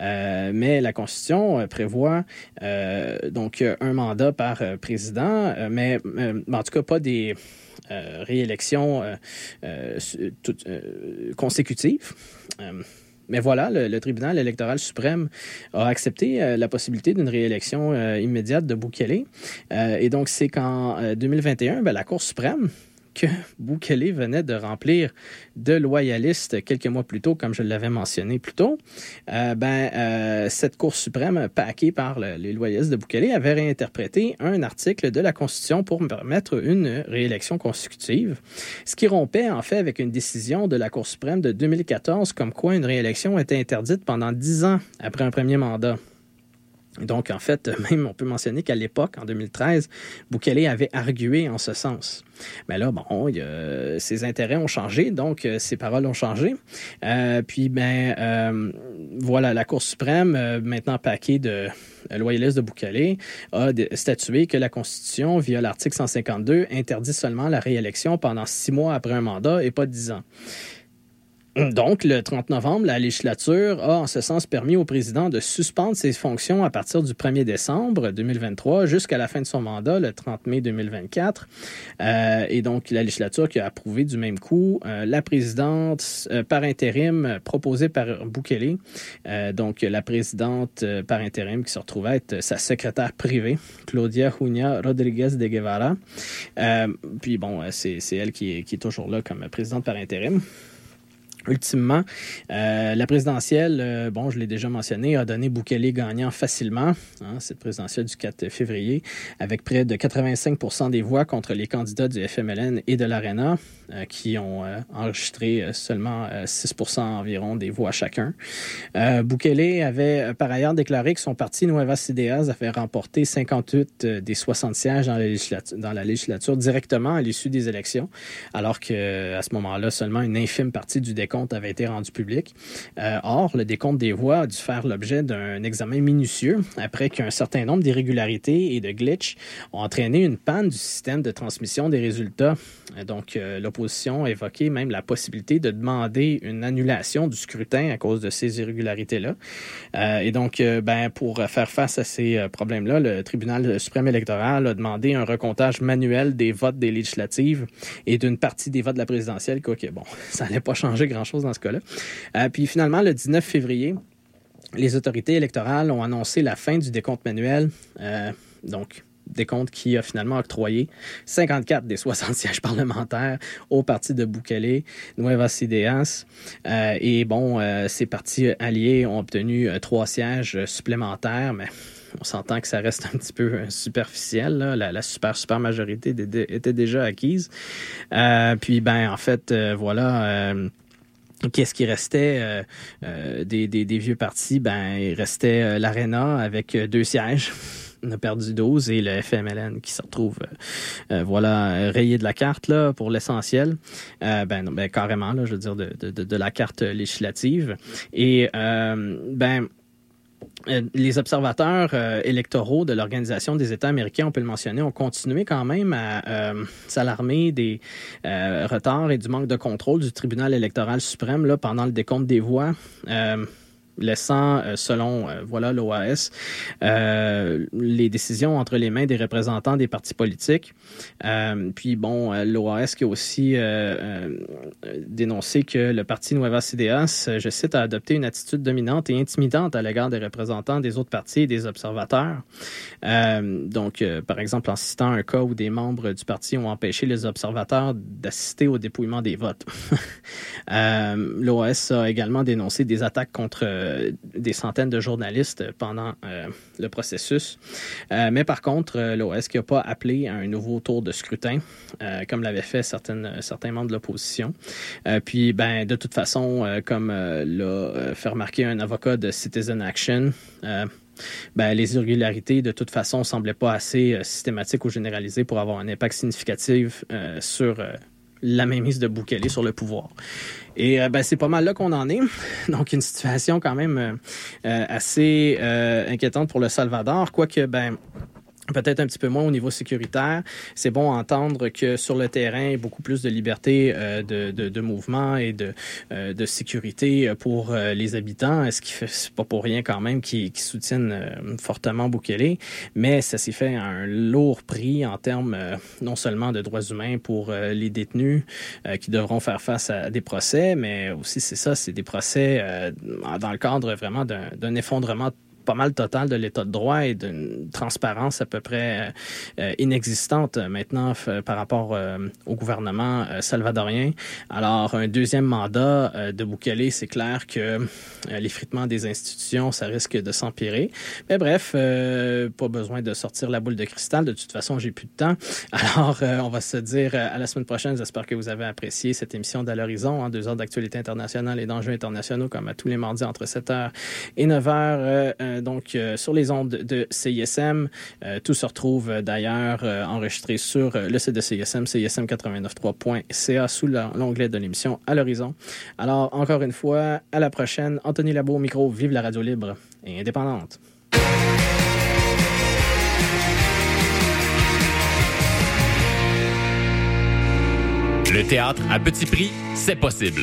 Euh, mais la Constitution prévoit donc un mandat par président, mais en tout cas pas des réélections consécutives. Mais voilà, le, tribunal électoral suprême a accepté euh, la possibilité d'une réélection euh, immédiate de Bukele. Euh, et donc, c'est qu'en 2021, ben, la Cour suprême que Bukele venait de remplir de loyalistes quelques mois plus tôt, comme je l'avais mentionné plus tôt, euh, ben, euh, cette Cour suprême, paquée par le, les loyalistes de Bukele, avait réinterprété un article de la Constitution pour permettre une réélection consécutive, ce qui rompait en fait avec une décision de la Cour suprême de 2014 comme quoi une réélection était interdite pendant dix ans après un premier mandat. Donc, en fait, même on peut mentionner qu'à l'époque, en 2013, Bukele avait argué en ce sens. Mais là, bon, il ses intérêts ont changé, donc euh, ses paroles ont changé. Euh, puis, ben, euh, voilà, la Cour suprême, maintenant paquet de loyalistes de Bukele, a statué que la Constitution, via l'article 152, interdit seulement la réélection pendant six mois après un mandat et pas dix ans. Donc, le 30 novembre, la législature a en ce sens permis au président de suspendre ses fonctions à partir du 1er décembre 2023 jusqu'à la fin de son mandat, le 30 mai 2024. Euh, et donc, la législature qui a approuvé du même coup euh, la présidente euh, par intérim proposée par Bukele. donc, la présidente par intérim qui se retrouvait être sa secrétaire privée, Claudia Junia Rodriguez de Guevara. puis, bon, c'est elle qui est, qui est toujours là comme présidente par intérim. Ultimement, euh, la présidentielle, euh, bon, je l'ai déjà mentionné, a donné Bukele gagnant facilement, hein, cette présidentielle du 4 février, avec près de 85% des voix contre les candidats du FMLN et de l'ARENA, euh, qui ont enregistré seulement 6% environ des voix chacun. Bukele avait par ailleurs déclaré que son parti Nuevas Ideas avait remporté 58 des 60 sièges dans la législature, directement à l'issue des élections, alors que à ce moment-là, seulement une infime partie du décompte avait été rendu public. Euh, or, le décompte des voix a dû faire l'objet d'un examen minutieux après qu'un certain nombre d'irrégularités et de glitches ont entraîné une panne du système de transmission des résultats. Euh, donc, euh, l'opposition a évoqué même la possibilité de demander une annulation du scrutin à cause de ces irrégularités-là. et donc, ben, pour faire face à ces problèmes-là, le tribunal suprême électoral a demandé un recomptage manuel des votes des législatives et d'une partie des votes de la présidentielle. Quoi, bon, ça n'allait pas changer grand chose dans ce cas-là. Euh, puis finalement, le 19 février, les autorités électorales ont annoncé la fin du décompte manuel. Euh, donc, décompte qui a finalement octroyé 54 des 60 sièges parlementaires au parti de Bukele, Nuevas Ideas. Euh, et bon, ces partis alliés ont obtenu trois sièges supplémentaires, mais on s'entend que ça reste un petit peu superficiel. La, super, super majorité était déjà acquise. puis, ben, en fait, voilà Qu'est-ce qui restait euh, euh, des, des, vieux partis? Ben, il restait euh, l'Arena avec deux sièges. On a perdu 12 et le FMLN qui se retrouve voilà rayé de la carte là pour l'essentiel ben, ben carrément là je veux dire de, de, de la carte législative et ben euh, les observateurs euh, électoraux de l'Organisation des États américains, on peut le mentionner, ont continué quand même à euh, s'alarmer des retards et du manque de contrôle du tribunal électoral suprême pendant le décompte des voix laissant, euh, selon euh, voilà l'OAS, euh, les décisions entre les mains des représentants des partis politiques. puis bon, l'OAS qui a aussi dénoncé que le parti Nuevas Ideas, je cite, a adopté une attitude dominante et intimidante à l'égard des représentants des autres partis et des observateurs. donc, par exemple, en citant un cas où des membres du parti ont empêché les observateurs d'assister au dépouillement des votes. L'OAS a également dénoncé des attaques contre euh, des centaines de journalistes pendant euh, le processus. Euh, mais par contre, l'OS qui n'a pas appelé à un nouveau tour de scrutin, comme l'avaient fait certaines, certains membres de l'opposition. puis, ben, de toute façon, comme l'a fait remarquer un avocat de Citizen Action, ben, les irrégularités, de toute façon, semblaient pas assez systématiques ou généralisées pour avoir un impact significatif sur la mainmise de Bukele sur le pouvoir. Et euh, ben, c'est pas mal là qu'on en est. Donc, une situation quand même euh, euh, assez inquiétante pour le Salvador, quoique, ben, peut-être un petit peu moins au niveau sécuritaire. C'est bon entendre que sur le terrain, beaucoup plus de liberté euh, de, de, de, mouvement et de, euh, de sécurité pour euh, les habitants. Est-ce qui fait pas pour rien quand même qui, qui soutiennent fortement Bukele, mais ça s'est fait à un lourd prix en termes non seulement de droits humains pour les détenus qui devront faire face à des procès, mais aussi c'est ça, c'est des procès dans le cadre vraiment d'un effondrement pas mal total de l'état de droit et d'une transparence à peu près euh, inexistante maintenant par rapport euh, au gouvernement euh, salvadorien. Alors, un deuxième mandat de Bukele, c'est clair que l'effritement des institutions, ça risque de s'empirer. Mais bref, pas besoin de sortir la boule de cristal. De toute façon, j'ai plus de temps. Alors, on va se dire à la semaine prochaine. J'espère que vous avez apprécié cette émission d'À l'horizon, hein, deux heures d'actualité internationale et d'enjeux internationaux, comme à tous les mardis entre 7h et 9h donc sur les ondes de CISM. tout se retrouve d'ailleurs enregistré sur le site de CISM, CISM893.ca sous l'onglet de l'émission à l'horizon. Alors, encore une fois, à la prochaine. Anthony Labo au micro, vive la radio libre et indépendante. Le théâtre à petit prix, c'est possible.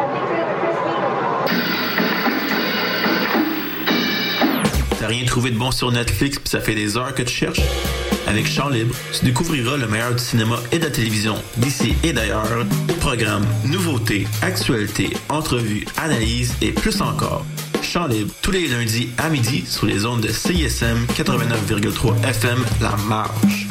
T'as rien trouvé de bon sur Netflix puis ça fait des heures que tu cherches? Avec Chant Libre, tu découvriras le meilleur du cinéma et de la télévision d'ici et d'ailleurs. Programmes, nouveautés, actualités, entrevues, analyses et plus encore. Chant Libre, tous les lundis à midi sur les ondes de CISM 89,3 FM La Marche.